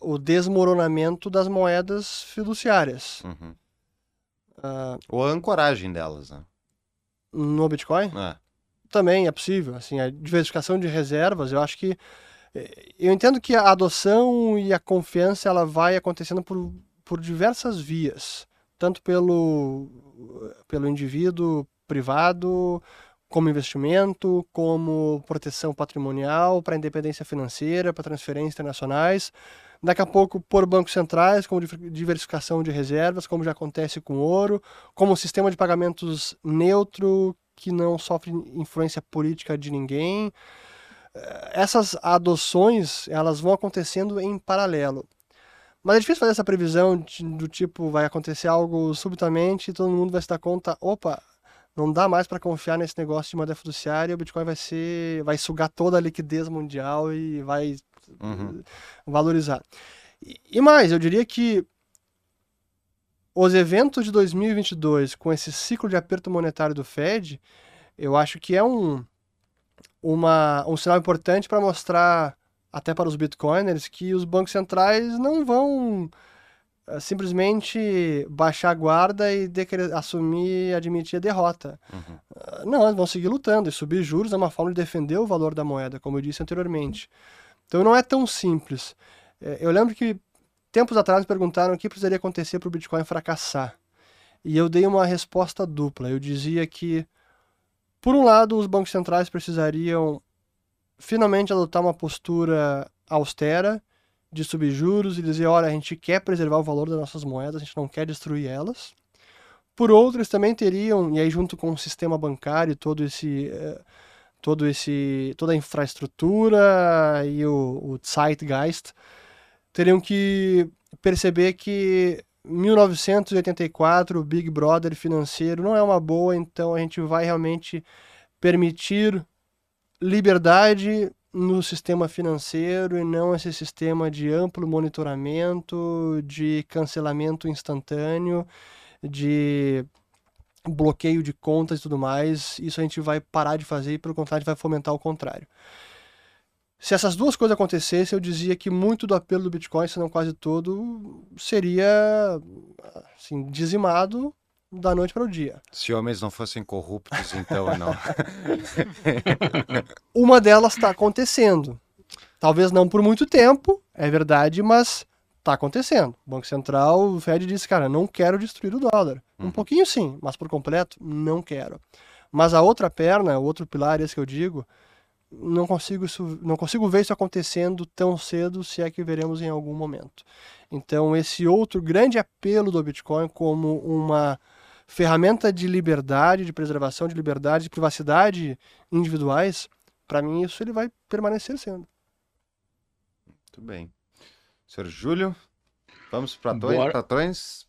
S3: o desmoronamento das moedas fiduciárias.
S2: Uhum. Uh, Ou a ancoragem delas, né?
S3: No Bitcoin?
S2: É.
S3: Também é possível. Assim, a diversificação de reservas, eu acho que eu entendo que a adoção e a confiança ela vai acontecendo por, por diversas vias, tanto pelo, pelo indivíduo privado, como investimento, como proteção patrimonial, para independência financeira, para transferências internacionais. Daqui a pouco, por bancos centrais, como diversificação de reservas, como já acontece com ouro, como sistema de pagamentos neutro, que não sofre influência política de ninguém essas adoções elas vão acontecendo em paralelo. Mas é difícil fazer essa previsão de, do tipo vai acontecer algo subitamente e todo mundo vai se dar conta, opa, não dá mais para confiar nesse negócio de moeda fiduciária, o Bitcoin vai ser, vai sugar toda a liquidez mundial e vai uhum. valorizar. E, e mais, eu diria que os eventos de 2022 com esse ciclo de aperto monetário do Fed, eu acho que é um uma, um sinal importante para mostrar até para os bitcoiners que os bancos centrais não vão uh, simplesmente baixar a guarda e assumir e admitir a derrota. Uhum. Uh, não, eles vão seguir lutando e subir juros é uma forma de defender o valor da moeda, como eu disse anteriormente. Então não é tão simples. Uh, eu lembro que tempos atrás me perguntaram o que precisaria acontecer para o Bitcoin fracassar. E eu dei uma resposta dupla. Eu dizia que por um lado, os bancos centrais precisariam finalmente adotar uma postura austera de subjuros e dizer, olha, a gente quer preservar o valor das nossas moedas, a gente não quer destruir elas. Por outro, eles também teriam, e aí junto com o sistema bancário, todo esse, eh, todo esse, toda a infraestrutura e o, o Zeitgeist, teriam que perceber que 1984, o Big Brother financeiro não é uma boa, então a gente vai realmente permitir liberdade no sistema financeiro e não esse sistema de amplo monitoramento, de cancelamento instantâneo, de bloqueio de contas e tudo mais, isso a gente vai parar de fazer e, pelo contrário, vai fomentar o contrário. Se essas duas coisas acontecessem, eu dizia que muito do apelo do Bitcoin, se não quase todo, seria assim, dizimado da noite para o dia.
S2: Se homens não fossem corruptos, então não.
S3: Uma delas está acontecendo. Talvez não por muito tempo, é verdade, mas está acontecendo. O Banco Central, o Fed disse, cara, não quero destruir o dólar. Um
S2: Uhum.
S3: pouquinho sim, mas por completo, não quero. Mas a outra perna, o outro pilar, esse que eu digo, não consigo, isso, não consigo ver isso acontecendo tão cedo, se é que veremos em algum momento. Então, esse outro grande apelo do Bitcoin como uma ferramenta de liberdade, de preservação de liberdade, de privacidade individuais, para mim isso ele vai permanecer sendo.
S2: Muito bem. Senhor Júlio, vamos para
S1: Bora.
S2: patrões?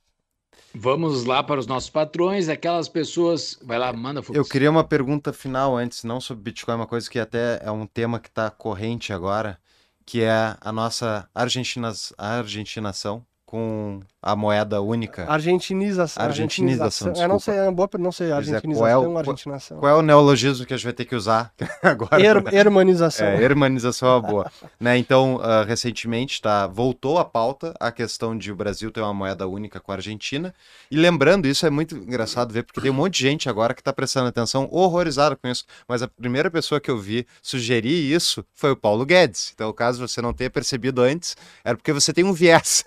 S1: Vamos lá para os nossos patrões, aquelas pessoas. Vai lá, manda Fux.
S2: Eu queria uma pergunta final antes, não sobre Bitcoin, uma coisa que até é um tema que está corrente agora, que é a nossa argentina, argentinação com a moeda única.
S3: Argentinização.
S2: Argentinização,
S3: É, não sei, é boa, não sei,
S2: Pois é,
S3: argentinização
S2: qual é qual-
S3: argentinação.
S2: Qual é o neologismo que a gente vai ter que usar agora?
S3: Her- hermanização.
S2: É, hermanização é uma boa. né? Então, ah, recentemente tá, voltou à pauta a questão de o Brasil ter uma moeda única com a Argentina. E lembrando, isso é muito engraçado ver, porque tem um monte de gente agora que está prestando atenção, horrorizado com isso. Mas a primeira pessoa que eu vi sugerir isso foi o Paulo Guedes. Então, caso você não tenha percebido antes, era porque você tem um viés.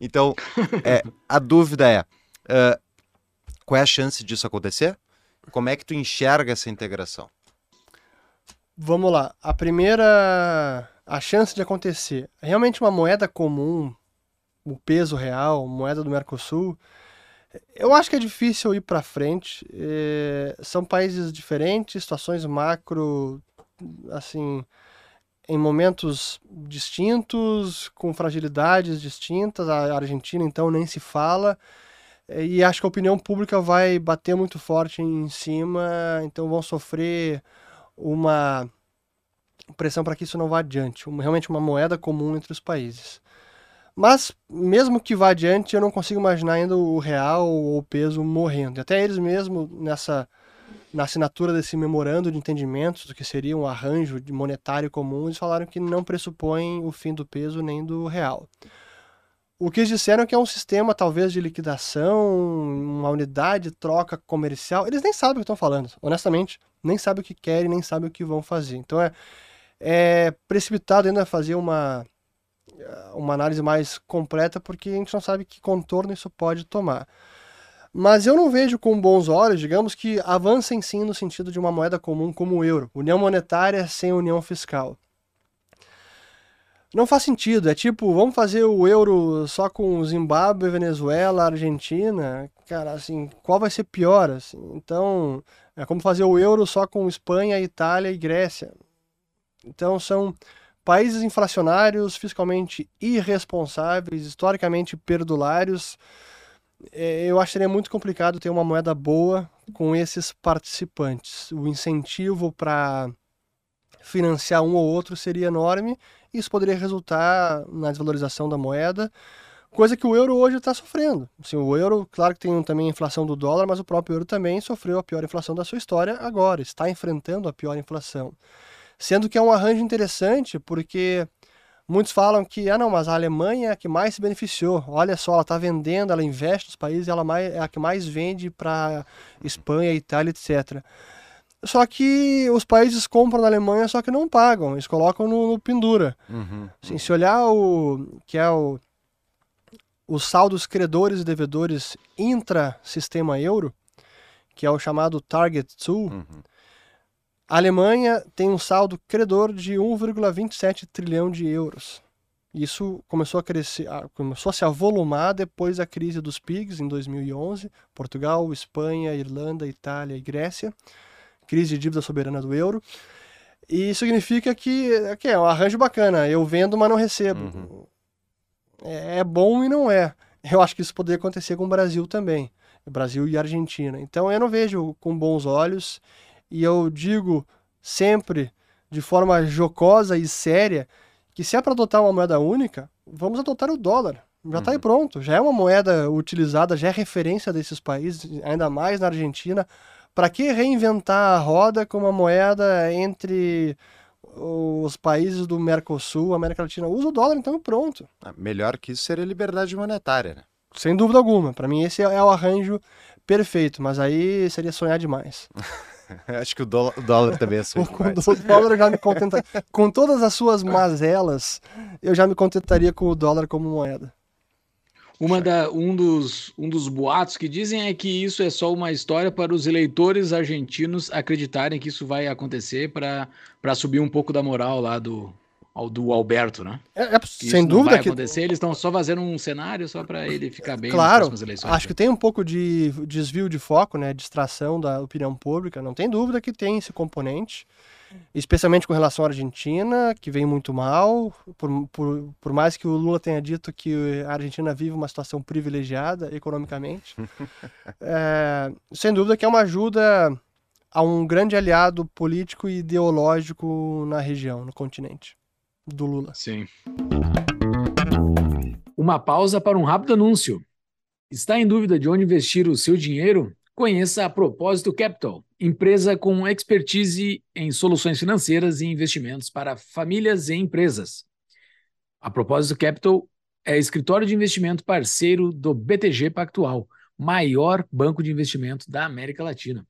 S2: Então, é, a dúvida é: ah, qual é a chance disso acontecer? Como é que tu enxerga essa integração?
S3: Vamos lá. A primeira. A chance de acontecer. Realmente uma moeda comum, o peso real, moeda do Mercosul. Eu acho que é difícil ir para frente. eh, são países diferentes, situações macro, assim, em momentos distintos, com fragilidades distintas. A Argentina, então, nem se fala. Eh, E acho que a opinião pública vai bater muito forte em cima, então vão sofrer uma pressão para que isso não vá adiante, uma- realmente uma moeda comum entre os países. Mas, mesmo que vá adiante, eu não consigo imaginar ainda o real ou o peso morrendo. Até eles mesmo, nessa, na assinatura desse memorando de entendimentos, do que seria um arranjo monetário comum, eles falaram que não pressupõem o fim do peso nem do real. O que eles disseram é que é um sistema, talvez, de liquidação, uma unidade de troca comercial. Eles nem sabem o que estão falando, honestamente. Nem sabem o que querem, nem sabem o que vão fazer. Então é, é precipitado ainda fazer uma, uma análise mais completa, porque a gente não sabe que contorno isso pode tomar. Mas eu não vejo com bons olhos, digamos, que avancem sim no sentido de uma moeda comum como o euro. União monetária sem união fiscal. Não faz sentido. É tipo, vamos fazer o euro só com Zimbábue, Venezuela, Argentina. Cara, assim, qual vai ser pior? Assim? Então, é como fazer o euro só com Espanha, Itália e Grécia. Então, são países inflacionários, fiscalmente irresponsáveis, historicamente perdulários. É, Eu seria muito complicado ter uma moeda boa com esses participantes. O incentivo para financiar um ou outro seria enorme. Isso poderia resultar na desvalorização da moeda, coisa que o euro hoje está sofrendo. Assim, o euro, claro que tem também a inflação do dólar, mas o próprio euro também sofreu a pior inflação da sua história agora, está enfrentando a pior inflação. Sendo que é um arranjo interessante, porque muitos falam que, ah não, mas a Alemanha é a que mais se beneficiou. Olha só, ela está vendendo, ela investe nos países, ela mais- é a que mais vende para Espanha, Itália, etc. Só que os países compram na Alemanha, só que não pagam, eles colocam no, no pendura.
S2: Uhum.
S3: Assim, se olhar o que é o os saldos credores e devedores intra-sistema euro, que é o chamado Target 2,
S2: Uhum.
S3: A Alemanha tem um saldo credor de 1,27 trilhão de euros. Isso começou a crescer, começou a se avolumar depois da crise dos PIGs em 2011, Portugal, Espanha, Irlanda, Itália e Grécia, crise de dívida soberana do euro. E isso significa que, que é um arranjo bacana, eu vendo, mas não recebo.
S2: Uhum.
S3: É, é bom e não é. Eu acho que isso poderia acontecer com o Brasil também, Brasil e Argentina. Então eu não vejo com bons olhos e eu digo sempre de forma jocosa e séria que se é para adotar uma moeda única, vamos adotar o dólar. Já está aí pronto. Já é uma moeda utilizada, já é referência desses países, ainda mais na Argentina. Para que reinventar a roda com uma moeda entre os países do Mercosul, América Latina? Usa o dólar, então pronto.
S2: Ah, melhor que isso seria liberdade monetária, né?
S3: Sem dúvida alguma. Para mim, esse é o arranjo perfeito, mas aí seria sonhar demais.
S2: Acho que o dólar, o dólar também é
S3: Com o dólar já me contentaria. com todas as suas mazelas, eu já me contentaria com o dólar como moeda.
S1: Uma da, um, dos, um dos boatos que dizem é que isso é só uma história para os eleitores argentinos acreditarem que isso vai acontecer para subir um pouco da moral lá do, do Alberto, né?
S3: É, é sem dúvida
S1: vai que acontecer, eles estão só fazendo um cenário só para ele ficar bem
S3: claro, eleições. Acho né? que tem um pouco de desvio de foco, né, distração da opinião pública, não tem dúvida que tem esse componente, especialmente com relação à Argentina, que vem muito mal, por, por, por mais que o Lula tenha dito que a Argentina vive uma situação privilegiada economicamente. é, sem dúvida que é uma ajuda a um grande aliado político e ideológico na região, no continente do Lula.
S1: Sim. Uma pausa para um rápido anúncio. Está em dúvida de onde investir o seu dinheiro? Conheça a Propósito Capital, empresa com expertise em soluções financeiras e investimentos para famílias e empresas. A Propósito Capital é escritório de investimento parceiro do BTG Pactual, maior banco de investimento da América Latina.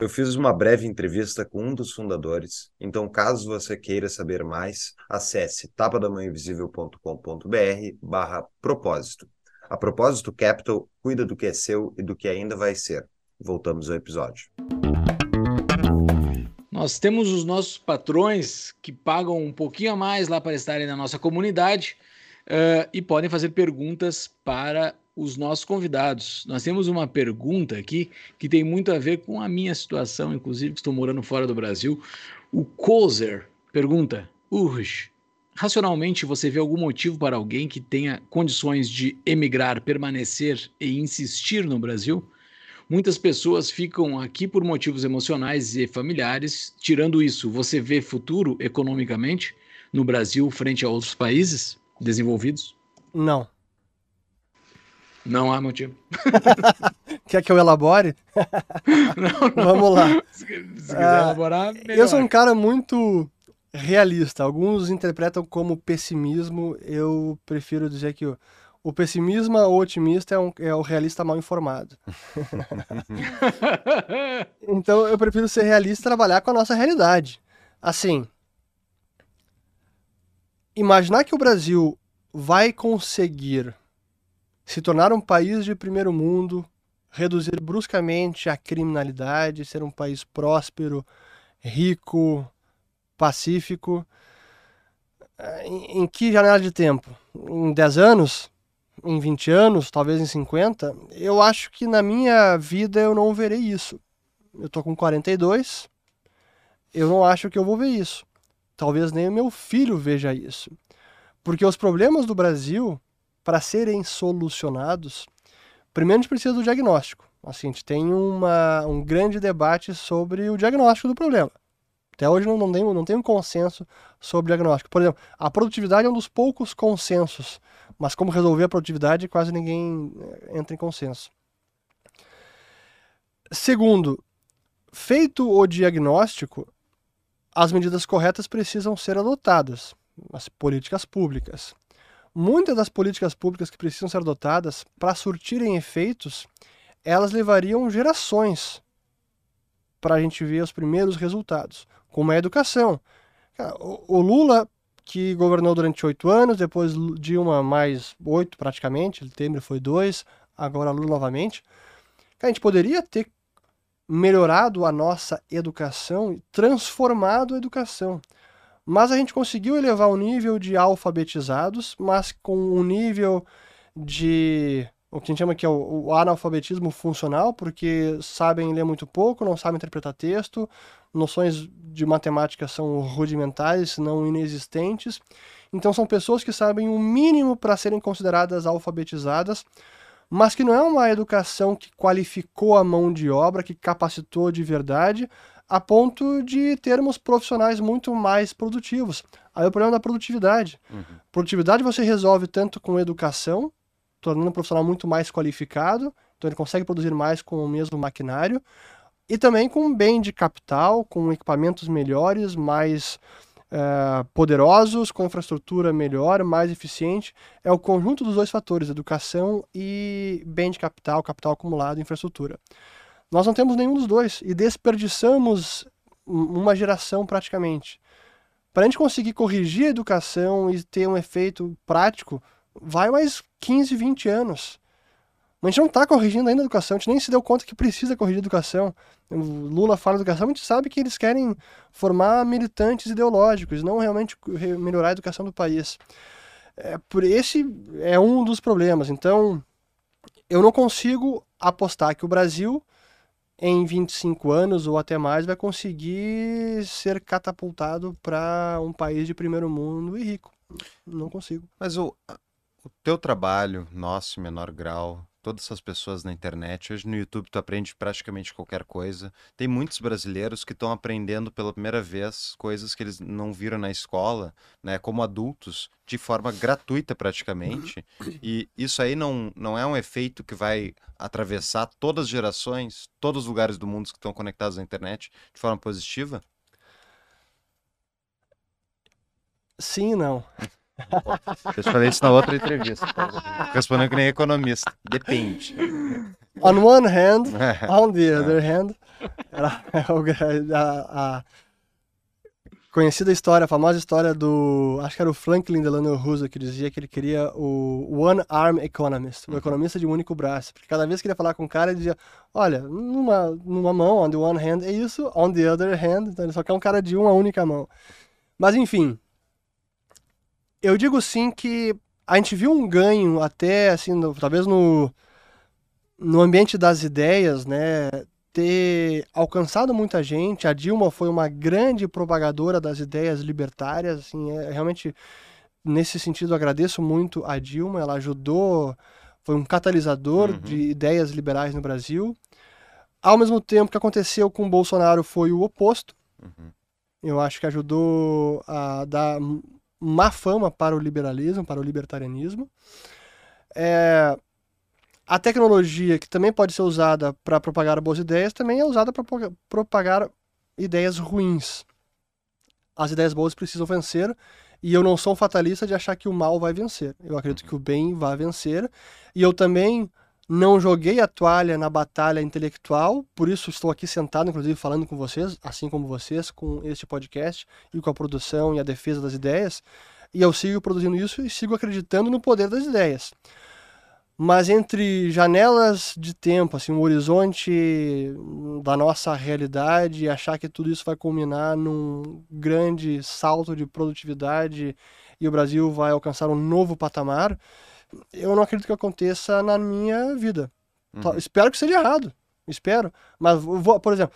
S4: Eu fiz uma breve entrevista com um dos fundadores, então caso você queira saber mais, acesse tapadamãoinvisível.com.br barra propósito. A Propósito Capital cuida do que é seu e do que ainda vai ser. Voltamos ao episódio.
S1: Nós temos os nossos patrões que pagam um pouquinho a mais lá para estarem na nossa comunidade uh, e podem fazer perguntas para os nossos convidados. Nós temos uma pergunta aqui que tem muito a ver com a minha situação, inclusive que estou morando fora do Brasil. O Kozer pergunta: Urge, racionalmente você vê algum motivo para alguém que tenha condições de emigrar, permanecer e insistir no Brasil? Muitas pessoas ficam aqui por motivos emocionais e familiares. Tirando isso, você vê futuro economicamente no Brasil frente a outros países desenvolvidos?
S3: Não.
S1: Não há motivo.
S3: Quer que eu elabore?
S1: não, não.
S3: Vamos lá.
S1: Se, quiser uh, elaborar, melhor.
S3: Eu sou um cara muito realista. Alguns interpretam como pessimismo. Eu prefiro dizer que o, o pessimismo ou otimista é, um, é o realista mal informado. então eu prefiro ser realista e trabalhar com a nossa realidade. Assim, imaginar que o Brasil vai conseguir se tornar um país de primeiro mundo, reduzir bruscamente a criminalidade, ser um país próspero, rico, pacífico. Eh, em, que janela de tempo? Em 10 anos? Em 20 anos? Talvez em 50? Eu acho que na minha vida eu não verei isso. Eu tô com 42, eu não acho que eu vou ver isso. Talvez nem o meu filho veja isso. Porque os problemas do Brasil para serem solucionados, primeiro a gente precisa do diagnóstico. Assim, a gente tem uma, um grande debate sobre o diagnóstico do problema. Até hoje não, não, tem, não tem um consenso sobre o diagnóstico. Por exemplo, a produtividade é um dos poucos consensos, mas como resolver a produtividade, quase ninguém eh, entra em consenso. Segundo, feito o diagnóstico, as medidas corretas precisam ser adotadas, as políticas públicas muitas das políticas públicas que precisam ser adotadas para surtirem efeitos, elas levariam gerações para a gente ver os primeiros resultados, como a educação. O Lula, que governou durante oito anos, depois Dilma mais oito praticamente, Temer foi dois, agora Lula novamente. A gente poderia ter melhorado a nossa educação e transformado a educação. Mas a gente conseguiu elevar o nível de alfabetizados, mas com um nível de o que a gente chama que é o, o, analfabetismo funcional, porque sabem ler muito pouco, não sabem interpretar texto, noções de matemática são rudimentares, não inexistentes. Então são pessoas que sabem o mínimo para serem consideradas alfabetizadas, mas que não é uma educação que qualificou a mão de obra, que capacitou de verdade, a ponto de termos profissionais muito mais produtivos. Aí o problema da produtividade.
S2: Uhum.
S3: Produtividade você resolve tanto com educação, tornando o profissional muito mais qualificado, então ele consegue produzir mais com o mesmo maquinário, e também com bem de capital, com equipamentos melhores, mais eh, poderosos, com infraestrutura melhor, mais eficiente. É o conjunto dos dois fatores, educação e bem de capital, capital acumulado, infraestrutura. Nós não temos nenhum dos dois e desperdiçamos uma geração praticamente. Para a gente conseguir corrigir a educação e ter um efeito prático, vai mais 15, 20 anos. Mas a gente não está corrigindo ainda a educação, a gente nem se deu conta que precisa corrigir a educação. O Lula fala de educação, a gente sabe que eles querem formar militantes ideológicos, não realmente melhorar a educação do país. É, por esse é um dos problemas. Então, eu não consigo apostar que o Brasil, em 25 anos ou até mais, vai conseguir ser catapultado para um país de primeiro mundo e rico. Não consigo.
S2: Mas o, o teu trabalho, nosso, em menor grau, todas essas pessoas na internet. Hoje no YouTube tu aprende praticamente qualquer coisa. Tem muitos brasileiros que estão aprendendo pela primeira vez coisas que eles não viram na escola, né, como adultos, de forma gratuita praticamente. E isso aí não, não é um efeito que vai atravessar todas as gerações, todos os lugares do mundo que estão conectados à internet de forma positiva?
S3: Sim e não.
S2: Eu falei isso na outra entrevista. Respondendo que nem economista. Depende.
S3: On one hand, on the other hand, era a, a conhecida história, a famosa história do, acho que era o Franklin Delano Roosevelt que dizia que ele queria o One Arm Economist, o economista de um único braço, porque cada vez que ele ia falar com um cara, ele dizia, olha, numa, numa mão, on the one hand é isso, on the other hand, então ele só quer um cara de uma única mão. Mas enfim, eu digo sim que a gente viu um ganho até, assim, no, talvez no, no ambiente das ideias, né? Ter alcançado muita gente. A Dilma foi uma grande propagadora das ideias libertárias, assim, é, realmente nesse sentido agradeço muito a Dilma, ela ajudou, foi um catalisador uhum. de ideias liberais no Brasil. Ao mesmo tempo que aconteceu com o Bolsonaro foi o oposto. Uhum. Eu acho que ajudou a dar má fama para o liberalismo, para o libertarianismo. É, a tecnologia, que também pode ser usada para propagar boas ideias, também é usada para propagar ideias ruins. As ideias boas precisam vencer, e eu não sou um fatalista de achar que o mal vai vencer. Eu acredito que o bem vai vencer, e eu também não joguei a toalha na batalha intelectual, por isso estou aqui sentado, inclusive, falando com vocês, assim como vocês, com este podcast e com a produção e a defesa das ideias. E eu sigo produzindo isso e sigo acreditando no poder das ideias. Mas entre janelas de tempo, assim, um horizonte da nossa realidade, e achar que tudo isso vai culminar num grande salto de produtividade e o Brasil vai alcançar um novo patamar, eu não acredito que aconteça na minha vida. Uhum. Espero que seja errado. Espero. Mas, vou, por exemplo,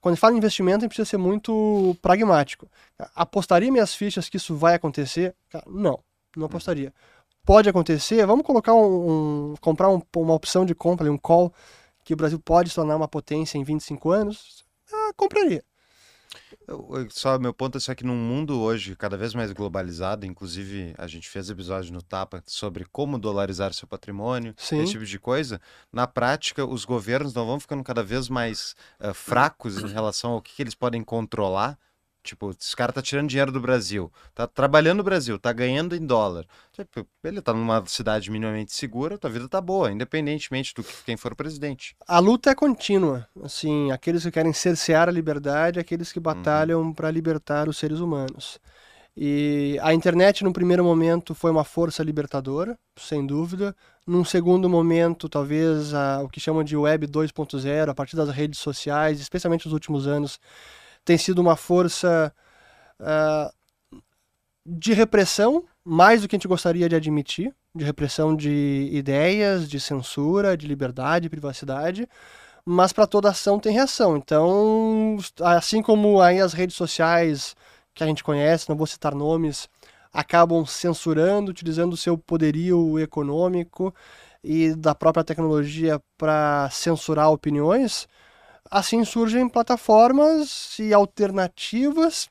S3: quando fala em investimento, a gente precisa ser muito pragmático. Apostaria minhas fichas que isso vai acontecer? Não, não apostaria. Pode acontecer, vamos colocar um, um comprar um, uma opção de compra, um call, que o Brasil pode se tornar uma potência em 25 anos, ah, compraria.
S2: Só meu ponto é só que num mundo hoje cada vez mais globalizado, inclusive a gente fez episódio no Tapa sobre como dolarizar seu patrimônio,
S3: Sim.
S2: esse tipo de coisa. Na prática, os governos não vão ficando cada vez mais uh, fracos em relação ao que, que eles podem controlar Tipo, esse cara tá tirando dinheiro do Brasil, tá trabalhando no Brasil, tá ganhando em dólar. Tipo, ele tá numa cidade minimamente segura, tua vida tá boa, independentemente do que quem for o presidente.
S3: A luta é contínua. Assim, aqueles que querem cercear a liberdade, aqueles que uhum. batalham uhum. para libertar os seres humanos. E a internet, no primeiro momento, foi uma força libertadora, sem dúvida. Num segundo momento, talvez a, o que chamam de Web 2.0, a partir das redes sociais, especialmente nos últimos anos, tem sido uma força uh, de repressão, mais do que a gente gostaria de admitir, de repressão de ideias, de censura, de liberdade, privacidade, mas para toda ação tem reação. Então, assim como aí as redes sociais que a gente conhece, não vou citar nomes, acabam censurando, utilizando o seu poderio econômico e da própria tecnologia para censurar opiniões, assim surgem plataformas e alternativas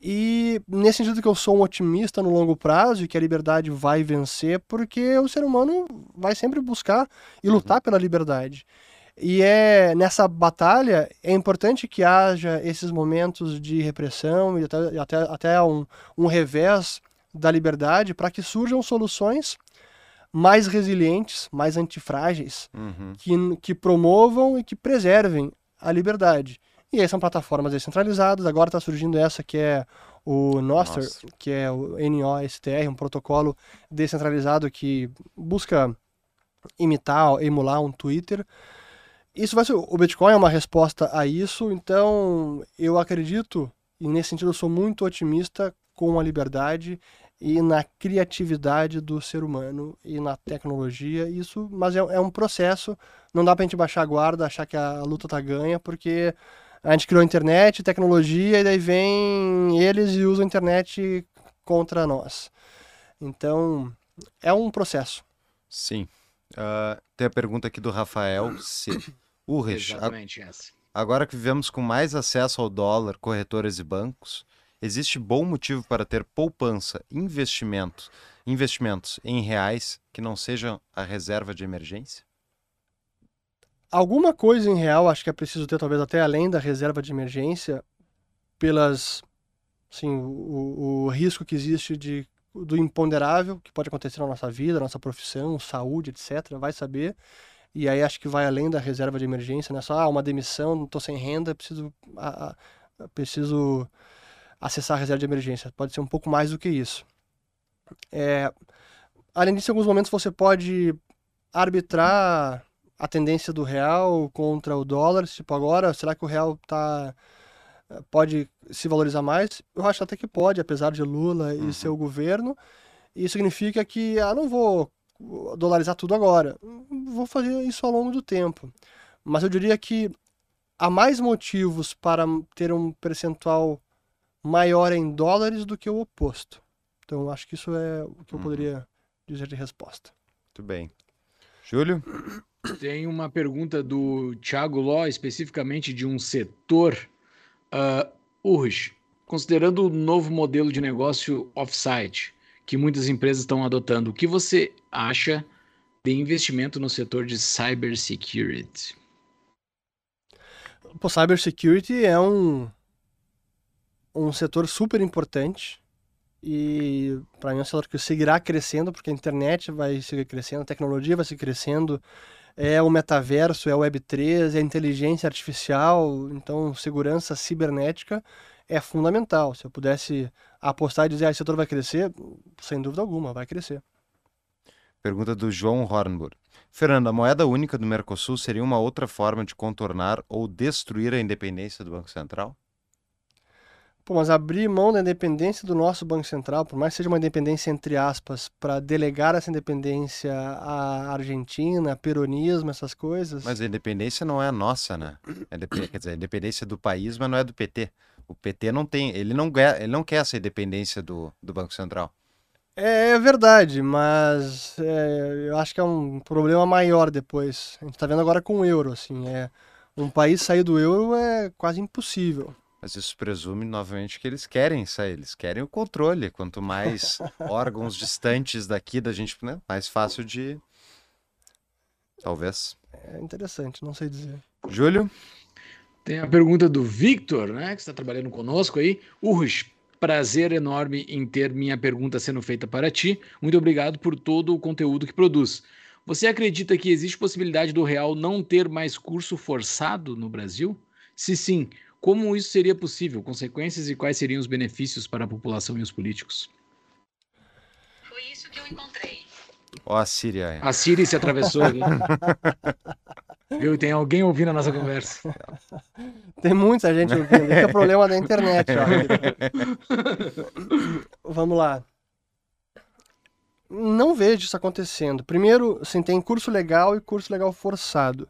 S3: e nesse sentido que eu sou um otimista no longo prazo e que a liberdade vai vencer, porque o ser humano vai sempre buscar e lutar pela liberdade. E é nessa batalha é importante que haja esses momentos de repressão e até, até, até um, um revés da liberdade para que surjam soluções mais resilientes, mais antifrágeis,
S2: Uhum.
S3: que, que promovam e que preservem a liberdade. E aí são plataformas descentralizadas, agora está surgindo essa que é o Nostr, que é o NOSTR, um protocolo descentralizado que busca imitar, emular um Twitter. Isso vai ser, o Bitcoin é uma resposta a isso, então eu acredito, e nesse sentido eu sou muito otimista com a liberdade e na criatividade do ser humano e na tecnologia, isso, mas é, é um processo, não dá pra gente baixar a guarda, achar que a luta tá ganha, porque a gente criou a internet, tecnologia, e daí vem eles e usam a internet contra nós. Então, é um processo.
S2: Sim. Ah, tem a pergunta aqui do Rafael C. Urrich, a-
S1: Exatamente essa.
S2: agora que vivemos com mais acesso ao dólar, corretoras e bancos, existe bom motivo para ter poupança, investimento, investimentos em reais que não sejam a reserva de emergência?
S3: Alguma coisa em real, acho que é preciso ter, talvez até além da reserva de emergência, pelas, assim, o, o risco que existe de, do imponderável que pode acontecer na nossa vida, nossa profissão, saúde, etc. Vai saber. E aí acho que vai além da reserva de emergência, não é só ah, uma demissão, estou sem renda, preciso, ah, preciso acessar a reserva de emergência. Pode ser um pouco mais do que isso. É, além disso, em alguns momentos você pode arbitrar a tendência do real contra o dólar, tipo agora, será que o real tá pode se valorizar mais? Eu acho até que pode, apesar de Lula e seu governo. Isso significa que ah, não vou dolarizar tudo agora, vou fazer isso ao longo do tempo. Mas eu diria que há mais motivos para ter um percentual maior em dólares do que o oposto. Então acho que isso é o que eu
S2: Uhum.
S3: poderia dizer de resposta.
S2: Muito bem. Júlio?
S1: Tem uma pergunta do Thiago Ló, especificamente de um setor. Uh, Urrich, considerando o novo modelo de negócio offsite que muitas empresas estão adotando, o que você acha de investimento no setor de cybersecurity?
S3: Pô, cybersecurity é um, um setor super importante e para mim é um setor que seguirá crescendo porque a internet vai seguir crescendo, a tecnologia vai seguir crescendo, é o metaverso, é o Web3, é a inteligência artificial, então segurança cibernética é fundamental. Se eu pudesse apostar e dizer, ah, esse setor vai crescer, sem dúvida alguma, vai crescer.
S2: Pergunta do João Hornburg. Fernando, a moeda única do Mercosul seria uma outra forma de contornar ou destruir a independência do Banco Central?
S3: Pô, mas abrir mão da independência do nosso Banco Central, por mais que seja uma independência entre aspas, para delegar essa independência à Argentina, peronismo, essas coisas.
S2: Mas a independência não é nossa, né? É quer dizer, a independência do país, mas não é do PT. O PT não tem, ele não quer, ele não quer essa independência do, do Banco Central.
S3: É, é verdade, mas é, eu acho que é um problema maior depois. A gente tá vendo agora com o euro, assim, é um país sair do euro é quase impossível.
S2: Mas isso presume, novamente, que eles querem sair, eles querem o controle. Quanto mais órgãos distantes daqui da gente, né, mais fácil de. Talvez.
S3: É interessante, não sei dizer.
S2: Júlio?
S1: Tem a pergunta do Victor, né, que está trabalhando conosco aí. Urrich, prazer enorme em ter minha pergunta sendo feita para ti. Muito obrigado por todo o conteúdo que produz. Você acredita que existe possibilidade do real não ter mais curso forçado no Brasil? Se sim, como isso seria possível? Consequências e quais seriam os benefícios para a população e os políticos?
S5: Foi isso que eu encontrei.
S2: Ó, a Síria.
S1: A Siri se atravessou aqui. Viu? Tem alguém ouvindo a nossa conversa.
S3: Tem muita gente ouvindo, esse é o problema da internet, ó. Vamos lá. Não vejo isso acontecendo. Primeiro, assim, tem curso legal e curso legal forçado.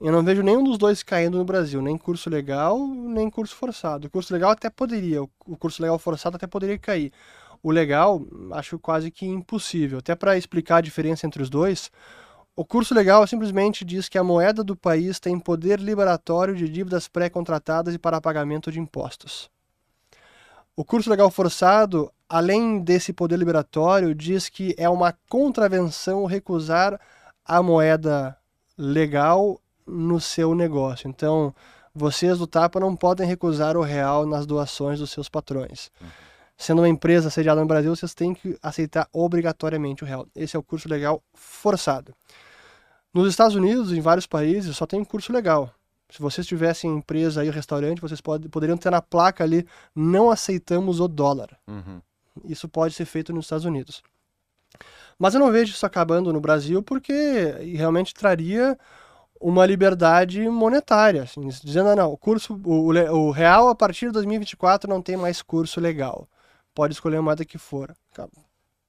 S3: Eu não vejo nenhum dos dois caindo no Brasil, nem curso legal, nem curso forçado. O curso legal até poderia, o curso legal forçado até poderia cair. O legal, acho quase que impossível. Até para explicar a diferença entre os dois, O curso legal simplesmente diz que a moeda do país tem poder liberatório de dívidas pré-contratadas e para pagamento de impostos. O curso legal forçado, além desse poder liberatório, diz que é uma contravenção recusar a moeda legal no seu negócio. Então, vocês do Tapa não podem recusar o real nas doações dos seus patrões. Sendo uma empresa sediada no Brasil, vocês têm que aceitar obrigatoriamente o real. Esse é o curso legal forçado. Nos Estados Unidos, em vários países, só tem curso legal. Se vocês tivessem empresa aí, restaurante, vocês pode, poderiam ter na placa ali, não aceitamos o dólar.
S2: Uhum.
S3: Isso pode ser feito nos Estados Unidos. Mas eu não vejo isso acabando no Brasil porque realmente traria uma liberdade monetária, assim, dizendo, ah, não, o curso, o, o, real a partir de 2024 não tem mais curso legal. Pode escolher a moeda que for.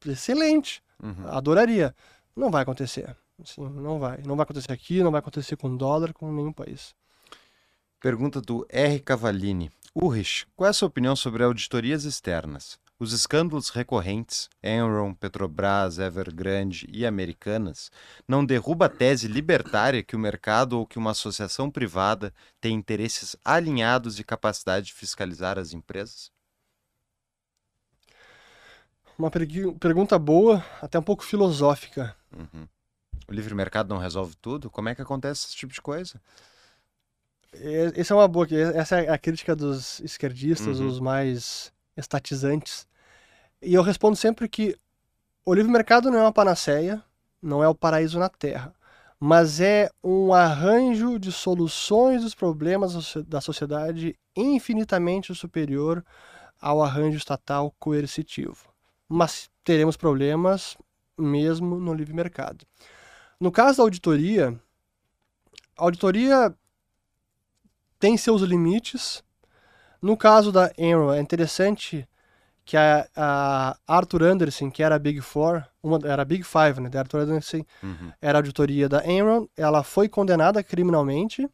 S3: Excelente.
S2: Uhum.
S3: Adoraria. Não vai acontecer. Assim, não vai. Não vai acontecer aqui, não vai acontecer com dólar, com nenhum país.
S2: Pergunta do R. Cavallini. Urrich, qual é a sua opinião sobre auditorias externas? Os escândalos recorrentes, Enron, Petrobras, Evergrande e Americanas, não derruba a tese libertária que o mercado ou que uma associação privada tem interesses alinhados e capacidade de fiscalizar as empresas?
S3: Uma pergunta boa, até um pouco filosófica.
S2: Uhum. O livre mercado não resolve tudo? Como é que acontece esse tipo de coisa?
S3: Essa é uma boa. Essa é a crítica dos esquerdistas,
S2: Uhum.
S3: os mais estatizantes. E eu respondo sempre que o livre mercado não é uma panaceia, não é o paraíso na Terra, mas é um arranjo de soluções dos problemas da socie- da sociedade infinitamente superior ao arranjo estatal coercitivo. Mas teremos problemas mesmo no livre mercado. No caso da auditoria, a auditoria tem seus limites. No caso da Enron, é interessante que a, a Arthur Anderson, que era a Big Four, uma, era a Big Five, né? Da Arthur Anderson
S2: Uhum.
S3: era a auditoria da Enron, ela foi condenada criminalmente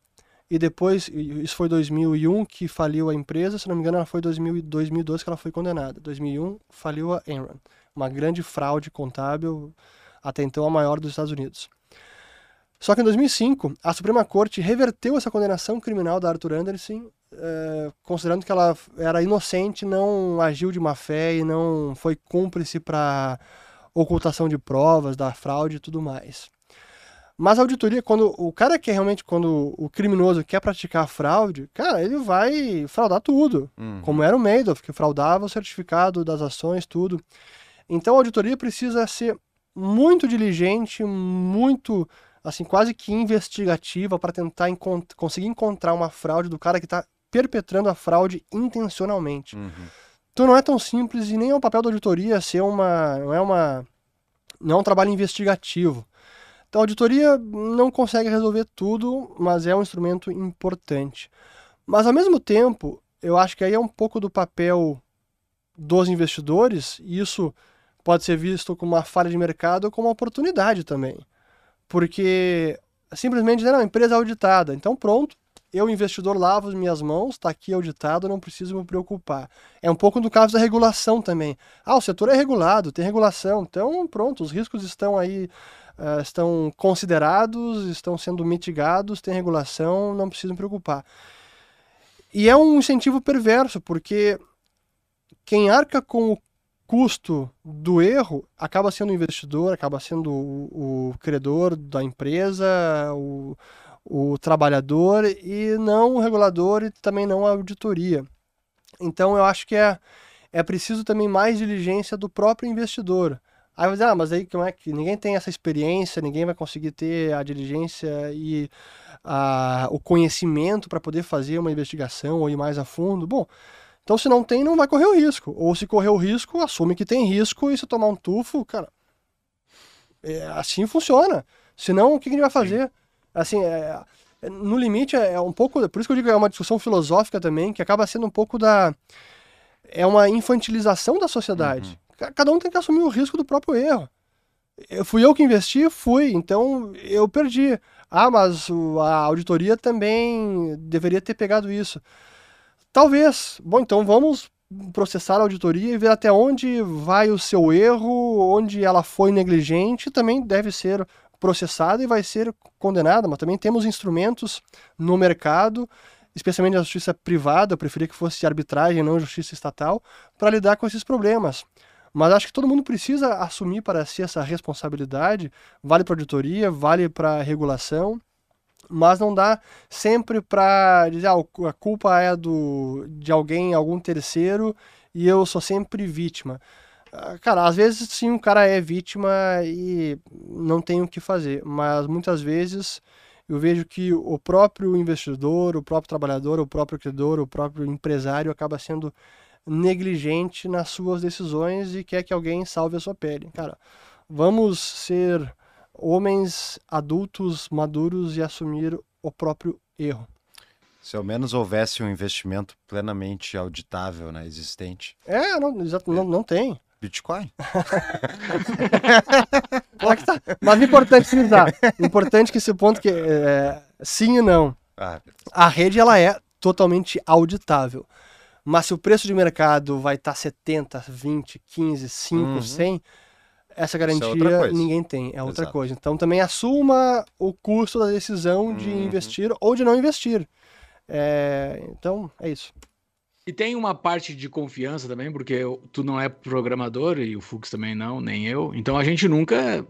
S3: e depois, isso foi 2001 que faliu a empresa, se não me engano ela foi 2000, e 2002 que ela foi condenada. 2001 faliu a Enron, uma grande fraude contábil, até então a maior dos Estados Unidos. Só que em 2005, a Suprema Corte reverteu essa condenação criminal da Arthur Anderson, eh, considerando que ela era inocente, não agiu de má fé e não foi cúmplice para ocultação de provas, da fraude e tudo mais. Mas a auditoria, quando o cara quer realmente, quando o criminoso quer praticar fraude, cara, ele vai fraudar tudo.
S2: Uhum.
S3: Como era o Madoff, que fraudava o certificado das ações, tudo. Então a auditoria precisa ser muito diligente, muito, assim, quase que investigativa para tentar encont conseguir encontrar uma fraude do cara que está perpetrando a fraude intencionalmente.
S2: Uhum.
S3: Então não é tão simples e nem é o papel da auditoria ser uma, não é uma, não é um trabalho investigativo. Então a auditoria não consegue resolver tudo, mas é um instrumento importante. Mas ao mesmo tempo, eu acho que aí é um pouco do papel dos investidores, e isso pode ser visto como uma falha de mercado ou como uma oportunidade também. Porque simplesmente dizer, não, a empresa é auditada, então pronto, eu, investidor, lavo as minhas mãos, está aqui auditado, não preciso me preocupar. É um pouco do caso da regulação também. Ah, o setor é regulado, tem regulação, então pronto, os riscos estão aí, ah, estão considerados, estão sendo mitigados, tem regulação, não preciso me preocupar. E é um incentivo perverso, porque quem arca com o custo do erro acaba sendo o investidor, acaba sendo o, o credor da empresa, o, o trabalhador e não o regulador e também não a auditoria. Então eu acho que é, é preciso também mais diligência do próprio investidor. Aí vai dizer, ah, mas aí como é que ninguém tem essa experiência, ninguém vai conseguir ter a diligência e a, o conhecimento para poder fazer uma investigação ou ir mais a fundo. Bom, então se não tem, não vai correr o risco. Ou se correr o risco, assume que tem risco e se tomar um tufo, cara, é, assim funciona. Senão, o que, que a gente vai fazer? Assim, é, é, no limite é um pouco, por isso que eu digo que é uma discussão filosófica também, que acaba sendo um pouco da é uma infantilização da sociedade. Ca- Cada um tem que assumir o risco do próprio erro. Eu, fui eu que investi, fui, então eu perdi. Ah, mas o- a auditoria também deveria ter pegado isso. Talvez. Bom, então vamos processar a auditoria e ver até onde vai o seu erro, onde ela foi negligente, também deve ser processada e vai ser condenada, mas também temos instrumentos no mercado, especialmente a justiça privada, eu preferia que fosse arbitragem, não justiça estatal, para lidar com esses problemas. Mas acho que todo mundo precisa assumir para si essa responsabilidade, vale para auditoria, vale para regulação, mas não dá sempre para dizer ah, a culpa é do de alguém, algum terceiro e eu sou sempre vítima. Ah, cara, às vezes sim, o cara é vítima e não tem o que fazer, mas muitas vezes eu vejo que o próprio investidor, o próprio trabalhador, o próprio credor, o próprio empresário acaba sendo negligente nas suas decisões e quer que alguém salve a sua pele. Cara, vamos ser homens adultos, maduros e assumir o próprio erro.
S2: Se ao menos houvesse um investimento plenamente auditável, né, existente.
S3: É, não, exato, não, não tem.
S2: Bitcoin?
S3: Tá. Mas importante frisar, importante que esse ponto que é, sim e não.
S2: Ah,
S3: A rede ela é totalmente auditável. Mas se o preço de mercado vai estar 70, 20, 15, 5,
S2: Uhum.
S3: 100, essa
S2: outra
S3: garantia
S2: coisa.
S3: ninguém tem, é outra
S2: Exato.
S3: coisa. Então também assuma o custo da decisão de
S2: Uhum.
S3: investir ou de não investir. É, então, é isso.
S1: E tem uma parte de confiança também, porque eu- tu não é programador e o Fux também não, nem eu. Então a gente nunca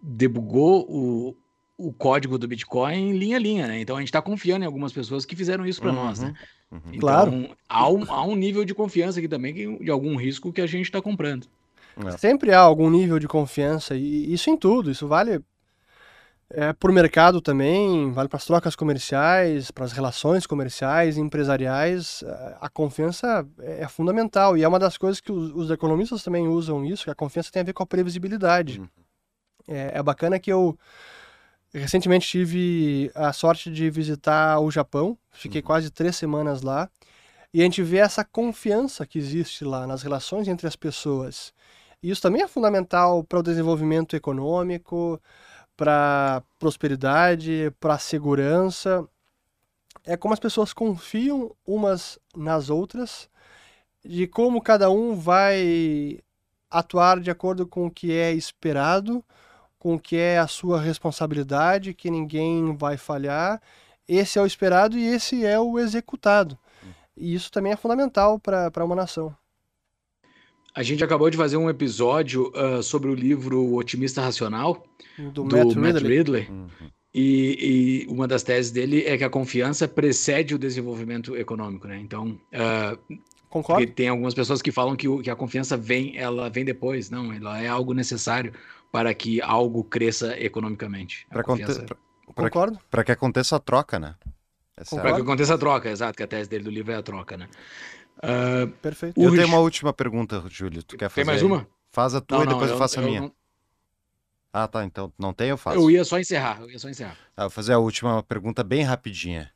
S1: debugou o, o código do Bitcoin linha a linha, né? Então a gente está confiando em algumas pessoas que fizeram isso para nós, né?
S2: uhum.
S1: Então,
S3: Claro.
S1: Há um, há um nível de confiança aqui também que- de algum risco que a gente está comprando.
S2: É.
S3: Sempre há algum nível de confiança, e isso em tudo. Isso vale é, o mercado também, vale para as trocas comerciais, para as relações comerciais, empresariais. É, A confiança é é fundamental e é uma das coisas que os, os economistas também usam isso, que a confiança tem a ver com a previsibilidade.
S2: Uhum.
S3: É, é bacana que eu recentemente tive a sorte de visitar o Japão, fiquei
S2: Uhum.
S3: quase três semanas lá, e a gente vê essa confiança que existe lá nas relações entre as pessoas. E isso também é fundamental para o desenvolvimento econômico, para prosperidade, para segurança. É como as pessoas confiam umas nas outras, de como cada um vai atuar de acordo com o que é esperado, com o que é a sua responsabilidade, que ninguém vai falhar. Esse é o esperado e esse é o executado. E isso também é fundamental para uma nação.
S1: A gente acabou de fazer um episódio ah, sobre o livro Otimista Racional,
S3: Do,
S1: do
S3: Matt
S1: Matt
S3: Ridley.
S1: Ridley.
S2: Uhum.
S1: E, e uma das teses dele é que a confiança precede o desenvolvimento econômico, né? Então, ah,
S3: Concordo?
S1: porque tem algumas pessoas que falam que, o- que a confiança vem, ela vem depois. Não, ela é algo necessário para que algo cresça economicamente.
S2: Para
S1: confiança-
S3: Concordo?
S2: que aconteça a troca, né? É
S1: Para que aconteça a troca, exato, que a tese dele do livro é a troca, né? Ah,
S3: Perfeito.
S2: Eu tenho
S1: Rich-
S2: uma última pergunta, Júlio. Tu quer fazer?
S1: tem mais
S2: aí?
S1: uma?
S2: Faz a tua e depois eu, faço a
S1: eu
S2: minha.
S1: não-
S2: Ah, tá. Então não tem, eu faço.
S1: eu ia só encerrar, eu ia só encerrar.
S2: Ah, vou fazer a última pergunta bem rapidinha.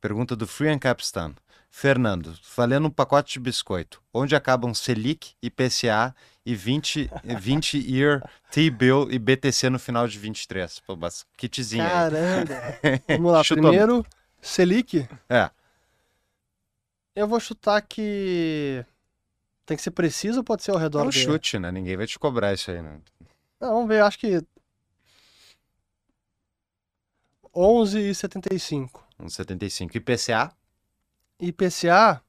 S2: Pergunta do Free and Capstan. Fernando, valendo um pacote de biscoito, onde acabam Selic, IPCA e 20, 20 year T-bill e BTC no final de 23? Pô, mas kitzinho aí.
S3: Caramba. Vamos lá. Primeiro, Selic.
S2: É,
S3: Eu vou chutar que tem que ser preciso ou pode ser ao
S2: é
S3: redor
S2: um
S3: dele?
S2: chute, né? Ninguém vai te cobrar isso aí, né?
S3: Não, vamos ver, acho que 11,75.
S2: Uns 75. IPCA?
S3: IPCA,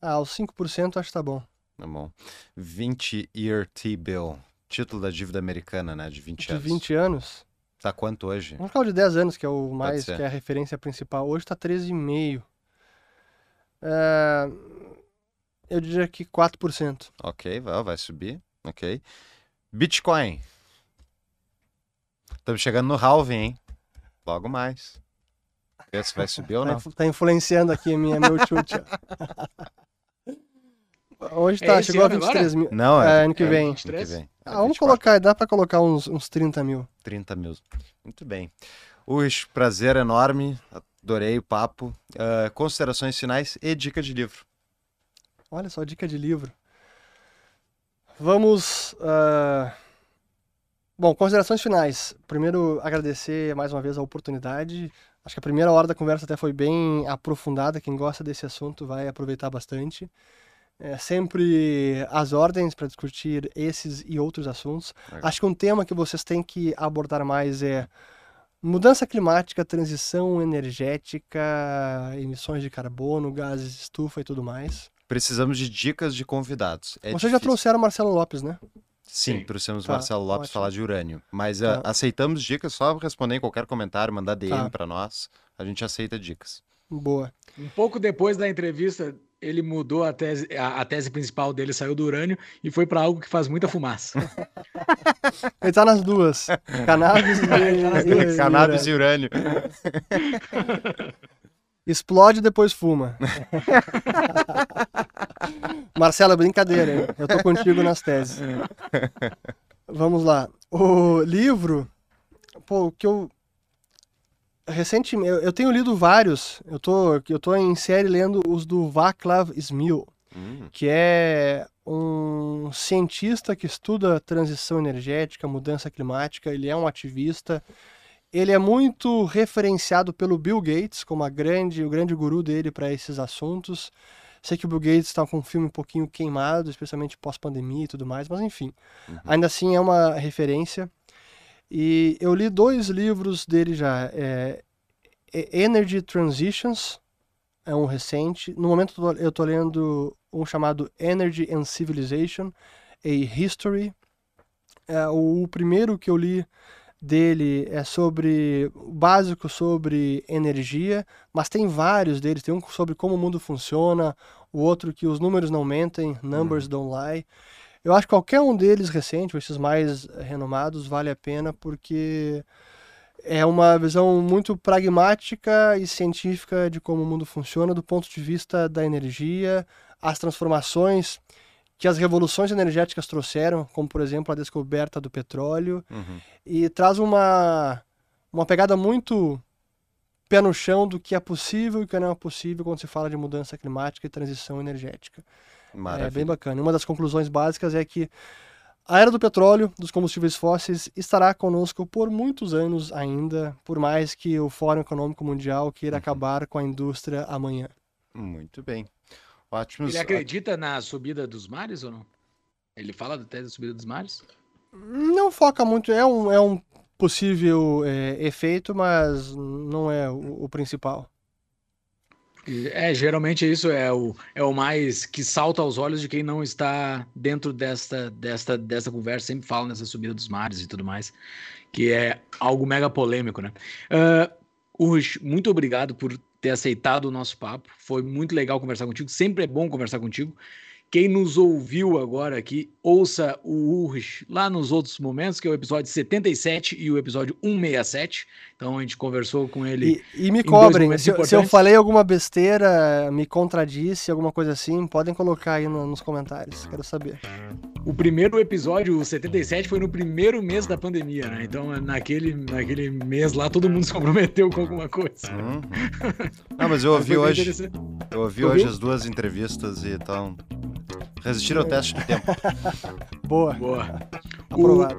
S3: ah, os 5% acho que tá bom.
S2: Tá bom. 20 year T-bill. Título da dívida americana, né? De 20
S3: De
S2: anos.
S3: 20 anos.
S2: Tá quanto hoje?
S3: Vamos ficar o de 10 anos, que é o mais, que é a referência principal. Hoje tá 13,5. É, eu diria que 4%.
S2: Ok, vai, vai subir. Ok. Bitcoin. Estamos chegando no halving, hein? Logo mais. Se vai subir ou
S3: Tá,
S2: não.
S3: influ- tá influenciando aqui a minha, meu chute. Hoje
S1: É
S3: tá,
S1: esse
S3: chegou a
S1: ano agora?
S3: 23 mil.
S2: Não,
S3: É,
S2: é,
S3: ano que
S1: é
S3: vem.
S2: ano que
S1: 23?
S2: vem.
S3: Ah,
S2: É
S3: vamos
S2: 24,
S3: colocar, dá pra colocar uns, uns 30 mil.
S2: 30 mil. Muito bem. Ux, prazer enorme. Adorei o papo. Ah, considerações finais e dica de livro.
S3: Olha só, dica de livro. Vamos. ah, Bom, considerações finais. Primeiro, agradecer mais uma vez a oportunidade. Acho que a primeira hora da conversa até foi bem aprofundada. Quem gosta desse assunto vai aproveitar bastante. É sempre às ordens para discutir esses e outros assuntos.
S2: Legal.
S3: Acho que um tema que vocês têm que abordar mais é mudança climática, transição energética, emissões de carbono, gases de estufa e tudo mais.
S2: Precisamos de dicas de convidados. É
S3: Vocês já trouxeram Marcelo Lopes, né?
S2: Sim,
S1: Sim.
S2: trouxemos
S3: Tá,
S2: Marcelo Lopes
S3: ótimo.
S2: falar de urânio. Mas ah,
S3: Tá.
S2: aceitamos dicas, só responder em qualquer comentário, mandar DM
S3: Tá.
S2: pra nós. A gente aceita dicas.
S3: Boa.
S1: Um pouco depois da entrevista, ele mudou a tese, a, a tese principal dele, saiu do urânio e foi para algo que faz muita fumaça.
S3: Ele tá nas duas. Cannabis e,
S2: Cannabis
S3: e-
S2: urânio.
S3: Explode e depois fuma. Marcelo, é brincadeira, hein? Eu tô contigo nas teses. Vamos lá. O livro, pô, o que eu recentemente eu, tenho lido vários. Eu tô eu tô em série lendo os do Václav Smil,
S2: Hum,
S3: que é um cientista que estuda transição energética, mudança climática, ele é um ativista. Ele é muito referenciado pelo Bill Gates como a grande, o grande guru dele para esses assuntos. Sei que o Bill Gates está com um filme um pouquinho queimado, especialmente pós-pandemia e tudo mais, mas enfim, ainda assim é uma referência. E eu li dois livros dele já, é, Energy Transitions, é um recente. No momento eu tô lendo um chamado Energy and Civilization, a History. É, o primeiro que eu li dele é sobre básico sobre energia, mas tem vários deles. Tem um sobre como o mundo funciona, o outro que os números não mentem, numbers don't lie. Eu acho que qualquer um deles recente, ou esses mais renomados, vale a pena porque é uma visão muito pragmática e científica de como o mundo funciona do ponto de vista da energia, as transformações que as revoluções energéticas trouxeram, como por exemplo a descoberta do petróleo,
S2: uhum.
S3: e traz uma, uma pegada muito pé no chão do que é possível e o que não é possível quando se fala de mudança climática e transição energética. É
S2: Maravilha.
S3: bem bacana. Uma das conclusões básicas é que a era do petróleo, dos combustíveis fósseis, estará conosco por muitos anos ainda, por mais que o Fórum Econômico Mundial queira acabar com a indústria amanhã.
S2: Muito bem. Ótimos.
S1: Ele acredita na subida dos mares ou não? Ele fala da tese da subida dos mares?
S3: Não foca muito, é um, é um possível é, efeito, mas não é o, o principal.
S1: É, geralmente isso é o, é o mais que salta aos olhos de quem não está dentro desta, desta, desta conversa, sempre fala nessa subida dos mares e tudo mais, que é algo mega polêmico, né? Uh, muito obrigado por ter aceitado o nosso papo, foi muito legal conversar contigo, sempre é bom conversar contigo. Quem nos ouviu agora aqui, ouça o Urge lá nos outros momentos, que é o episódio 77 e o episódio 167. Então a gente conversou com ele.
S3: E, e me cobrem, se, eu- se eu falei alguma besteira, me contradisse, alguma coisa assim, podem colocar aí no- nos comentários, quero saber.
S1: O primeiro episódio, o 77, foi no primeiro mês da pandemia, né? Então, naquele, naquele mês lá, todo mundo se comprometeu com alguma coisa.
S2: Uhum. Não, mas eu ouvi hoje. Eu ouvi hoje as duas entrevistas e então. Resistiram ao teste do tempo.
S3: Boa,
S1: Boa. O,
S3: aprovado.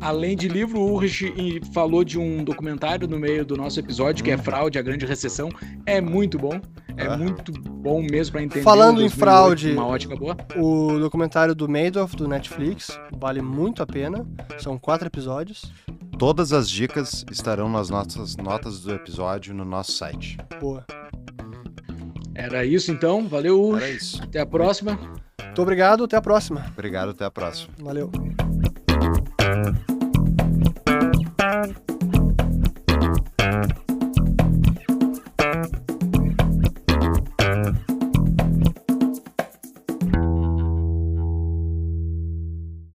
S1: além de livro, o Urich e- falou de um documentário no meio do nosso episódio, que é Fraude, a Grande Recessão. É muito bom. É
S2: Aham.
S1: muito bom mesmo para entender.
S3: Falando
S1: o
S3: em
S1: 2008
S3: fraude-
S1: Uma ótica boa.
S3: O documentário do Madoff, do Netflix, vale muito a pena, são quatro episódios.
S2: Todas as dicas estarão nas nossas notas do episódio no nosso site.
S3: Boa.
S1: Era isso então. Valeu,
S2: Era isso.
S1: Até a próxima.
S3: Muito obrigado, até a próxima.
S2: Obrigado, até a próxima.
S3: Valeu.